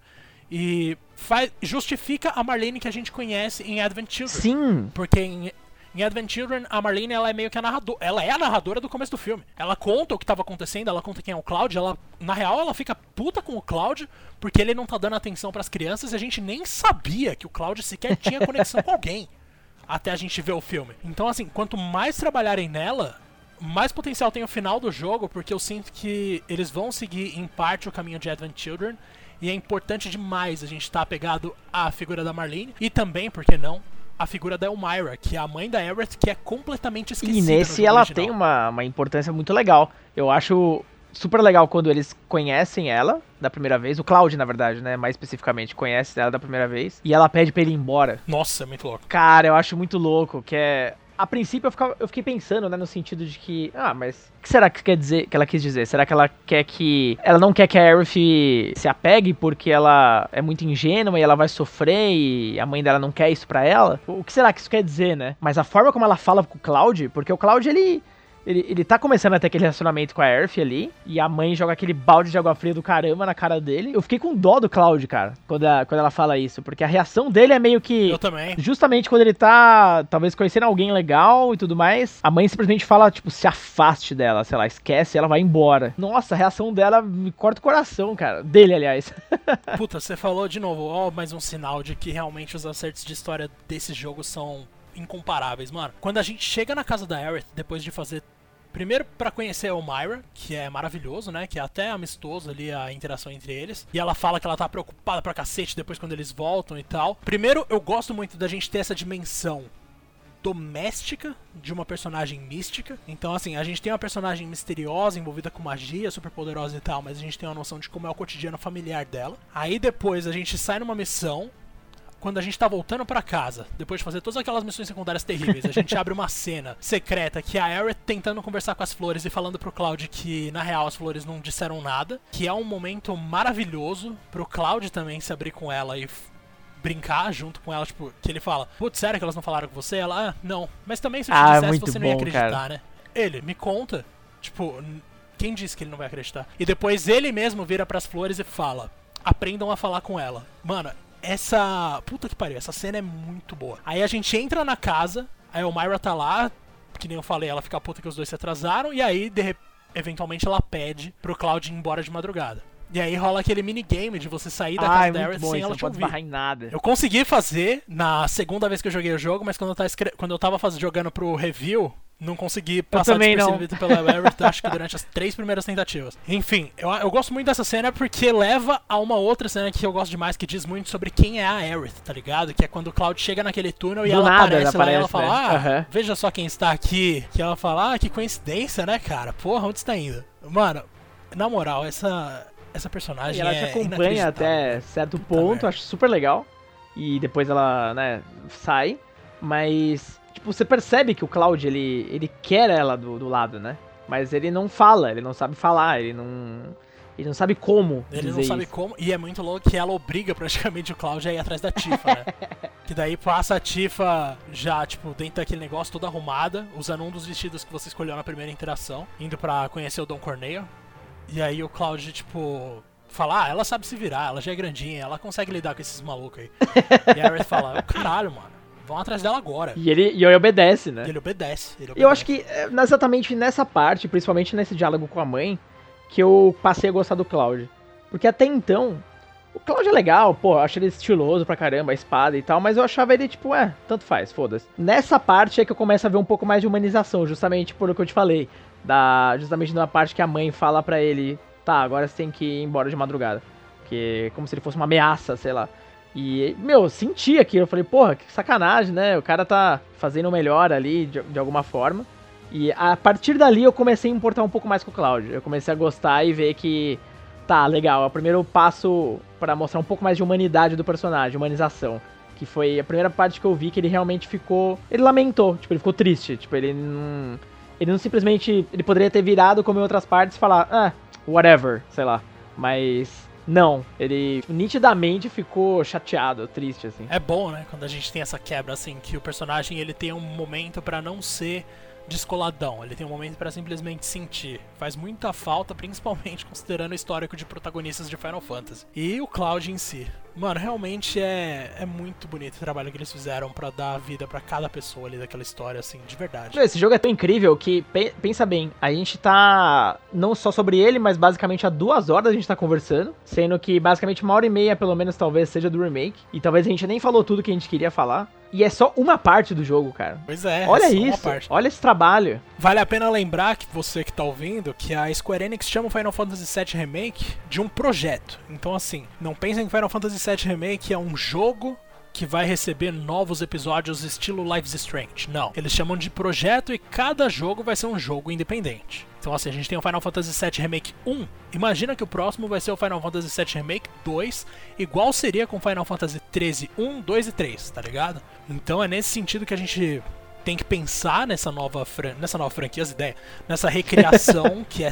e faz, justifica a Marlene que a gente conhece em Advent Children. Sim. Porque em, em Advent Children, a Marlene ela é meio que a narradora. Ela é a narradora do começo do filme. Ela conta o que estava acontecendo, ela conta quem é o Cloud. Ela, na real, ela fica puta com o Cloud porque ele não tá dando atenção para as crianças e a gente nem sabia que o Cloud sequer tinha conexão com alguém até a gente ver o filme. Então, assim, quanto mais trabalharem nela, mais potencial tem o final do jogo, porque eu sinto que eles vão seguir em parte o caminho de Advent Children. E é importante demais a gente estar tá apegado à figura da Marlene. E também, por que não, a figura da Elmira, que é a mãe da Aerith, que é completamente esquecida. E nesse ela original. tem uma, uma importância muito legal. Eu acho super legal quando eles conhecem ela da primeira vez. O Cloud, na verdade, né? Mais especificamente, conhece ela da primeira vez. E ela pede pra ele ir embora. Nossa, é muito louco. Cara, eu acho muito louco, que é a princípio eu, ficava, eu fiquei pensando, né, no sentido de que, ah, mas o que será que quer dizer, que ela quis dizer? Será que ela quer que ela não quer que a Aerith se apegue porque ela é muito ingênua e ela vai sofrer e a mãe dela não quer isso para ela? O que será que isso quer dizer, né? Mas a forma como ela fala com o Cloud, porque o Cloud ele ele, ele tá começando a ter aquele relacionamento com a Earth ali, e a mãe joga aquele balde de água fria do caramba na cara dele. Eu fiquei com dó do Cloud, cara, quando, a, quando ela fala isso, porque a reação dele é meio que. Eu também. Justamente quando ele tá, talvez, conhecendo alguém legal e tudo mais, a mãe simplesmente fala, tipo, se afaste dela, sei lá, esquece, ela vai embora. Nossa, a reação dela me corta o coração, cara. Dele, aliás. Puta, você falou de novo, ó, mais um sinal de que realmente os acertos de história desse jogo são incomparáveis, mano. Quando a gente chega na casa da Aerith, depois de fazer Primeiro para conhecer a Elmira, que é maravilhoso, né? Que é até amistoso ali a interação entre eles. E ela fala que ela tá preocupada pra cacete depois quando eles voltam e tal. Primeiro, eu gosto muito da gente ter essa dimensão doméstica de uma personagem mística. Então, assim, a gente tem uma personagem misteriosa, envolvida com magia, super poderosa e tal, mas a gente tem uma noção de como é o cotidiano familiar dela. Aí depois a gente sai numa missão quando a gente tá voltando para casa, depois de fazer todas aquelas missões secundárias terríveis, a gente abre uma cena secreta que é a Aerith tentando conversar com as flores e falando pro Cloud que na real as flores não disseram nada, que é um momento maravilhoso pro Cloud também se abrir com ela e brincar junto com ela, tipo, que ele fala, putz, sério que elas não falaram com você? Ela, ah, não. Mas também se eu te ah, dissesse, você não ia acreditar, cara. né? Ele, me conta. Tipo, quem disse que ele não vai acreditar? E depois ele mesmo vira para as flores e fala: aprendam a falar com ela. Mano, essa. Puta que pariu, essa cena é muito boa. Aí a gente entra na casa, aí o Myra tá lá, que nem eu falei, ela fica puta que os dois se atrasaram, e aí, de, eventualmente, ela pede pro Cloud ir embora de madrugada. E aí rola aquele minigame de você sair da casa da Aerith sem ela te ouvir. Em nada. Eu consegui fazer na segunda vez que eu joguei o jogo, mas quando eu tava, quando eu tava faz... jogando pro review, não consegui passar despercebido pela Everett, acho que durante as três primeiras tentativas. Enfim, eu, eu gosto muito dessa cena porque leva a uma outra cena que eu gosto demais, que diz muito sobre quem é a Aerith, tá ligado? Que é quando o Cloud chega naquele túnel e Do ela nada, aparece, lá e ela fala, né? ah, uhum. veja só quem está aqui. Que ela fala, ah, que coincidência, né, cara? Porra, onde está indo? Mano, na moral, essa, essa personagem e ela é te acompanha até certo ponto, acho super legal. E depois ela, né, sai. Mas tipo, você percebe que o Cloud, ele, ele quer ela do, do lado, né? Mas ele não fala, ele não sabe falar, ele não. Ele não sabe como. Ele não sabe isso. como. E é muito louco que ela obriga praticamente o Cloud a ir atrás da Tifa, né? que daí passa a Tifa já, tipo, dentro daquele negócio toda arrumada, usando um dos vestidos que você escolheu na primeira interação, indo pra conhecer o Don Corneo. E aí o Cloud, tipo, fala, ah, ela sabe se virar, ela já é grandinha, ela consegue lidar com esses malucos aí. e a Aerith fala, caralho, mano. Vão atrás dela agora. E ele, e ele obedece, né? E ele obedece. Ele obedece. Eu acho que é, exatamente nessa parte, principalmente nesse diálogo com a mãe, que eu passei a gostar do Cloud. Porque até então, o Cloud é legal, pô, eu acho ele estiloso pra caramba, a espada e tal, mas eu achava ele tipo, é, tanto faz, foda-se. Nessa parte é que eu começo a ver um pouco mais de humanização, justamente por o que eu te falei. Da, justamente na parte que a mãe fala pra ele, tá, agora você tem que ir embora de madrugada. Que é como se ele fosse uma ameaça, sei lá. E, meu, senti aquilo. Eu falei, porra, que sacanagem, né? O cara tá fazendo melhor ali de, de alguma forma. E a partir dali eu comecei a importar um pouco mais com o Cloud. Eu comecei a gostar e ver que, tá, legal. É o primeiro passo para mostrar um pouco mais de humanidade do personagem, humanização. Que foi a primeira parte que eu vi que ele realmente ficou. Ele lamentou, tipo, ele ficou triste. Tipo, ele não. Ele não simplesmente. Ele poderia ter virado como em outras partes e falar, ah, whatever, sei lá. Mas não, ele nitidamente ficou chateado, triste, assim. É bom, né, quando a gente tem essa quebra, assim, que o personagem ele tem um momento para não ser descoladão, ele tem um momento para simplesmente sentir. Faz muita falta, principalmente considerando o histórico de protagonistas de Final Fantasy. E o Cloud em si. Mano, realmente é, é muito bonito o trabalho que eles fizeram para dar vida para cada pessoa ali daquela história, assim, de verdade. Esse jogo é tão incrível que, pensa bem, a gente tá não só sobre ele, mas basicamente há duas horas a gente tá conversando, sendo que basicamente uma hora e meia, pelo menos, talvez seja do remake, e talvez a gente nem falou tudo que a gente queria falar. E é só uma parte do jogo, cara. Pois é. Olha é isso. Olha esse trabalho. Vale a pena lembrar que você que tá ouvindo que a Square Enix chama o Final Fantasy VII Remake de um projeto. Então assim, não pensem que Final Fantasy VII Remake é um jogo que vai receber novos episódios estilo Lives Strange. Não, eles chamam de projeto e cada jogo vai ser um jogo independente. Então assim, a gente tem o Final Fantasy VII Remake 1. Imagina que o próximo vai ser o Final Fantasy VII Remake 2, igual seria com Final Fantasy 13 1, 2 e 3, tá ligado? Então é nesse sentido que a gente tem que pensar nessa nova, nessa nova franquia, as ideias, nessa recriação que é,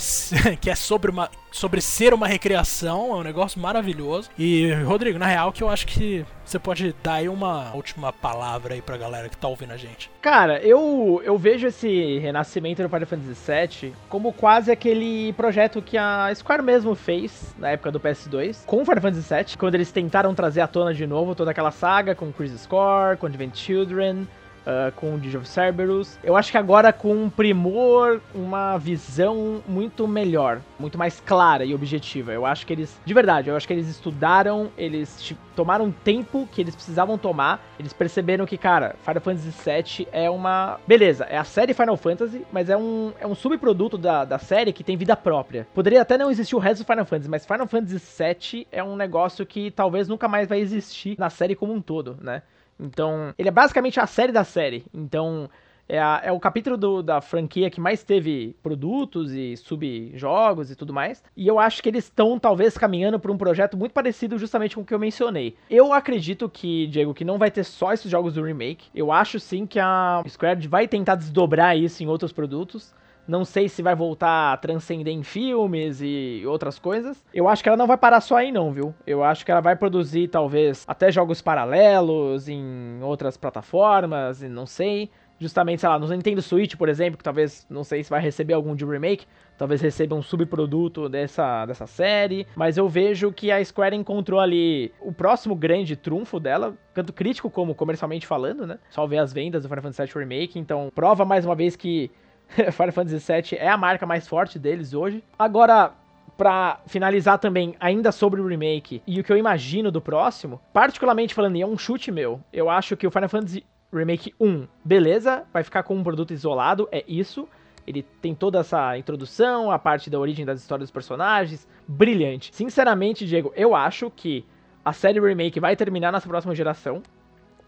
que é sobre, uma, sobre ser uma recriação, é um negócio maravilhoso. E, Rodrigo, na real, que eu acho que você pode dar aí uma última palavra aí pra galera que tá ouvindo a gente. Cara, eu, eu vejo esse renascimento do Final Fantasy VII como quase aquele projeto que a Square mesmo fez na época do PS2 com o Final Fantasy VII, quando eles tentaram trazer à tona de novo toda aquela saga com Crisis Core, com Advent Children, Uh, com o Digio of Cerberus. Eu acho que agora com um primor, uma visão muito melhor, muito mais clara e objetiva. Eu acho que eles, de verdade, eu acho que eles estudaram, eles tomaram tempo que eles precisavam tomar, eles perceberam que, cara, Final Fantasy VII é uma... Beleza, é a série Final Fantasy, mas é um, é um subproduto da, da série que tem vida própria. Poderia até não existir o resto do Final Fantasy, mas Final Fantasy VII é um negócio que talvez nunca mais vai existir na série como um todo, né? Então, ele é basicamente a série da série. Então, é, a, é o capítulo do, da franquia que mais teve produtos e subjogos e tudo mais. E eu acho que eles estão, talvez, caminhando por um projeto muito parecido justamente com o que eu mencionei. Eu acredito que, Diego, que não vai ter só esses jogos do remake. Eu acho sim que a Square vai tentar desdobrar isso em outros produtos. Não sei se vai voltar a transcender em filmes e outras coisas. Eu acho que ela não vai parar só aí, não, viu? Eu acho que ela vai produzir, talvez, até jogos paralelos em outras plataformas, e não sei justamente, sei lá, no Nintendo Switch, por exemplo, que talvez, não sei se vai receber algum de remake, talvez receba um subproduto dessa, dessa série, mas eu vejo que a Square encontrou ali o próximo grande trunfo dela, tanto crítico como comercialmente falando, né? Só ver as vendas do Final Fantasy VII Remake, então prova mais uma vez que Final Fantasy VII é a marca mais forte deles hoje. Agora, para finalizar também, ainda sobre o remake e o que eu imagino do próximo, particularmente falando, e é um chute meu, eu acho que o Final Fantasy Remake 1, beleza, vai ficar com um produto isolado, é isso. Ele tem toda essa introdução, a parte da origem das histórias dos personagens, brilhante. Sinceramente, Diego, eu acho que a série remake vai terminar nessa próxima geração.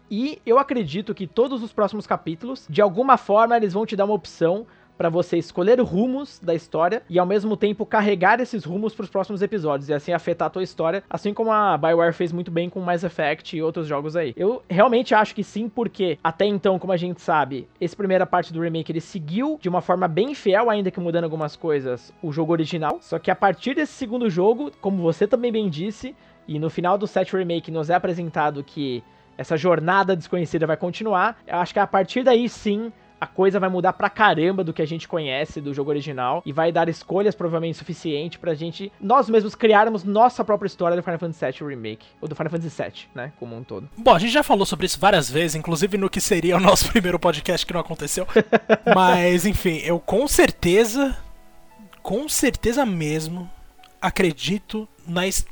E eu acredito que todos os próximos capítulos, de alguma forma, eles vão te dar uma opção para você escolher rumos da história e ao mesmo tempo carregar esses rumos para os próximos episódios e assim afetar a tua história, assim como a BioWare fez muito bem com Mass Effect e outros jogos aí. Eu realmente acho que sim, porque até então, como a gente sabe, essa primeira parte do remake ele seguiu de uma forma bem fiel, ainda que mudando algumas coisas, o jogo original. Só que a partir desse segundo jogo, como você também bem disse, e no final do set remake nos é apresentado que essa jornada desconhecida vai continuar, eu acho que a partir daí sim a coisa vai mudar pra caramba do que a gente conhece do jogo original e vai dar escolhas provavelmente suficiente pra gente, nós mesmos, criarmos nossa própria história do Final Fantasy VII Remake, ou do Final Fantasy VII, né, como um todo. Bom, a gente já falou sobre isso várias vezes, inclusive no que seria o nosso primeiro podcast que não aconteceu, mas enfim, eu com certeza, com certeza mesmo, acredito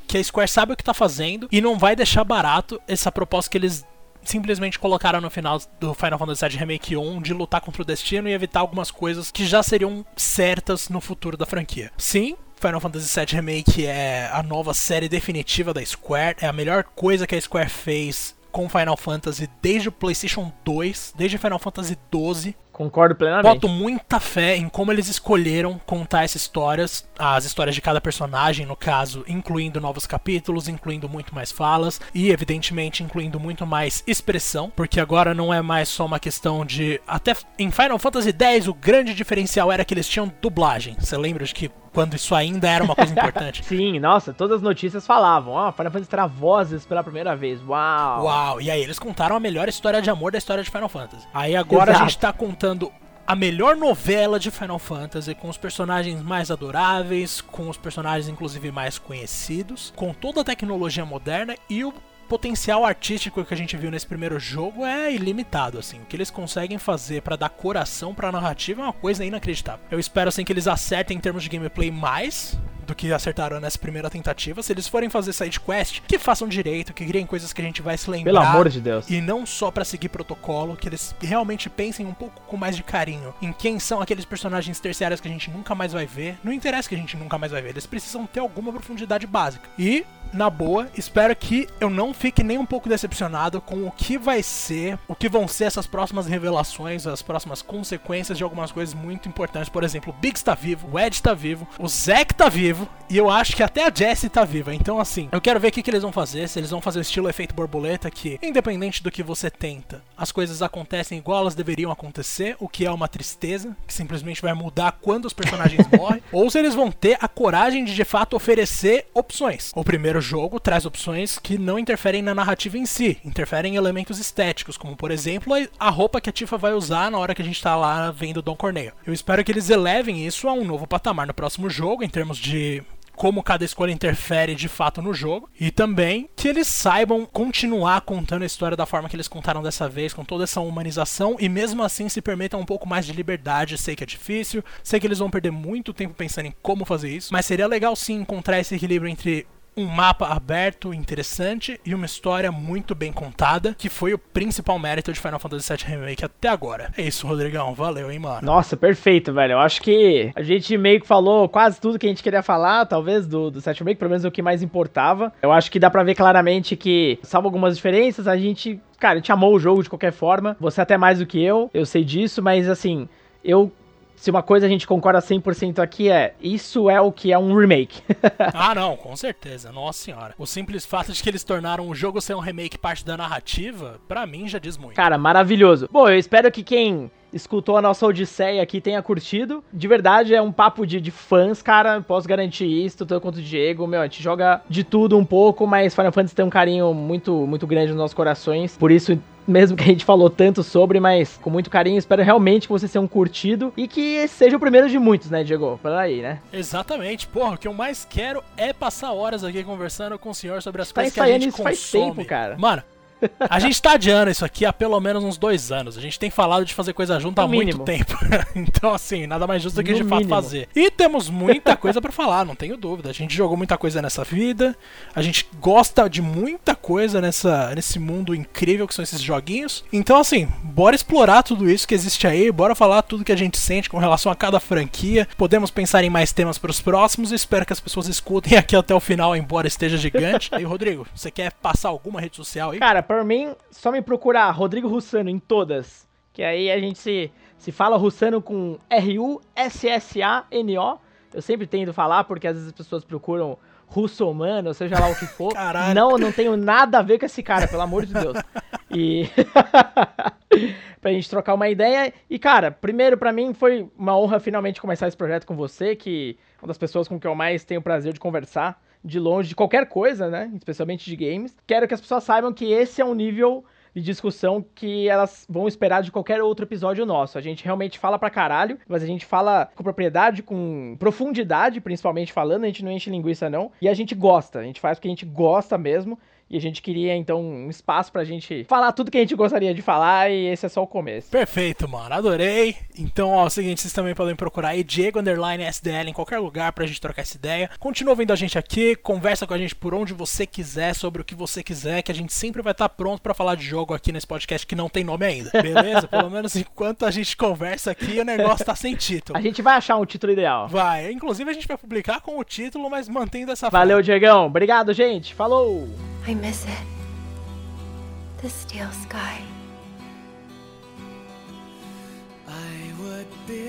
que a Square sabe o que tá fazendo e não vai deixar barato essa proposta que eles simplesmente colocaram no final do Final Fantasy VII Remake 1 de lutar contra o destino e evitar algumas coisas que já seriam certas no futuro da franquia. Sim, Final Fantasy VII Remake é a nova série definitiva da Square, é a melhor coisa que a Square fez com Final Fantasy desde o PlayStation 2, desde Final Fantasy 12. Concordo plenamente. Boto muita fé em como eles escolheram contar essas histórias, as histórias de cada personagem, no caso, incluindo novos capítulos, incluindo muito mais falas e, evidentemente, incluindo muito mais expressão, porque agora não é mais só uma questão de. Até em Final Fantasy X, o grande diferencial era que eles tinham dublagem. Você lembra de que quando isso ainda era uma coisa importante. Sim, nossa, todas as notícias falavam, ó, oh, Final Fantasy terá vozes pela primeira vez, uau. Uau, e aí eles contaram a melhor história de amor da história de Final Fantasy. Aí agora Exato. a gente tá contando contando a melhor novela de Final Fantasy, com os personagens mais adoráveis, com os personagens inclusive mais conhecidos, com toda a tecnologia moderna e o potencial artístico que a gente viu nesse primeiro jogo é ilimitado, assim. O que eles conseguem fazer para dar coração para a narrativa é uma coisa inacreditável. Eu espero assim que eles acertem em termos de gameplay mais, do que acertaram nessa primeira tentativa. Se eles forem fazer side quest, que façam direito, que criem coisas que a gente vai se lembrar. Pelo amor de Deus. E não só para seguir protocolo, que eles realmente pensem um pouco com mais de carinho em quem são aqueles personagens terciários que a gente nunca mais vai ver. Não interessa que a gente nunca mais vai ver, eles precisam ter alguma profundidade básica. E na boa, espero que eu não fique nem um pouco decepcionado com o que vai ser, o que vão ser essas próximas revelações, as próximas consequências de algumas coisas muito importantes. Por exemplo, o Biggs tá vivo, o Ed tá vivo, o Zack tá vivo, vivo. E eu acho que até a Jessie tá viva. Então, assim, eu quero ver o que, que eles vão fazer. Se eles vão fazer o estilo efeito borboleta, que, independente do que você tenta, as coisas acontecem igual elas deveriam acontecer, o que é uma tristeza, que simplesmente vai mudar quando os personagens morrem. Ou se eles vão ter a coragem de de fato oferecer opções. O primeiro jogo traz opções que não interferem na narrativa em si, interferem em elementos estéticos, como por exemplo a roupa que a Tifa vai usar na hora que a gente tá lá vendo Don Corneo. Eu espero que eles elevem isso a um novo patamar no próximo jogo, em termos de como cada escolha interfere de fato no jogo e também que eles saibam continuar contando a história da forma que eles contaram dessa vez, com toda essa humanização e mesmo assim se permitam um pouco mais de liberdade. Sei que é difícil, sei que eles vão perder muito tempo pensando em como fazer isso, mas seria legal sim encontrar esse equilíbrio entre um mapa aberto, interessante e uma história muito bem contada, que foi o principal mérito de Final Fantasy VII Remake até agora. É isso, Rodrigão. Valeu, hein, mano. Nossa, perfeito, velho. Eu acho que a gente meio que falou quase tudo que a gente queria falar, talvez, do, do Remake, pelo menos o que mais importava. Eu acho que dá pra ver claramente que, salvo algumas diferenças, a gente, cara, a gente amou o jogo de qualquer forma. Você até mais do que eu, eu sei disso, mas assim, eu se uma coisa a gente concorda 100% aqui é, isso é o que é um remake. ah, não, com certeza. Nossa senhora. O simples fato de que eles tornaram o jogo ser um remake parte da narrativa, para mim já diz muito. Cara, maravilhoso. Bom, eu espero que quem escutou a nossa odisseia aqui tenha curtido. De verdade, é um papo de, de fãs, cara. Posso garantir isso, tanto quanto o Diego. Meu, a gente joga de tudo um pouco, mas Final Fantasy tem um carinho muito, muito grande nos nossos corações. Por isso, mesmo que a gente falou tanto sobre, mas com muito carinho. Espero realmente que você seja um curtido e que seja o primeiro de muitos, né, Diego? Por aí, né? Exatamente. Porra, o que eu mais quero é passar horas aqui conversando com o senhor sobre as tá coisas que a gente isso consome. faz tempo, cara. Mano, a gente tá adiando isso aqui há pelo menos uns dois anos. A gente tem falado de fazer coisa junto no há mínimo. muito tempo. então, assim, nada mais justo do que no de fato mínimo. fazer. E temos muita coisa para falar, não tenho dúvida. A gente jogou muita coisa nessa vida. A gente gosta de muita coisa nessa, nesse mundo incrível que são esses joguinhos. Então, assim, bora explorar tudo isso que existe aí. Bora falar tudo que a gente sente com relação a cada franquia. Podemos pensar em mais temas para os próximos. E espero que as pessoas escutem aqui até o final, embora esteja gigante. e, Rodrigo, você quer passar alguma rede social aí? Cara, por mim, só me procurar Rodrigo Russano em todas. Que aí a gente se, se fala Russano com R-U-S-S-A-N-O. Eu sempre tento falar, porque às vezes as pessoas procuram russomano, seja lá o que for. Caralho. Não, não tenho nada a ver com esse cara, pelo amor de Deus. E. pra gente trocar uma ideia. E, cara, primeiro para mim foi uma honra finalmente começar esse projeto com você, que é uma das pessoas com quem eu mais tenho o prazer de conversar de longe de qualquer coisa, né? Especialmente de games. Quero que as pessoas saibam que esse é um nível de discussão que elas vão esperar de qualquer outro episódio nosso. A gente realmente fala pra caralho, mas a gente fala com propriedade, com profundidade, principalmente falando, a gente não enche linguiça não, e a gente gosta, a gente faz porque a gente gosta mesmo. E a gente queria, então, um espaço pra gente falar tudo que a gente gostaria de falar e esse é só o começo. Perfeito, mano. Adorei. Então, ó, é o seguinte, vocês também podem procurar aí Diego Underline SDL em qualquer lugar pra gente trocar essa ideia. Continua vendo a gente aqui, conversa com a gente por onde você quiser, sobre o que você quiser, que a gente sempre vai estar tá pronto para falar de jogo aqui nesse podcast que não tem nome ainda. Beleza? Pelo menos enquanto a gente conversa aqui, o negócio tá sem título. A gente vai achar um título ideal. Vai. Inclusive, a gente vai publicar com o título, mas mantendo essa Valeu, forma. Diegão. Obrigado, gente. Falou! I miss it. The steel sky. I would be